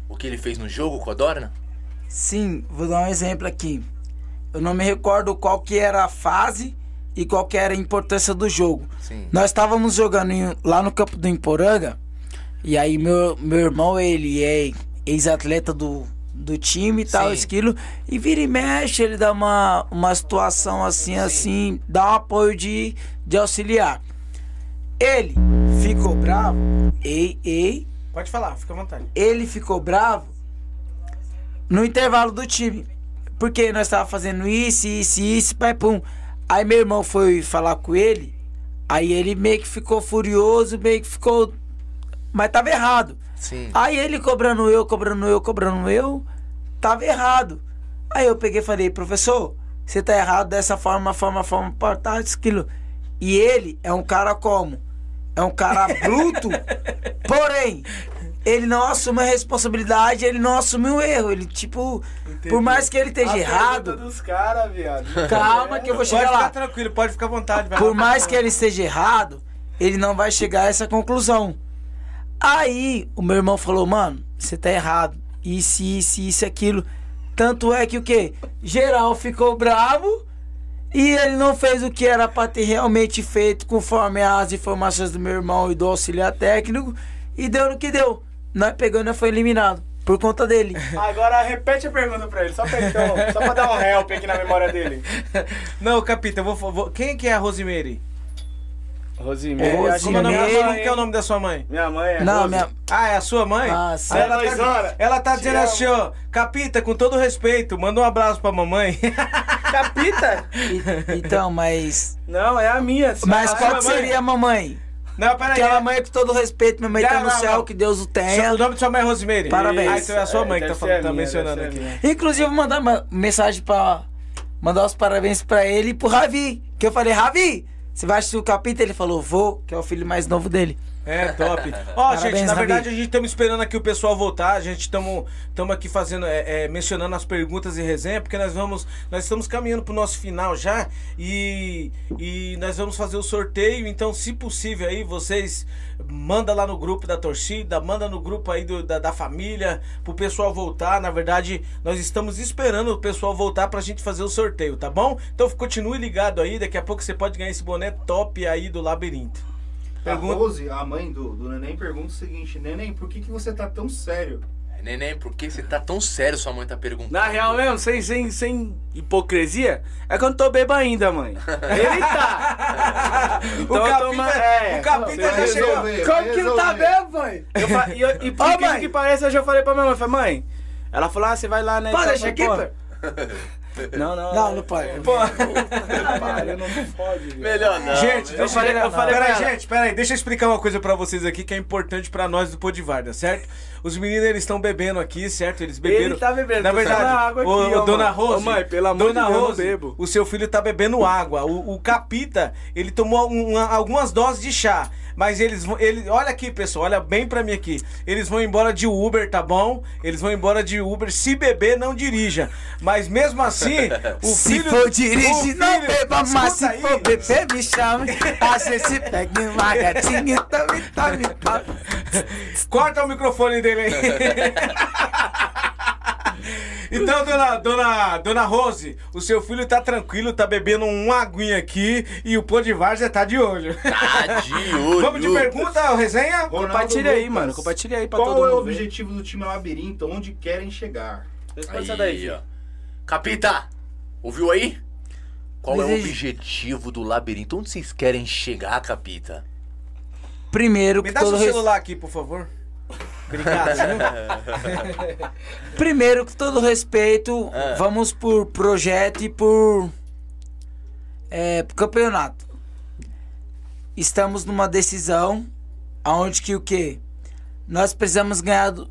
o que ele fez no jogo, Codorna? Sim, vou dar um exemplo aqui. Eu não me recordo qual que era a fase e qual que era a importância do jogo. Sim. Nós estávamos jogando em- lá no campo do Emporanga. E aí meu, meu irmão, ele é ex-atleta do, do time e tal, Sim. esquilo. E vira e mexe, ele dá uma, uma situação assim, assim, dá um apoio de, de auxiliar. Ele ficou bravo. Ei, ei, Pode falar, fica à vontade. ele ficou bravo no intervalo do time. Porque nós tava fazendo isso, isso, isso, pai, pum. Aí meu irmão foi falar com ele, aí ele meio que ficou furioso, meio que ficou. Mas tava errado. Sim. Aí ele cobrando eu, cobrando eu, cobrando eu, tava errado. Aí eu peguei e falei, professor, você tá errado dessa forma, forma, forma, tá, isso, aquilo. E ele é um cara como? É um cara bruto, porém, ele não assume a responsabilidade, ele não assume o erro. Ele, tipo, por mais que ele esteja A errado, dos caras, viado. calma que eu vou Pode chegar ficar lá. tranquilo, pode ficar à vontade. vai Por lá. mais que ele esteja errado, ele não vai chegar a essa conclusão. Aí o meu irmão falou, mano, você tá errado. Isso, isso, isso, aquilo. Tanto é que o quê? Geral ficou bravo e ele não fez o que era pra ter realmente feito conforme as informações do meu irmão e do auxiliar técnico. E deu no que deu. Nós pegamos e nós foi eliminado. Por conta dele. Agora repete a pergunta pra ele, só pra, então, só pra dar um help aqui na memória dele. Não, Capita, eu vou, vou- Quem que é a Rosemary? Como é, o nome, Rosemary. como que é o nome da sua mãe? Minha mãe é Não, Rose. minha. Ah, é a sua mãe? Ah, sim. Ela Dois tá, horas. ela tá dizendo assim, ó. Capita, com todo respeito, manda um abraço pra mamãe. Capita? E- Então, mas. Não, é a minha. Mas Ah, qual que seria a mamãe? Não, peraí. Aquela mãe com todo respeito, minha mãe Já, tá no não, céu, não. que Deus o tenha. O nome de sua mãe é Rosemary? Parabéns. Ah, então é a sua mãe que tá, falando, tá minha, mencionando aqui. Inclusive, vou mandar uma mensagem pra. Mandar os parabéns pra ele e pro Ravi. Que eu falei, Ravi, você vai assistir o capítulo? Ele falou, vou, que é o filho mais novo dele. É, top. Ó, Parabéns, gente, na Rabi. verdade a gente estamos esperando aqui o pessoal voltar. A gente estamos aqui fazendo, é, é, mencionando as perguntas e resenha, porque nós vamos, nós estamos caminhando pro nosso final já e, e nós vamos fazer o sorteio. Então, se possível aí, vocês manda lá no grupo da torcida, manda no grupo aí do- da, da família, pro pessoal voltar. Na verdade, nós estamos esperando o pessoal voltar pra gente fazer o sorteio, tá bom? Então continue ligado aí, daqui a pouco você pode ganhar esse boné top aí do labirinto. Pergunta- A Rose, a mãe do, do Neném, pergunta o seguinte: Neném, por que, que você tá tão sério? Neném, por que você tá tão sério? Sua mãe tá perguntando. Na real mesmo, sem, sem, sem hipocrisia, é que eu não tô bebo ainda, mãe. Ele tá. Então o Capita, é, o Capita você já chegou. Como que não tá bem, mãe? Eu e, eu- e por incrível mãe. que pareça, eu já falei pra minha mãe, falei, mãe, ela falou, ah, você vai lá, né? Pode deixar eu aqui, pô. Não, não. Não, não pode. Para, não pode. Melhor não. Gente, eu deixa falei- eu eu falei Peraí, pra ela. gente, peraí, deixa eu explicar uma coisa pra vocês aqui que é importante pra nós do Podivarda, certo? Os meninos eles estão bebendo aqui, certo? Eles beberam. Ele tá bebendo, Na verdade, tomando água aqui, ô, ó, dona. Rose. Ô, mãe, pelo amor dona de Deus, eu Rose, bebo. o seu filho tá bebendo água. O, o Capita, ele tomou uma- algumas doses de chá. Mas eles vão. Ele, olha aqui, pessoal, olha bem pra mim aqui. Eles vão embora de Uber, tá bom? Eles vão embora de Uber. Se beber, não dirija. Mas mesmo assim, o Se filho. for o dirigir, não beba, mas se aí. for beber, me chame. A gente pega uma gatinha tome, tome, tome. Corta o microfone dele aí. Então, dona, dona, dona Rose, o seu filho tá tranquilo, tá bebendo um aguinha aqui e o pô de várzea tá de olho. Tá de olho. Vamos de pergunta, resenha? Ronaldo Compartilha aí, Lucas, mano. Compartilha aí pra Qual todo é o mundo ver. objetivo do time Labirinto? Onde querem chegar? Responde Aí, essa daí, ó. Capita, ouviu aí? Qual é o objetivo do labirinto? Onde vocês querem chegar, Capita? Primeiro Me dá seu res- celular aqui, por favor. Obrigado, viu? Primeiro que todo respeito, Ah. vamos por projeto e por é, por campeonato. Estamos numa decisão aonde que o quê? Nós precisamos ganhar do-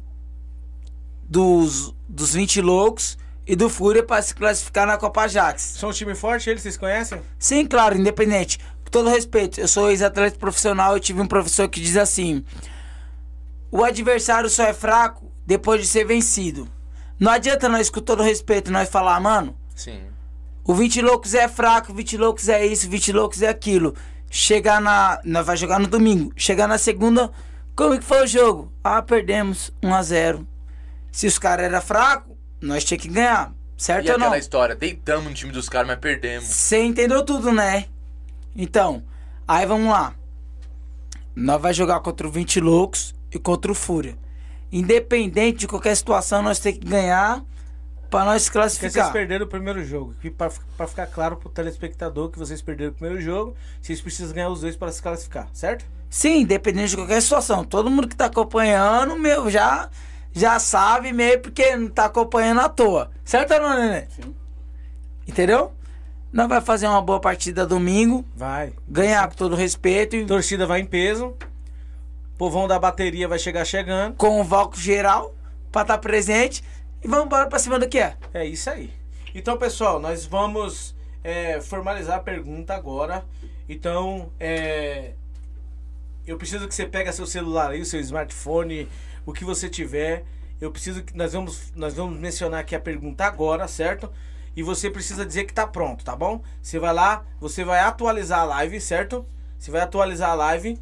dos dos 20 loucos e do Fúria para se classificar na Copa Ajax. São um time forte, eles vocês conhecem? Sim, claro, independente. Com todo respeito, eu sou ex-atleta profissional e tive um professor que diz assim: o adversário só é fraco depois de ser vencido. Não adianta nós, com todo respeito, nós falar, mano, Sim. o 20 loucos é fraco, o 20 loucos é isso, o 20 loucos é aquilo. Chegar na. Nós vai jogar no domingo. Chegar na segunda, como que foi o jogo? Ah, perdemos 1 a 0 Se os caras eram fracos, nós tinha que ganhar. Certo E ou não? aquela história, deitamos no time dos caras, mas perdemos. Você entendeu tudo, né? Então, aí vamos lá. Nós vai jogar contra o 20 Loucos e contra o Fúria. Independente de qualquer situação, nós temos que ganhar pra nós se Porque vocês classificar. perderam o primeiro jogo. Pra, pra ficar claro pro telespectador que vocês perderam o primeiro jogo, vocês precisam ganhar os dois para se classificar, certo? Sim, independente de qualquer situação. Todo mundo que tá acompanhando, meu, já, já sabe meio porque não tá acompanhando à toa. Certo ou não, Nenê? Sim. Entendeu? Nós vai fazer uma boa partida domingo, Vai. ganhar com todo respeito e Torcida vai em peso. Povão da bateria vai chegar chegando. com o Valco geral pra estar presente e vamos embora pra cima do que é. É isso aí. Então, pessoal, nós vamos é, formalizar a pergunta agora. Então, é, eu preciso que você pegue seu celular aí, o seu smartphone, o que você tiver. Eu preciso que nós vamos, nós vamos mencionar aqui a pergunta agora, certo? E você precisa dizer que tá pronto, tá bom? Você vai lá, você vai atualizar a live, certo? Você vai atualizar a live.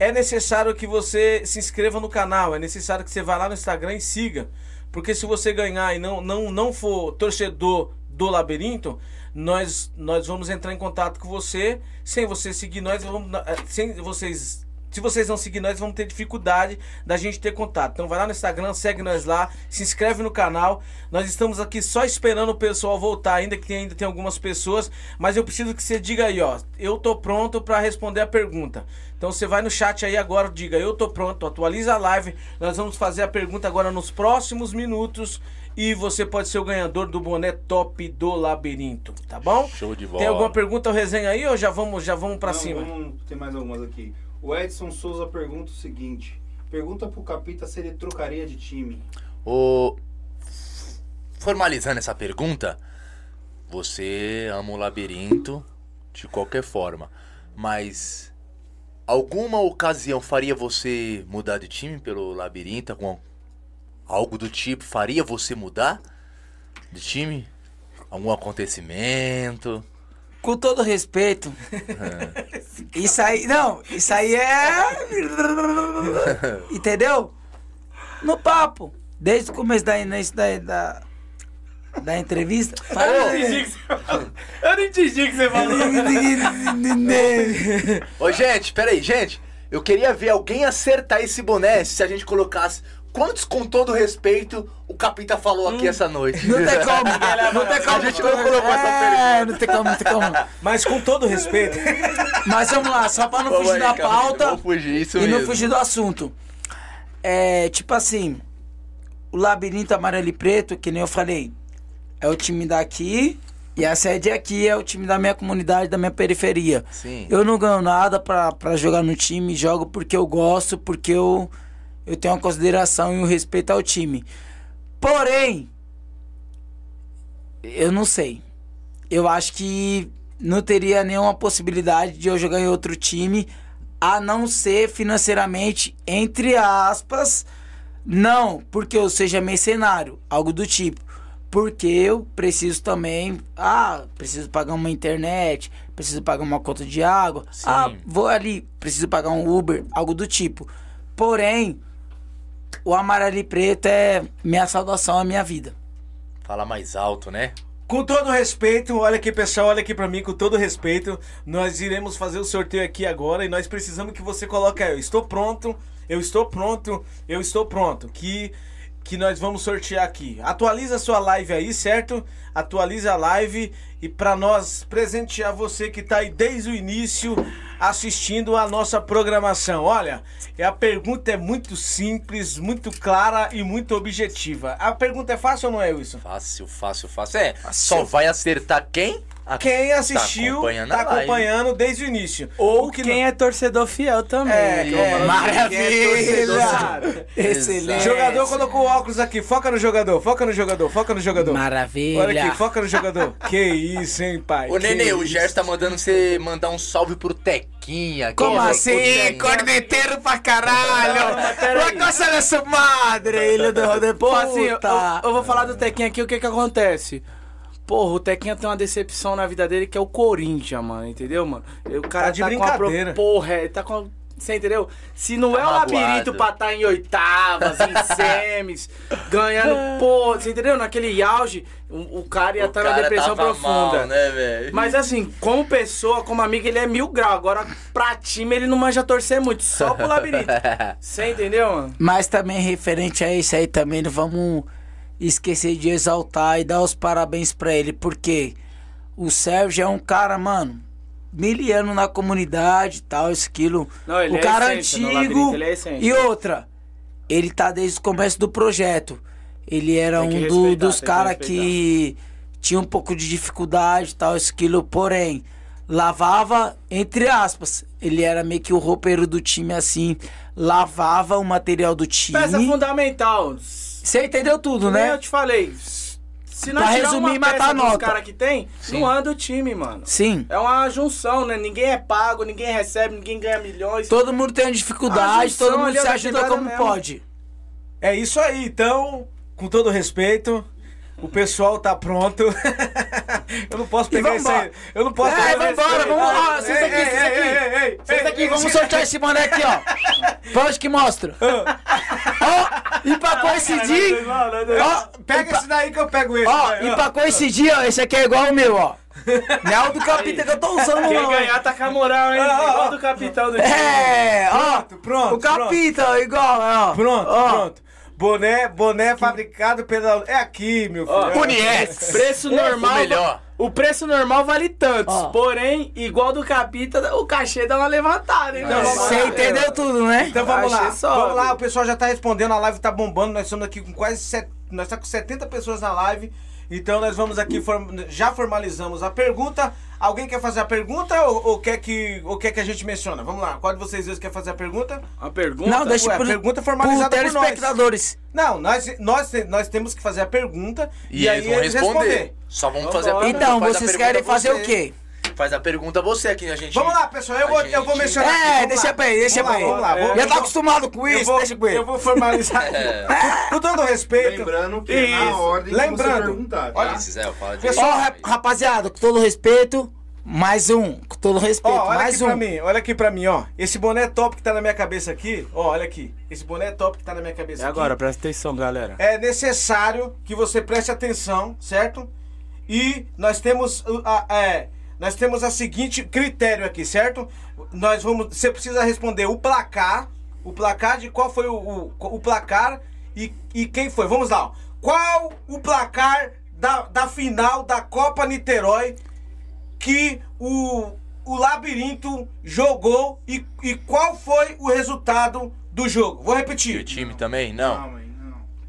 É necessário que você se inscreva no canal, é necessário que você vá lá no Instagram e siga. Porque se você ganhar e não, não, não for torcedor do labirinto, nós, nós vamos entrar em contato com você. Sem você seguir nós, vamos, sem vocês. Se vocês não seguir nós, vamos ter dificuldade da gente ter contato. Então vai lá no Instagram, segue nós lá, se inscreve no canal. Nós estamos aqui só esperando o pessoal voltar, ainda que ainda tem algumas pessoas, mas eu preciso que você diga aí, ó, eu tô pronto para responder a pergunta. Então você vai no chat aí agora, diga, eu tô pronto, atualiza a live. Nós vamos fazer a pergunta agora nos próximos minutos e você pode ser o ganhador do boné top do labirinto, tá bom? Show de bola. Tem alguma pergunta ou resenha aí ou já vamos, já vamos para Não, cima? Vamos, tem mais algumas aqui. O Edson Souza pergunta o seguinte: pergunta pro Capita se ele trocaria de time. O... Formalizando essa pergunta, você ama o labirinto de qualquer forma, mas alguma ocasião faria você mudar de time pelo labirinto? Algum... Algo do tipo faria você mudar de time? Algum acontecimento? Com todo respeito. Isso aí. Não, isso aí é. Entendeu? No papo. Desde o começo da, início da, da, da entrevista. Eu não entendi que você falou. Eu não entendi que você falou. Ô, gente, peraí, gente. Eu queria ver alguém acertar esse boné se a gente colocasse quantos, com todo respeito, o Capita falou aqui essa noite. Não tem como. Não tem como. A gente não colocou essa É, não tem como, não tem como. Mas com todo respeito, Mas vamos lá, só pra não Vamos fugir aí, da Capita, pauta. Vou fugir, isso e mesmo. não fugir do assunto. É, tipo assim, o labirinto amarelo e preto, que nem eu falei, é o time daqui e a sede aqui é o time da minha comunidade, da minha periferia. Sim. Eu não ganho nada pra, pra jogar no time, jogo porque eu gosto, porque eu, eu tenho uma consideração e um respeito ao time. Porém, eu não sei. Eu acho que não teria nenhuma possibilidade de eu jogar em outro time, a não ser financeiramente, entre aspas, não porque eu seja mercenário, algo do tipo. Porque eu preciso também. Ah, preciso pagar uma internet, preciso pagar uma conta de água. Ah, vou ali, preciso pagar um Uber, algo do tipo. Porém, o amarelo e preto é minha saudação à minha vida. Fala mais alto, né? Com todo respeito, olha aqui pessoal, olha aqui pra mim, com todo respeito, nós iremos fazer o sorteio aqui agora e nós precisamos que você coloque aí, eu estou pronto, eu estou pronto, eu estou pronto, que que nós vamos sortear aqui. Atualiza a sua live aí, certo? Atualiza a live e para nós presentear você que tá aí desde o início assistindo a nossa programação. Olha, a pergunta é muito simples, muito clara e muito objetiva. A pergunta é fácil ou não é, Wilson? Fácil, fácil, fácil. É, só vai acertar quem? A- Quem assistiu, acompanhando tá a live. acompanhando desde o início. Ou O que quem é torcedor fiel também. É, é, quem é Maravilha! Excelente! O jogador colocou o óculos aqui. Foca no jogador, foca no jogador, foca no jogador. Maravilha! Olha aqui, foca no jogador. que isso, hein, pai? Ô, Que Nenê, o. Gerson tá mandando você mandar um salve pro Tequinha. Como é assim? Corneteiro pra caralho! mas peraí. Uma coisa nessa madre, ilha do. Pô, assim, eu, eu vou falar do Tequinha aqui, o que que acontece? Porra, o Tequinha tem uma decepção na vida dele que é o Corinthians, mano, entendeu, mano? O cara Tá de tá com uma brincadeira. pro- Porra, ele tá com... Você entendeu? Se não Tá é o labirinto pra estar em oitavas, em semis, ganhando, pô, você entendeu? Naquele auge, o, o cara ia estar na cara depressão tava profunda. mal, né, velho? Mas assim, como pessoa, como amigo, ele é mil graus. Agora, pra time, ele não manja torcer muito, só pro labirinto. Você entendeu, mano? Mas também referente a isso aí também, não vamos esquecer de exaltar e dar os parabéns pra ele, porque o Sérgio é um cara, mano, miliano na comunidade e tal, esquilo. Não, ele o é cara essência, antigo. Ele é essência. e outra, ele tá desde o começo do projeto. Ele era um do- dos tem que caras que tinha um pouco de dificuldade e tal, esquilo, porém, lavava, entre aspas, ele era meio que o roupeiro do time assim, lavava o material do time. Peça fundamental. Você entendeu tudo, né? eu te falei. Se não Pra tirar resumir, uma matar peça a dos nota. caras que tem, não anda o time, mano. Sim. É uma junção, né? Ninguém é pago, ninguém recebe, ninguém ganha milhões. Todo mundo tem dificuldade, todo mundo é se da ajuda como mesmo. pode. É isso aí, então, com todo respeito, o pessoal tá pronto. eu não posso pegar isso aí. Eu não posso É, pegar vambora, vamos lá, Ei, senta aqui, ei, senta aqui. ei, ei, ei, Senta aqui, ei, vamos ei, sortear esse boné aqui, ó. Pra onde que mostra? Ó, e pra coincidir. Ó, Pega esse daí que eu pego esse. Ó, vai, e pra coincidir, ó, esse aqui é igual o meu, ó. Não é o do capita que eu tô usando, Quem não. ganhar tá com a moral, hein? Ah, ah, Igual ah. do capitão do time. É, ó. Pronto, pronto, O capita, ó, igual, ó. Pronto, Ó. pronto. Boné, boné fabricado pela. É aqui, meu filho. Unies. Preço normal. O melhor. O preço normal vale tantos. Ó. Porém, igual do capita, o cachê dá uma levantada, hein? Então, Você lá. entendeu tudo, né? Então vamos lá. Só, Vamos lá, o pessoal já tá respondendo, a live tá bombando. Nós estamos aqui com quase. Set... Nós tá com 70 pessoas na live. Então nós vamos aqui, form- já formalizamos a pergunta. Alguém quer fazer a pergunta ou, ou quer que, ou quer que a gente menciona? Vamos lá, qual de vocês dois quer fazer a pergunta? Uma pergunta? Não, deixa Ué, pro, pergunta formalizada pro por nós. telespectadores. Não, nós, nós, nós temos que fazer a pergunta e, E, aí eles vão eles responder. responder. Só vamos Então fazer a pergunta. Então, a vocês querem fazer você. o quê? Faz a pergunta você aqui, a gente. Vamos lá, pessoal, eu vou, eu vou gente- mencionar. aqui, É, vamos deixa lá. pra ele, deixa Vamos pra lá, ele. Vamos lá, vou- Já tá acostumado com isso, vou, deixa com ele. Eu vou formalizar. É. Com, todo respeito. Lembrando que é na Isso. ordem que você Lembrando. perguntar, tá? Olha, Se quiser, eu falo de rap- rapaziada, com todo respeito, mais um. Com todo respeito, Ó, olha mais aqui um. pra mim, olha aqui pra mim, ó. Esse boné top que tá na minha cabeça aqui, ó, olha aqui. Esse boné top que tá na minha cabeça É aqui. agora, presta atenção, galera. É necessário que você preste atenção, certo? E nós temos uh, a, é, nós temos a seguinte critério aqui, certo? Nós vamos, você precisa responder o placar, o placar de qual foi o, o, o placar e, e quem foi. Vamos lá. ó. Qual o placar da, da final da Copa Niterói que o, o Labirinto jogou e, e qual foi o resultado do jogo? Vou E o repetir. time também? Não. Não.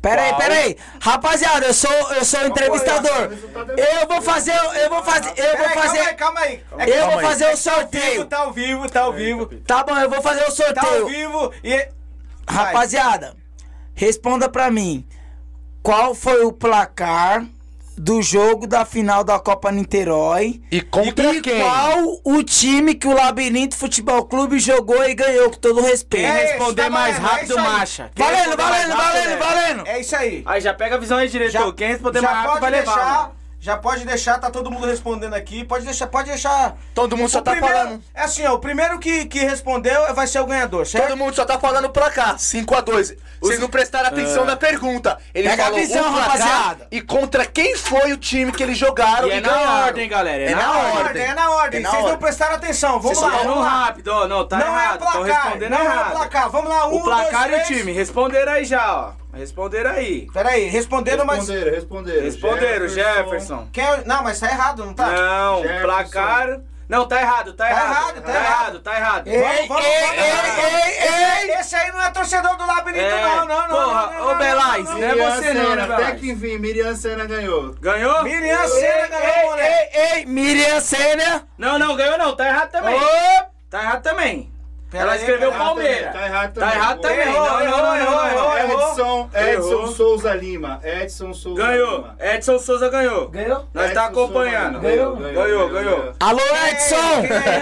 Pera aí, Qual? pera aí. Rapaziada, eu sou, eu sou entrevistador. Eu vou fazer, eu vou fazer, eu vou Peraí, fazer. Calma aí, calma aí. É Eu vou fazer o Tá ao vivo, sorteio. tá ao vivo, tá ao vivo. Tá bom, eu vou fazer o Tá ao sorteio. vivo e. Rapaziada, responda pra mim. Qual foi o placar do jogo da final da Copa Niterói? E contra e quem? qual o time que o Labirinto Futebol Clube jogou e ganhou, com todo respeito? É esse, responder tá mais é rápido, isso aí. macha. Quem Valendo, responder mais valendo, rápido, valendo, é. valendo. É isso aí. Aí já pega a visão aí, diretor. Quem responder mais rápido vai levar. Já pode deixar, tá todo mundo respondendo aqui. Pode deixar, pode deixar. Todo mundo só O tá primeiro- falando. É assim, ó, o primeiro que, que respondeu vai ser o ganhador, certo? Todo mundo só tá falando o placar, 5x2. Vocês não prestaram atenção na pergunta. Ele Pega a falou visão, o placar rapaziada. e contra quem foi o time que eles jogaram E e, é na ganharam. ordem, galera. É, É na, na ordem. ordem. É na ordem. É na Vocês não prestaram atenção. Vamos Vocês lá, vamos lá. rápido, ó. Não, tá não errado. é placar, respondendo não errado. é placar. Vamos lá, um, O placar dois, e o time. Responderam aí já, ó. Responderam aí. Peraí, responderam, mas... Responderam, responderam. Responderam, Jefferson. Quem é- Não, mas tá errado, não tá? Não, Jefferson. placar. Não, tá errado, tá, Tá errado. errado, tá tá errado. errado, tá errado. Ei, Vamos, vamos, ei, vamos, ei, vamos. ei, ei. Esse aí não é torcedor do labirinto, É, não, não, não. porra, não, não, ô, não, Belais, não, né? não. Miriam você não, Senna, né, até que enfim, Miriam Senna ganhou. Ganhou? Miriam Senna ganhou, né? Ei, ei, Miriam Senna. Não, não, ganhou não. Tá errado também. Ô, Tá errado também. Pera Ela escreveu. Palmeiras. Tá errado Tá também. errado também. Errou, errou, errou, errou. Edson, Edson Errou. Souza Lima. Edson Souza Ganhou. Lima. Edson Souza ganhou. Ganhou? Nós tá Edson Souza acompanhando. Ganhou, Ganhou, ganhou. Alô, Edson.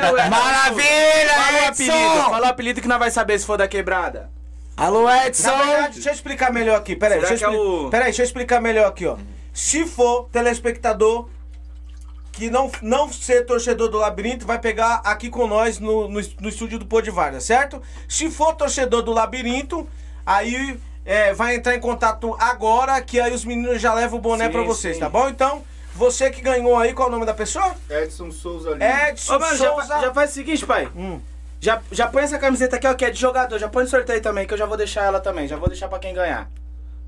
É, ué? Maravilha, Fala o apelido, fala o apelido que nós vai saber se for da quebrada. Alô, Na Edson. verdade, deixa eu explicar melhor aqui. Peraí, deixa eu, é expli- o- Peraí, deixa eu explicar melhor aqui, ó. Se for telespectador que não, não ser torcedor do Labirinto, vai pegar aqui com nós no, no, no estúdio do Pô de Vargas, certo? Se for torcedor do Labirinto, aí é, vai entrar em contato agora, que aí os meninos já levam o boné pra vocês, sim. tá bom? Então, você que ganhou aí, qual é o nome da pessoa? Edson Souza Lima. Edson Ô, mano, já, Souza. fa- já faz o seguinte, pai. Hum. Já, já põe essa camiseta aqui, ó, que é de jogador. Já põe no sorteio também, que eu já vou deixar ela também. Já vou deixar pra quem ganhar.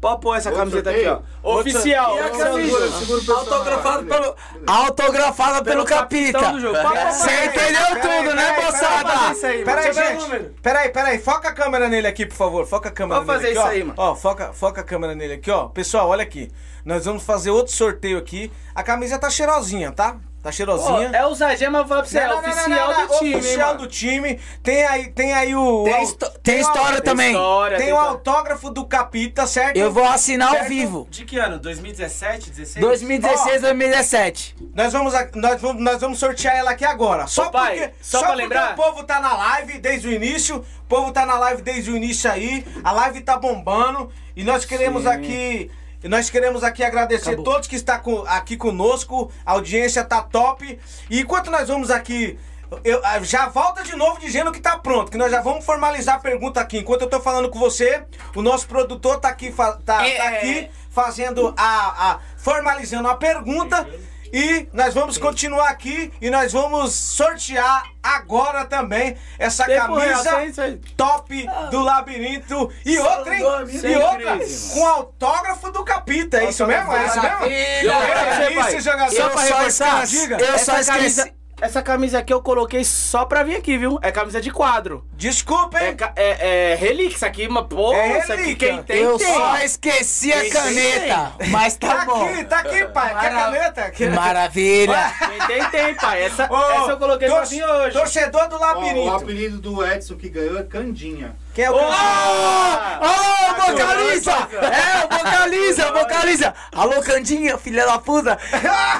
Pode pôr essa Outro camiseta aqui, ó. Oficial. Segura. Autografado pelo, autografada pelo Capita. Você entendeu tudo, né, Vamos fazer moçada? Peraí, o gente. Peraí, peraí. Foca a câmera nele aqui, por favor. Foca a câmera Vamos nele fazer aqui, isso ó. aí, mano. Ó, foca, foca a câmera nele aqui, ó. Pessoal, olha aqui. Nós vamos fazer outro sorteio aqui. A camisa tá cheirosinha, tá? Tá Pô, cheirosinha. é ousadia, mas eu vou falar pra você, é Não, não, não, oficial do time, Oficial mano. do time. Tem aí, tem aí o. Tem, o- tem o- história Tem também. história, Tem tem o história. autógrafo do Capita, certo? Eu vou assinar ao Certo? vivo. De que ano? 2017, 16? 2016, 2017. Nós vamos, nós, vamos, nós vamos sortear ela aqui agora. Só Ô, pai, porque, só pra porque lembrar? o povo tá na live desde o início. O povo tá na live desde o início aí. A live tá bombando. E nós queremos Sim. aqui. E Nós queremos aqui agradecer Acabou. todos que estão com- aqui conosco. A audiência tá top. E enquanto nós vamos aqui. Eu, ah, já volta de novo dizendo que tá pronto, que nós já vamos formalizar a pergunta aqui. Enquanto eu tô falando com você, o nosso produtor tá aqui, fa- tá, É. tá aqui fazendo a, a- formalizando a pergunta e nós vamos continuar aqui e nós vamos sortear agora também essa Tempo real, camisa sem aí. top do labirinto e outra, hein? E sem outra crise, com autógrafo do capita, é isso mesmo? É isso mesmo? É isso, jogador. Só pra só reforçar, eu só essa camisa, esqueci. Essa camisa aqui eu coloquei só pra vir aqui, viu? É camisa de quadro. Desculpa, É, hein? ca- é, é relíquia, isso aqui, mas pô, É isso aqui relíquia. quem tem, Eu tem. só esqueci a Quem caneta. Mas Tá tá bom. aqui, tá aqui, pai. Quer Mara- caneta? Quer- Maravilha. Quem tem, tem, pai. Essa, Ô, essa eu coloquei pra tor- vir hoje. Torcedor do Ó, o labirinto. apelido do Edson que ganhou é Candinha. Quem é o Ô, candidato? Ô, vocaliza! É, vocaliza, vocaliza! Alô, Candinha, filha da puta!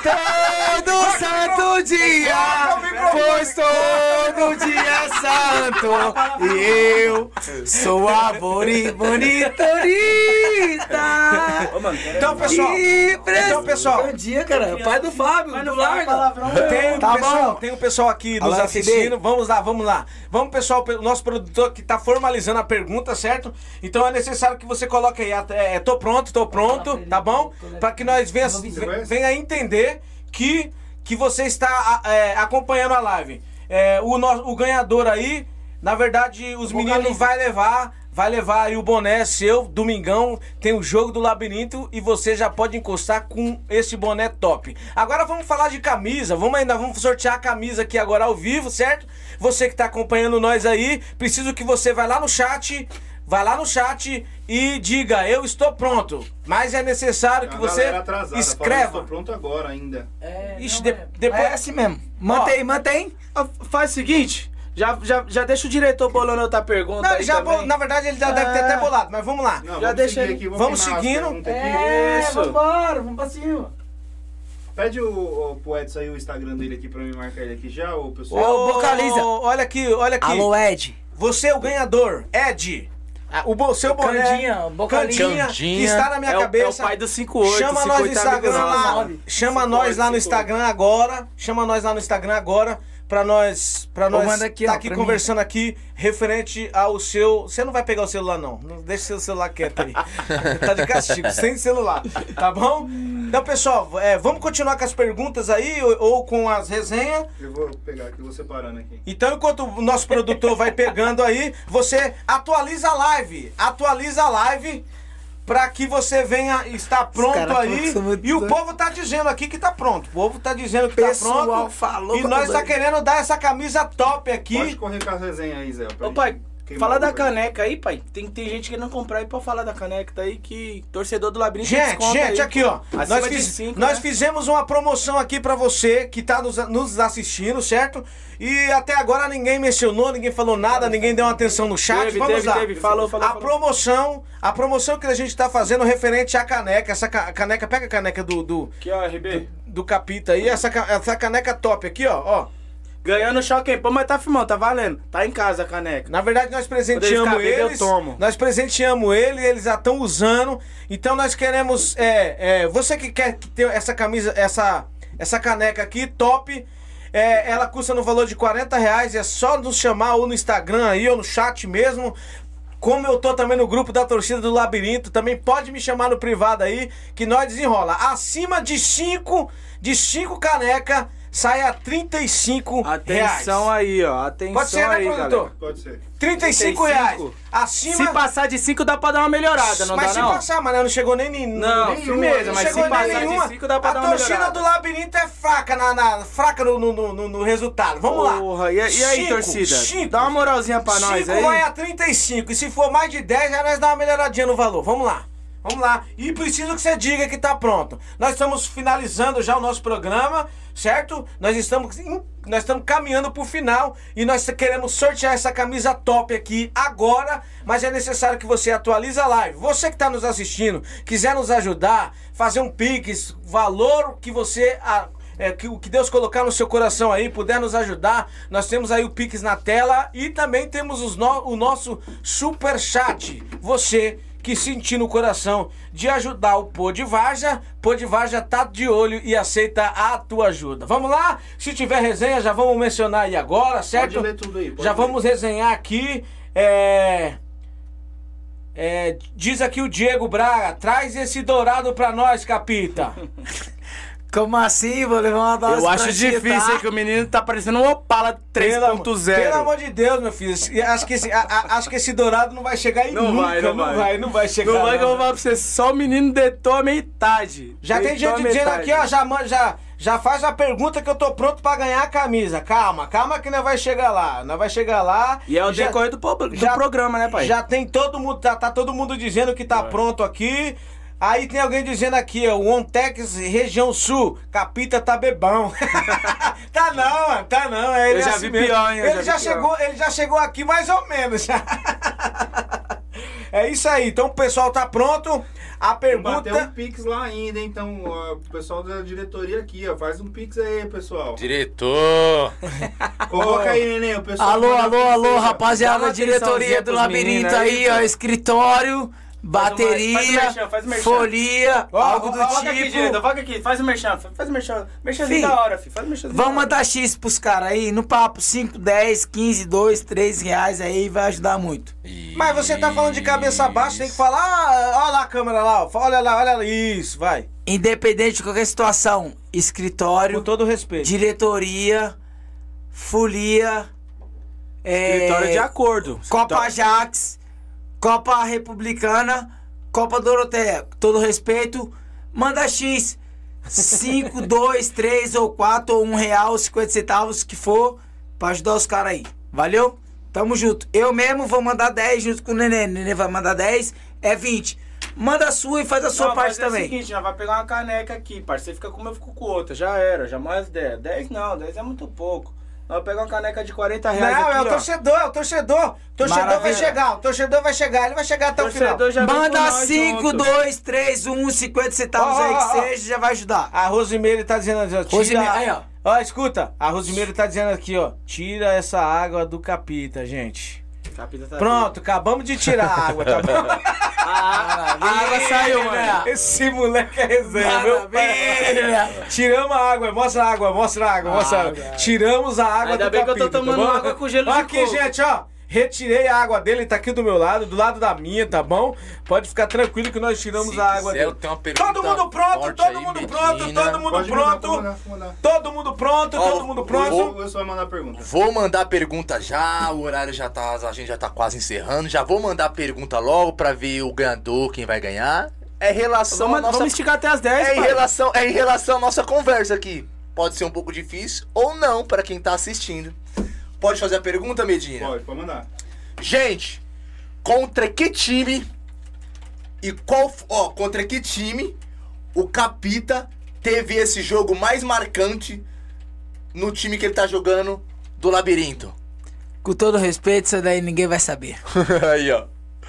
Todo santo dia, pois todo dia é santo, e eu sou a boni, bonitorita! Então, pessoal. Então, pessoal. Candinha, cara, pai do Fábio, do palavrão, Tem Tá pessoal, tem um pessoal aqui nos assistindo. Vamos lá, vamos lá. Vamos, pessoal, o nosso produtor que tá formalizando a pergunta, certo? Então é necessário que você coloque aí, é, tô pronto, tô pronto, tá bom? Para que nós venha, ve- venha entender que, que você está é, acompanhando a live. É, o, no- o ganhador aí, na verdade, os meninos vai levar. Vai levar aí o boné seu, domingão, tem o jogo do labirinto e você já pode encostar com esse boné top. Agora vamos falar de camisa, vamos ainda, vamos sortear a camisa aqui agora ao vivo, certo? Você que tá acompanhando nós aí, preciso que você vá lá no chat, vai lá no chat e diga, eu estou pronto. Mas é necessário que você atrasada, escreva. Estou pronto agora ainda. É, Ixi, não, de- é- depois- É assim mesmo. Mantém, mantém. Ah, Faz o seguinte, já, já, já deixa o diretor bolando outra pergunta Não, aí já também. na verdade ele já deve ter É. até bolado, mas vamos lá. Não, Já vamos deixa seguir ele- aqui, vamos as seguindo. É, Isso. vambora, vamos pra cima. Pede o, o pro Edson aí o Instagram dele aqui pra mim marcar ele aqui já, ô É pessoal. vocaliza. Ô, Olha aqui, olha aqui. Alô, Ed. Você é o ganhador, Ed. O bo- seu boné. Candinha, Cantinha. que está na minha é, o, é cabeça. o pai do 58. Chama nós no 58 Instagram lá. Chama nós lá no 58. Instagram agora. Chama nós lá no Instagram agora pra nós para nós manda aqui, tá ó, aqui conversando aqui referente ao seu. Você não vai pegar o celular não. Não deixa seu celular quieto aí. tá de castigo, sem celular. Tá bom? Então, pessoal, é, vamos continuar com as perguntas aí ou, ou com as resenhas. Eu vou pegar aqui, vou separando aqui. Então, enquanto o nosso produtor vai pegando aí, você atualiza a live. Atualiza a live pra que você venha estar pronto aí. E o povo tá dizendo aqui que tá pronto. O povo tá dizendo que Pessoal tá pronto. falou e eu nós tá querendo dar essa camisa top Pode aqui. correr com as resenhas aí, Zé. Ô pai, fala da caneca aí, pai. Tem, tem gente que não comprar aí pra falar da caneca tá aí que torcedor do labirinto Gente, gente, aí, aqui pô. ó. Nós, fiz- cinco, nós né? fizemos uma promoção aqui pra você que tá nos, nos assistindo, certo? E até agora ninguém mencionou, ninguém falou nada, ninguém deu uma atenção no chat. Teve, Vamos teve, lá. teve. Falou, falou, A falou. promoção, a promoção que a gente tá fazendo referente à caneca, essa ca- caneca, pega a caneca do, do, Aqui, ó, RB. do capita aí, essa, essa caneca top aqui, ó, ó. Ganhando o choque, pô, mas tá filmando, tá valendo. Tá em casa a caneca. Na verdade, nós presenteamos eles eles. eu tomo. Nós presenteamos ele, eles já estão usando. Então nós queremos. É, é, você que quer que ter essa camisa, essa, essa caneca aqui, top. é, ela custa no valor de 40 reais. É só nos chamar ou no Instagram aí, ou no chat mesmo. Como eu tô também no grupo da torcida do Labirinto, também pode me chamar no privado aí, que nós desenrola. Acima de 5 de cinco caneca, sai a 35 Atenção reais. aí, ó. Atenção Pode ser, né, aí, produtor? galera. Pode ser. 35 35. reais. Acima. Se passar de 5 dá pra dar uma melhorada, não mas dá se não? passar, mas não chegou nem nenhum. Não, nenhuma, firmeza, não mas chegou se nem passar de nenhuma. cinco, dá pra A dar uma torcida melhorada. do labirinto é fraca na, na- fraca no, no, no- no resultado. Vamos lá. Porra, e, e aí, Cinco, torcida? cinco. Dá uma moralzinha pra nós Cinco aí. vai a 35. E se for mais de 10, já nós dá uma melhoradinha no valor. Vamos lá. Vamos lá. E preciso que você diga que tá pronto. Nós estamos finalizando já o nosso programa, certo? Nós estamos, nós estamos caminhando pro final e nós queremos sortear essa camisa top aqui agora, mas é necessário que você atualize a live. Você que está nos assistindo, quiser nos ajudar, fazer um pix, valor que você a- é, que o que Deus colocar no seu coração aí, puder nos ajudar, nós temos aí o Pix na tela e também temos os no- o nosso super chat. Você que sentir no coração de ajudar o Pô de Varja, Pô de Varja tá de olho e aceita a tua ajuda. Vamos lá? Se tiver resenha, já vamos mencionar aí agora, certo? ler tudo aí, pode já ler. vamos resenhar aqui. É... É, diz aqui o Diego Braga, traz esse dourado pra nós, capita. Como assim? Vou levar uma dose Eu acho difícil, tá? hein, que o menino tá parecendo um Opala Pelo amor- Pelo 3.0. amor de Deus, meu filho. Acho que esse, a- a- acho que esse dourado não vai chegar em Não nunca. vai, não não vai. vai, não vai chegar. Não vai que eu vou falar pra você, só o menino detou a metade. Já tem Deitou a gente dizendo aqui, ó, já, já, já faz a pergunta que eu tô pronto pra ganhar a camisa. Calma, calma que nós vai chegar lá. Nós vai chegar lá. E é o Já- decorrer do, do já- programa, né, pai? Já tem todo mundo, tá, tá todo mundo dizendo que tá pronto aqui. Aí tem alguém dizendo aqui, ó, o Ontex região sul, capita tá bebão. tá não, mano, tá não. é ele Eu já assim vi mesmo. pior, hein, Ele já já, vi pior. chegou, ele já chegou aqui mais ou menos. é isso aí. Então o pessoal tá pronto. A Bateu um pergunta pix lá ainda, hein? então ó, o pessoal da diretoria aqui, ó, faz um pix aí, pessoal. Diretor! Coloca aí, neném, o pessoal. Alô, alô, alô, rapaziada, diretoria do labirinto aí, aí, ó, escritório, bateria, faz o merchan, faz merchan. folia, Ó, algo do Foca aqui, tipo. foca aqui, faz o merchan, faz o merchan. Merchanzinho da hora, filho, faz o merchanzinho Vamos mandar X pros caras aí, no papo, 5, 10, 15, 2, 3 reais aí, vai ajudar muito. Mas você tá falando de cabeça baixa, tem que falar. ah, Olha lá a câmera lá, olha lá, olha lá. Isso, vai. Independente de qualquer situação, Com escritório, todo respeito. diretoria, folia, é, Escritório de acordo. Copa Escritório- Ajax, Copa Republicana, Copa Doroteia. Todo respeito, manda X. 5, 2, 3 ou 4 ou 1 real, 50 centavos, que for, pra ajudar os caras aí. Valeu? Tamo junto. Eu mesmo vou mandar 10 junto com o Nenê. O Nenê vai mandar 10, é 20. Manda a sua e faz a sua Não, parte é também. o seguinte, nós vai pegar uma caneca aqui, parceiro. Fica com uma, eu fico com outra. Já era, já mais 10. 10 não, 10 é muito pouco. Vamos pegar uma caneca de 40 reais Não, aqui, é o ó. torcedor, é o torcedor. O torcedor vai Maravilha. chegar, o torcedor vai chegar, ele vai chegar até o final. Torcedor já Manda nós 5, junto. 2, 3, 1, 50 centavos Ó, aí que ó. seja, já vai ajudar. A Rosimeire tá dizendo assim, ó. Tira... Rosimeire, aí, ó. Ó, escuta. A Rosimeire tá dizendo aqui, ó. Tira essa água do capita, gente. Tá Pronto, acabamos de tirar a água, tá bom? Ah, a água saiu, mano. Esse moleque é pai. Tiramos a água, mostra a água, mostra a água, mostra a água. Tiramos a água Ainda do bem que eu tô tá tomando bom? água com gelo de Aqui, coco. gente, ó. Retirei a água dele, tá aqui do meu lado, do lado da minha, tá bom? Pode ficar tranquilo que nós tiramos Se a água quiser, eu dele. tenho uma pergunta Todo mundo pronto, forte todo aí, mundo Medina. pronto, todo mundo Pode pronto. mandar, mandar. Todo mundo pronto, Ó, todo mundo pronto. Wilson- o Wilson vai mandar pergunta. Vou mandar a pergunta já, o horário já tá, a gente já tá quase encerrando. Já vou mandar a pergunta logo pra ver o ganhador, quem vai ganhar. É em relação Vamos, nossa vamos esticar até as 10, é em pai. relação é em relação à nossa conversa aqui. Pode ser um pouco difícil ou não pra quem tá assistindo. Pode fazer a pergunta, Medina? Pode, pode mandar. Gente, contra que time e qual, ó, contra que time o Capita teve esse jogo mais marcante no time que ele tá jogando do Labirinto? Com todo respeito, isso daí ninguém vai saber. Aí, ó.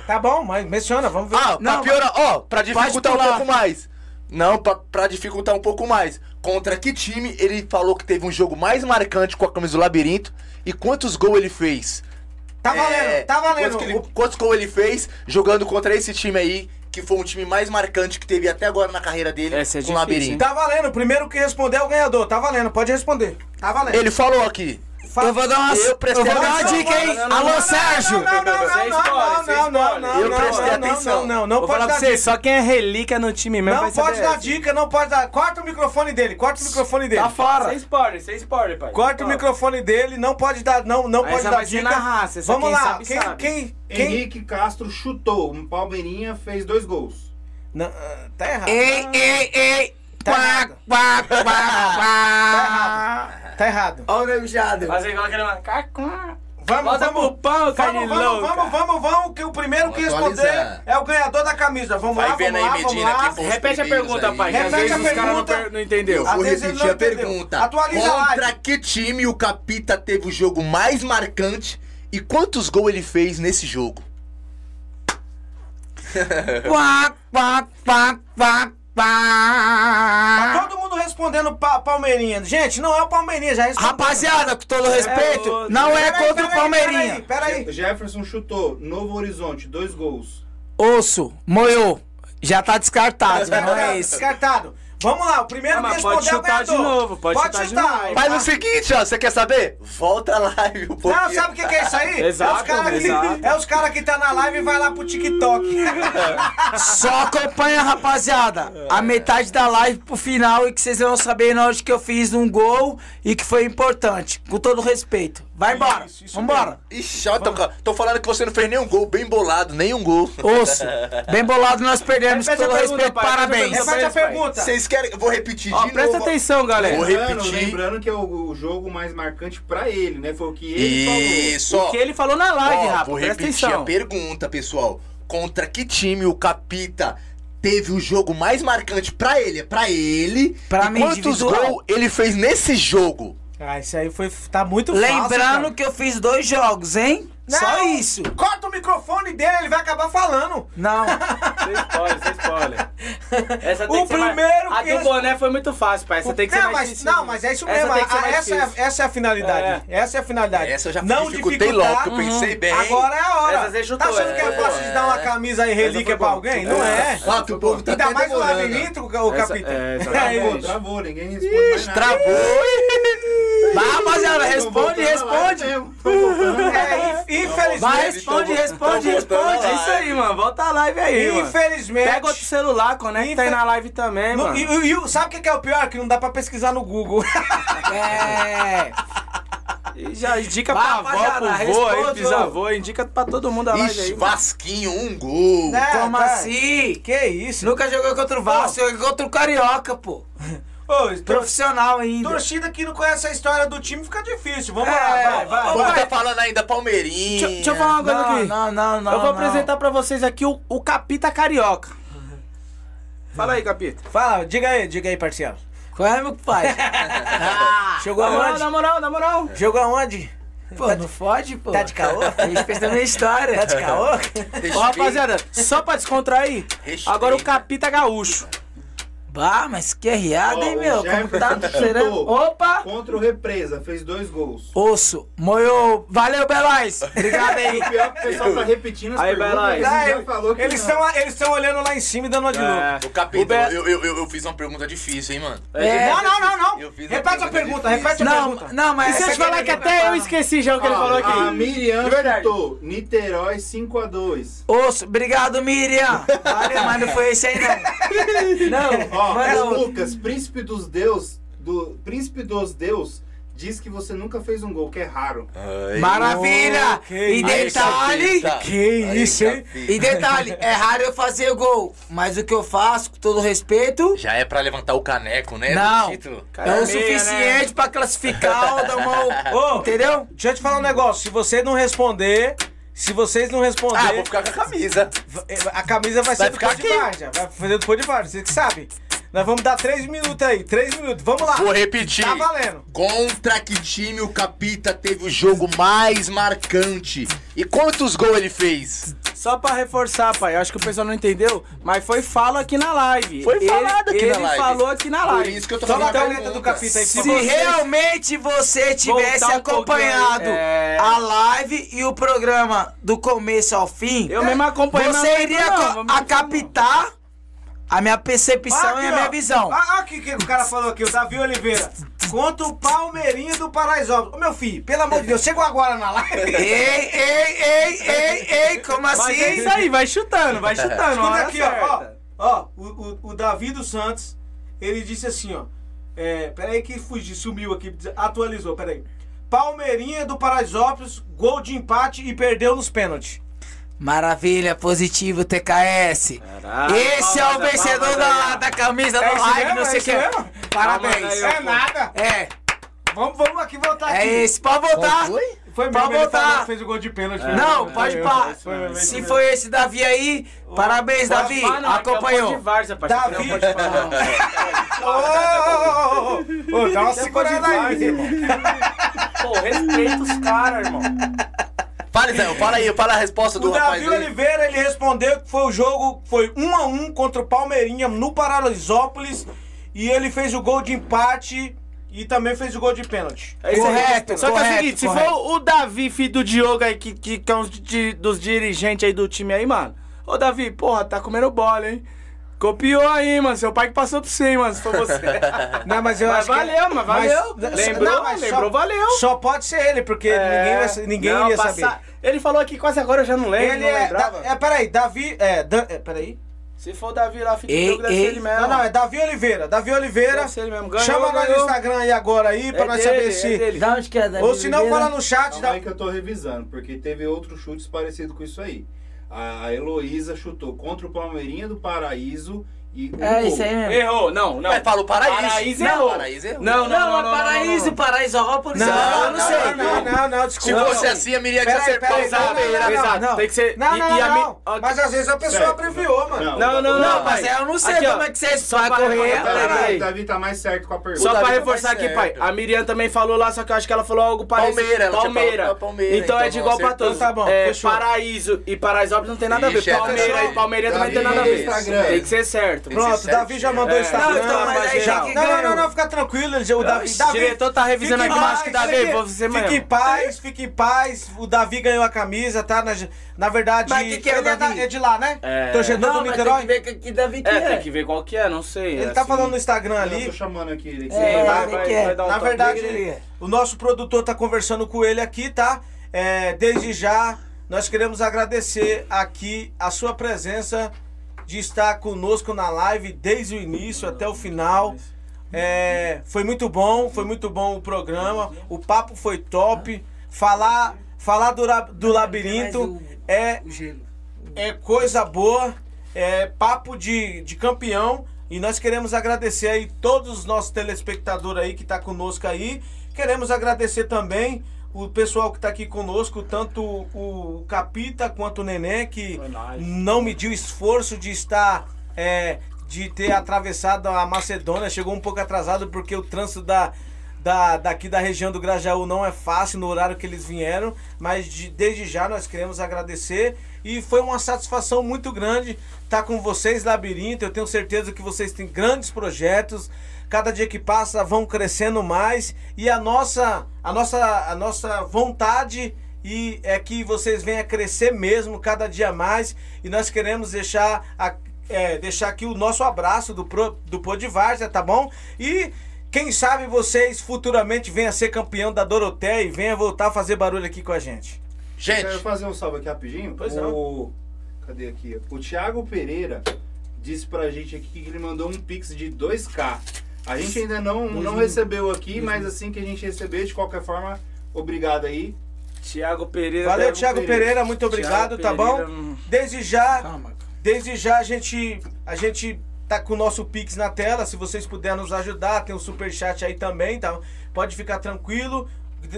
Tá bom, mas menciona, vamos ver. Ah, pra Não, piorar, ó, pra dificultar um pouco mais. Não, pra, pra dificultar um pouco mais. Contra que time ele falou que teve um jogo mais marcante com a camisa do Labirinto e quantos gols ele fez? tá valendo, É, tá valendo. Quantos, ele- quantos gols ele fez jogando contra esse time aí, que foi um time mais marcante que teve até agora na carreira dele Essa é com o Labirinto. hein? Tá valendo, o primeiro que responder é o ganhador, tá valendo, pode responder. Tá valendo. Ele falou aqui. Fa- Eu vou dar uma, Eu prestei eu vou dar uma dica, hein? Não, não, não, Alô, não, Sérgio! Não, não, não, não, não, spoiler, não, sem não, não, spoiler. não, Eu não, prestei não, atenção. Não, não, não Vou pode falar dar dica. só quem é relíquia no time mesmo Não vai saber pode dar essa. dica, não pode dar. Corta o microfone dele, corta o microfone dele. Tá fora. Sem spoiler, sem spoiler, pai. Corta o microfone dele, não pode dar, não, não pode dar dica. na raça, essa Vamos quem lá, sabe, quem, sabe. quem, quem? Henrique Castro chutou. Um Palmeirinha fez dois gols. Não, ah, tá errado. Ei, ei, ei! Tá errado. quá, quá. Tá errado. Ó o negociado. Fazer igual aquele mano. Cacá. Vamos, Bota vamos, pro pau, vamos, vamos, vamos, vamos, vamos, que o primeiro Vamos que responder atualizar. é o ganhador da camisa. Vamos Vai lá, vamos aí, lá, vamos Medina, lá. quem foi os Repete a pergunta, aí. pai. que às Repete vezes a os caras não, pergunta. não entendeu. Vou repetir não a entendeu. pergunta. Atualiza Contra que time o Capita teve o jogo mais marcante e quantos gols ele fez nesse jogo? Quá, quá, quá, quá, Tá todo mundo respondendo pa Palmeirinha. Gente, não é o Palmeirinha, já respondeu. Rapaziada, com todo respeito, outro. não é contra o peraí, Palmeirinha. Peraí, peraí. Jefferson chutou. Novo Horizonte, dois gols. Osso, moiou. Já tá descartado, não é esse. Descartado. Vamos lá, o primeiro Ah, que responder pode é o chutar de novo, pode chutar de novo. Faz o seguinte, ó, você quer saber? Volta a live um pouquinho. Não, sabe o que, que é isso aí? Exato, é os caras que, é os cara que tá na live e vai lá pro TikTok. Só acompanha, rapaziada, a metade da live pro final e que vocês vão saber na hora que eu fiz um gol e que foi importante. Com todo respeito. Vai embora. Isso, isso Vambora. Ixi, ó, tô, tô falando que você não fez nenhum gol, bem bolado, nenhum gol. Osso. Bem bolado, nós perdemos. Repete todo pergunta, respeito, pai, parabéns. Repete a pergunta. Vocês querem. eu Vou repetir Ó, de presta novo. atenção, galera. Vou repetir. lembrando que é o, o jogo mais marcante pra ele, né? Foi o que ele Isso, ó. O que ele falou na live, Ó, rapaz. vou Presta repetir atenção. a pergunta, pessoal. Contra que time o Capita teve o jogo mais marcante pra ele? É pra ele. Pra e mim, quantos gols ele fez nesse jogo? Ah, isso aí foi, tá muito fácil. Lembrando que eu fiz dois jogos, hein? Só Não, isso. Corta o microfone dele, ele vai acabar falando. Não. Sem spoiler, sem spoiler. Essa O que ser mais- primeiro A que do boné foi muito fácil, pai. Essa tem que ser não, mais mas, difícil. não, mas é isso Essa mesmo. tem ser Ah, mais essa, é, essa é a finalidade. Essa é a finalidade. Essa eu já não dificultei logo, que eu pensei bem. Agora é a hora. Essa você chutou, tá achando é. que é fácil de dar uma camisa aí relíquia pra alguém? Não é. Ó, que o povo tá Ainda até mais o labirinto, o Essa- capitão. é, É, Travou, isso. travou, ninguém responde nada. Vai, rapaziada, responde, responde. É, inf- infelizmente. Vai, responde, responde, responde. É isso aí, mano. Volta a live aí, mano. Infelizmente. Pega outro celular, conecta aí na live também, No- mano. e, e- e sabe o que é o pior? Que não dá pra pesquisar no Google. É. E já indica Vai, pra avó, rapaziada, pro vô aí, responde, bisavô. Indica pra todo mundo a live aí. Ixi, mano. Vasquinho, um gol. É, Como tá. assim? Que isso? Nunca jogou contra o Vasco, jogou contra o Carioca, pô. Ô, Profissional ainda. torcida que não conhece a história do time fica difícil. Vamos É, lá, vai, vai. O povo vai. tá falando ainda Palmeirinha. Deixa, deixa eu falar uma coisa Não, aqui. não, não, não. eu vou não. apresentar pra vocês aqui o, o Capita Carioca. Fala aí, Capita. Fala, diga aí, diga aí, parceiro. Qual é, meu pai? Jogou Na moral, aonde? na moral, na moral. Jogou aonde? Pô, não fode, pô. Tá de caô? Respeita a minha história. Tá de caô? Ô, rapaziada, só pra descontrair, Respeita. agora o Capita Gaúcho. Bah, mas que riada, hein, meu? Como tá cheirando? Opa! Contra o Represa, fez dois gols. Osso, moio. Valeu, Belais. Obrigado aí. O pior é que o pessoal tá repetindo as Aí, perguntas, Belais. ele- falou que eles não. estão eles estão olhando lá em cima e dando uma de louco. O capítulo, O Be- eu, eu, eu, eu fiz uma pergunta difícil, hein, mano? É. Não, não, não, não. Uma Repete a pergunta repete a Não, pergunta. não, mas. E se eu te falar que até eu esqueci já o que ele falou A aqui? Miriam De verdade. chutou Niterói 5x2. Osso, obrigado, Miriam. Valeu, mas não foi esse aí, não. Não, Ó, o outro. Lucas, príncipe dos deus, do príncipe dos deus, diz que você nunca fez um gol, que é raro. Ai, Maravilha! que E detalhe. Que isso, hein? E detalhe, é raro eu fazer gol, mas o que eu faço, com todo respeito, Já é pra levantar o caneco, né? Não. Título. é o meia, suficiente pra classificar ou dar uma. Ô, Entendeu? Deixa eu te falar um negócio. Se você não responder, se vocês não Ah, responder, vou ficar com a camisa. a camisa vai, Vai ser do ficar de. Várzea. Vai fazer do Pô de Várzea, vocês que sabem. Nós vamos dar três minutos aí, três minutos. Vamos lá. Vou repetir. Tá valendo. Contra que time o Capita teve o jogo mais marcante? E quantos gols ele fez? Só pra reforçar, pai, acho que o pessoal não entendeu, mas foi fala aqui na live. Foi Ele- falado aqui na ele live. falou aqui na Por live. isso que eu tô Toma fazendo a a caneta do capita aí, por Se favor. realmente você tivesse um acompanhado é. a live e o programa do começo ao fim, Eu mesmo acompanhei você iria co- vamos- a minha percepção Aqui, e a minha ó. visão. Ah, ah, aqui que o cara falou aqui, o Davi Oliveira. Contra o Palmeirinho do Paraisópolis. Ô, meu filho, pelo amor de Deus, chegou agora na live. Ei, ei, ei, ei, ei, como Mas assim? é isso aí, vai chutando, vai chutando. na Escuta aqui, ó, ó. certa. Ó, o, o, o Davi dos Santos, ele disse assim, ó. É, peraí que fugiu, sumiu aqui, atualizou, peraí. Palmeirinha do Paraisópolis, gol de empate e perdeu nos pênaltis. Maravilha, positivo TKS. Caralho, Esse é o vencedor da, da camisa É do mesmo? não É sei o que. mesmo? Parabéns. Ó. É nada. É, Vamos, vamos aqui voltar é aqui. esse. Pode voltar. Foi? Foi mesmo, ele voltar. fez o gol de pênalti. Não, Foi pode pá. Se mesmo. foi esse Davi aí, parabéns, Davi. Ah, não, é Acompanhou. Várzea, parceiro, Davi- não pode falar. Ô, ô, ô, ô, ô, ô, dá uma segurada aí, irmão. Pô, respeita os caras, irmão. Fala, Zé, fala aí, fala a resposta do O rapaz Davi aí. Oliveira, ele respondeu que foi o jogo, foi 1 a 1 contra o Palmeirinha no Paraisópolis e ele fez o gol de empate e também fez o gol de pênalti. É isso aí. Correto, Só que é o correto, seguinte, se correto. for o Davi, filho do Diogo aí, que, que, que é um di- dos dirigentes aí do time aí, mano. Ô, Davi, porra, tá comendo bola, hein? Copiou aí, mano. Seu pai que passou pra você, hein, mano, se for você. Não, mas eu Mas acho que- valeu, mas valeu. Lembrou, Não, mas lembrou, valeu. Só pode ser ele, porque ninguém, vai- ninguém É. Não, ia passar- saber. Ele falou aqui quase agora, eu já não lembro, Ele não é, da, é. Peraí, Davi. É, Dan- é, peraí. Se for o Davi lá, do Ei, deve ei. ser ele mesmo. Não, não, é Davi Oliveira. Davi Oliveira. Deve ser ele mesmo. Ganhou, Chama nós no ganhou. Instagram aí agora aí, pra É nós dele, saber é se. dele. Da onde que é, Davi? Ou se não, fala no chat. Calma Da... aí que eu tô revisando, porque teve outros chutes parecidos com isso aí. A Heloísa chutou contra o Palmeirinha do Paraíso É isso aí mesmo. Errou, não, não. Mas fala o Paraíso. Paraíso Não, errou. Paraíso errou. Não, não, Não, não, é não, Paraíso, não, Paraisópolis. Não, eu não, não sei. não, não, não, Se desculpa. fosse assim, a Miriam tinha acertado não, não, não, Exato, não. tem que ser... Não, não, não, não. Mas às vezes a pessoa abreviou, mano. Não, Não, não, Não, mas eu não sei como é que você Só vai correr. O Davi tá mais certo com a pergunta. Só pra tá reforçar aqui, pai. A Miriam também falou lá, só que eu acho que ela falou algo parecido. Palmeira, Palmeira. então, é então de igual pra todos. Então tá bom, é. Paraíso e Paraisópolis não tem nada a ver. Palmeira e Palmeirinha também Davi tem nada a ver. Tem que ser certo. Pronto, o Davi já mandou o É. Instagram. Não, então, mas aí já- não, não, não, fica tranquilo. O Davi, Davi, o diretor tá revisando fique aqui, acho que paz, Davi, fique- você Fique mesmo. em paz, fique em paz. O Davi ganhou a camisa, tá? Na, na verdade, Mas que que é o ele é, da- Davi? é de lá, né? É. Torcedor Não, do mas tem Niterói. que ver que, que Davi que É, é. tem que ver qual que é, não sei. Ele é tá assim. falando no Instagram Eu tô ali. chamando aqui ele. que É, você Vai, vai, quer. vai dar um Na verdade, é. o nosso produtor tá conversando com ele aqui, tá? É, desde já, nós queremos agradecer aqui a sua presença de estar conosco na live desde o início até o final. É, foi muito bom, foi muito bom o programa. O papo foi top. Falar, falar do, do labirinto é, é coisa boa. É papo de, de campeão. E nós queremos agradecer aí todos os nossos telespectadores aí que tá conosco aí. Queremos agradecer também o pessoal que tá aqui conosco, tanto o Capita quanto o Neném, que não mediu esforço de estar. é, de ter atravessado a Macedônia. Chegou um pouco atrasado porque o trânsito da, da, daqui da região do Grajaú não é fácil no horário que eles vieram, mas de- desde já nós queremos agradecer e foi uma satisfação muito grande estar com vocês, Labirinto. Eu tenho certeza que vocês têm grandes projetos. Cada dia que passa vão crescendo mais e a nossa a nossa a nossa vontade e é que vocês venham a crescer mesmo cada dia mais e nós queremos deixar a- é, deixar aqui o nosso abraço do pro, do Pô de Várzea, tá bom? E quem sabe vocês futuramente venham a ser campeão da Doroteia e venham voltar a fazer barulho aqui com a gente. Gente, Quero fazer um salve aqui rapidinho. Pois o... Cadê aqui? O Thiago Pereira disse pra gente aqui que ele mandou um pix de 2k. A gente ainda não, não recebeu aqui, mas assim que a gente receber, de qualquer forma, obrigado aí. Tiago Pereira. Valeu, Thiago Thiago Pereira, Pereira. muito obrigado, Thiago tá bom? Pereira, hum. Desde já, Calma. desde já a gente a gente tá com o nosso Pix na tela, se vocês puderem nos ajudar, tem o super chat aí também, tá? Pode ficar tranquilo.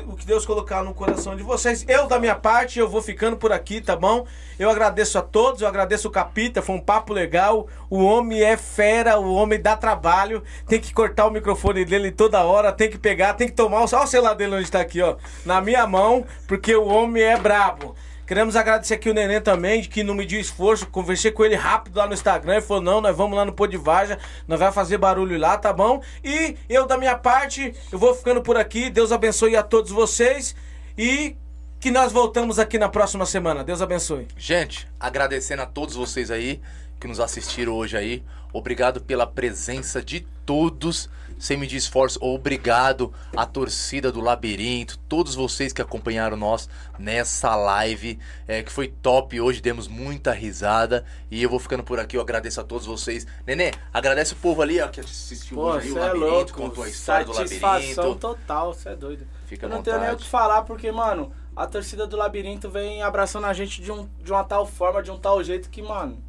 O que Deus colocar no coração de vocês. Eu, da minha parte, eu vou ficando por aqui, tá bom? Eu agradeço a todos, eu agradeço o Capita, foi um papo legal. O homem é fera, o homem dá trabalho. Tem que cortar o microfone dele toda hora, tem que pegar, tem que tomar. Olha o celular dele onde tá aqui, ó. Na minha mão, porque o homem é brabo. Queremos agradecer aqui o Neném também, que não mediu esforço. Conversei com ele rápido lá no Instagram. Ele falou: não, nós vamos lá no Pô de Varja, nós vai fazer barulho lá, tá bom? E eu, da minha parte, eu vou ficando por aqui. Deus abençoe a todos vocês. E que nós voltamos aqui na próxima semana. Deus abençoe. gente, agradecendo a todos vocês aí que nos assistiram hoje aí. Obrigado pela presença de todos. Sem medir esforço, obrigado à torcida do Labirinto, todos vocês que acompanharam nós nessa live, é, que foi top hoje, demos muita risada. E eu vou ficando por aqui, eu agradeço a todos vocês. Nenê, agradece o povo ali ó, que assistiu Pô, hoje aí o é Labirinto, louco. contou a história do Satisfação Labirinto. total, você é doido. Fica Eu não tenho nem o que falar, porque, mano, a torcida do Labirinto vem abraçando a gente de, um, de uma tal forma, de um tal jeito que, mano,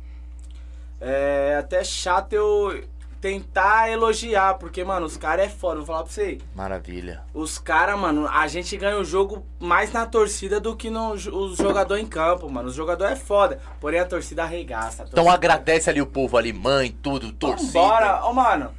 é até chato eu tentar elogiar, porque, mano, os caras é foda, vou falar pra você. Maravilha. Os caras, mano, a gente ganha o jogo mais na torcida do que no os jogadores em campo, mano. Os jogadores é foda, porém a torcida arregaça. a Então torcida- agradece ali o povo ali, mãe, tudo, torcida. Bora, ô mano.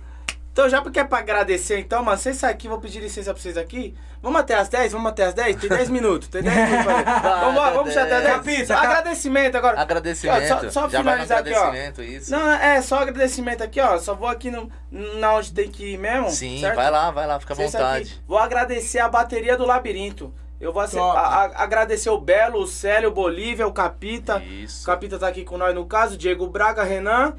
Então, já porque é pra agradecer, então, mano, vocês saem aqui, vou pedir licença pra vocês aqui. Vamos até as 10? Vamos até as 10? Tem 10 minutos, tem 10 minutos pra. Vamos, vamos, vamos puxar até as 10? Capita, agradecimento agora. Agradecimento. Ó, Só, só Já finalizar aqui, ó. agradecimento, isso. Não, é só agradecimento aqui, ó. Só vou aqui no, na onde tem que ir mesmo. Sim, certo? vai lá, vai lá, fica à vontade. aqui. Vou agradecer a bateria do Labirinto. Eu vou a- a- agradecer o Belo, o Célio, o Bolívia, o Capita. Isso. O Capita tá aqui com nós no caso, Diego Braga, Renan,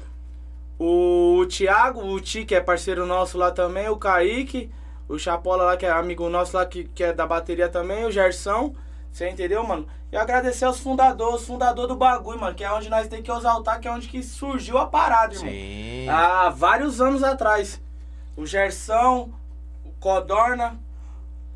o Thiago, o Ti, que é parceiro nosso lá também, o Kaique, o Chapola lá, que é amigo nosso lá, que, que é da bateria também, o Gersão. Você entendeu, mano? E agradecer aos fundadores, os fundadores do bagulho, mano, que é onde nós tem que exaltar, que é onde que surgiu a parada, irmão. Sim. Há vários anos atrás. O Gersão, o Codorna,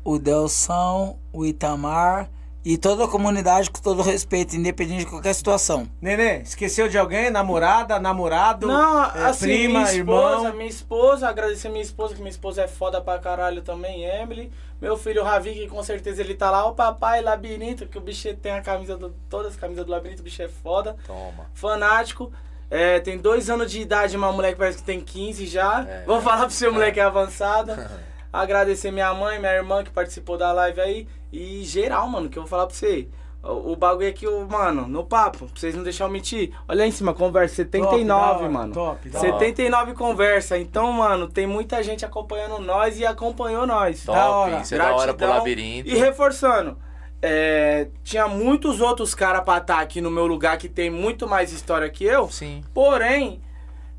O Delção, o Itamar e toda a comunidade com todo respeito, independente de qualquer situação. Nenê, esqueceu de alguém? Namorada, namorado? Não, é, assim, prima, minha esposa, irmão? minha esposa, agradecer minha esposa, que minha esposa é foda pra caralho também, Emily. Meu filho Ravi, que com certeza ele tá lá, o papai Labirinto, que o bicho tem a camisa do. Todas as camisas do Labirinto, o bicho é foda. Toma. Fanático. É, tem dois anos de idade, mas o moleque parece que tem 15 já. É. Vou falar pro seu moleque é avançado. Agradecer minha mãe, minha irmã que participou da live aí. E geral, mano, que eu vou falar pra você. O, o bagulho aqui, o, mano, no papo, pra vocês não deixarem eu mentir. Olha aí em cima, conversa 79, Top, da hora, mano. top, da hora. 79 conversa. Então, mano, tem muita gente acompanhando nós e acompanhou nós. Top, hora. isso é da hora pro Gratidão. labirinto. E reforçando, é, tinha muitos outros caras pra estar aqui no meu lugar que tem muito mais história que eu. Sim. Porém,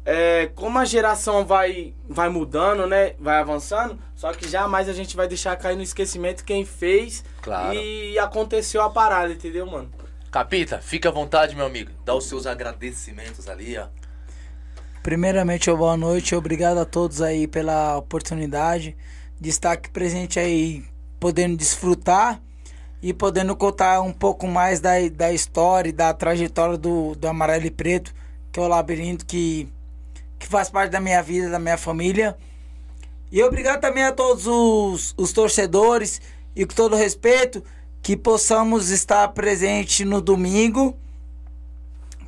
é, como a geração vai, vai mudando, né? Vai avançando, só que jamais a gente vai deixar cair no esquecimento quem fez Claro. e aconteceu a parada, entendeu, mano? Capita, fica à vontade, meu amigo. Dá os seus agradecimentos ali, ó. Primeiramente, boa noite, obrigado a todos aí pela oportunidade de estar aqui presente aí, podendo desfrutar e podendo contar um pouco mais da, da história e da trajetória do, do Amarelo e Preto, que é o labirinto que, que faz parte da minha vida, da minha família. E obrigado também a todos os, os torcedores e com todo respeito que possamos estar presente no domingo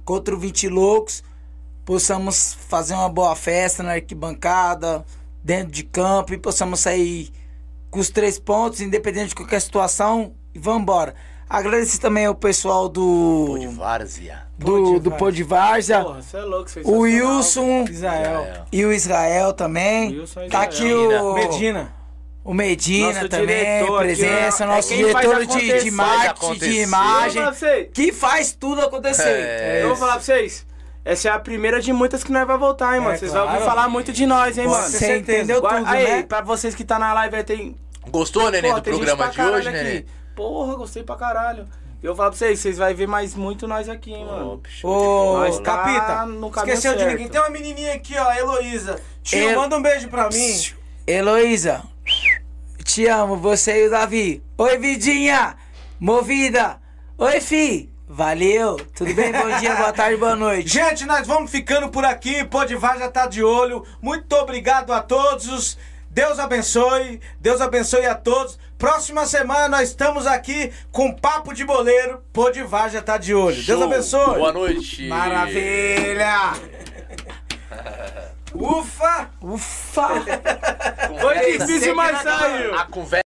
contra o 20 Loucos, possamos fazer uma boa festa na arquibancada, dentro de campo e possamos sair com os três pontos, independente de qualquer situação, e vamos embora. Agradecer também ao pessoal do Pô de várzea. Do, do Pô de Várzea, Porra, você é louco, você o Wilson Israel. e o Israel também. Wilson e Tá aqui o Medina. o Medina Nosso também, diretor presença, é nosso diretor de, de marketing, de imagem, que faz tudo acontecer. É. Eu vou falar pra vocês. Essa é a primeira de muitas que nós vai voltar, hein, mano. É, Vocês claro. vão ouvir falar muito de nós, hein, Pode mano. Você entendeu Guarda- tudo, aí, né? pra vocês que tá na live, aí tem. Gostou, Nenê, Pô, do programa de hoje, aqui. Porra, gostei pra caralho. Eu vou falar pra vocês, vocês vão ver mais muito nós aqui, hein, mano. Ô, de tá Capita, no caminho esqueceu de certo. ninguém. Tem uma menininha aqui, ó, Heloísa. Tio, El- manda um beijo pra mim. Heloísa, te amo, você e o Davi. Oi, Vidinha, movida. Oi, fi. Valeu, tudo bem? Bom dia, boa tarde, boa noite. Gente, nós vamos ficando por aqui. Podivar já tá de olho. Muito obrigado a todos. Deus abençoe. Deus abençoe a todos. Próxima semana nós estamos aqui com Papo de Boleiro. Podivar já tá de olho. Deus Show. abençoe. Boa noite. Maravilha. Ufa. Ufa! Foi difícil, mas saiu. A conversa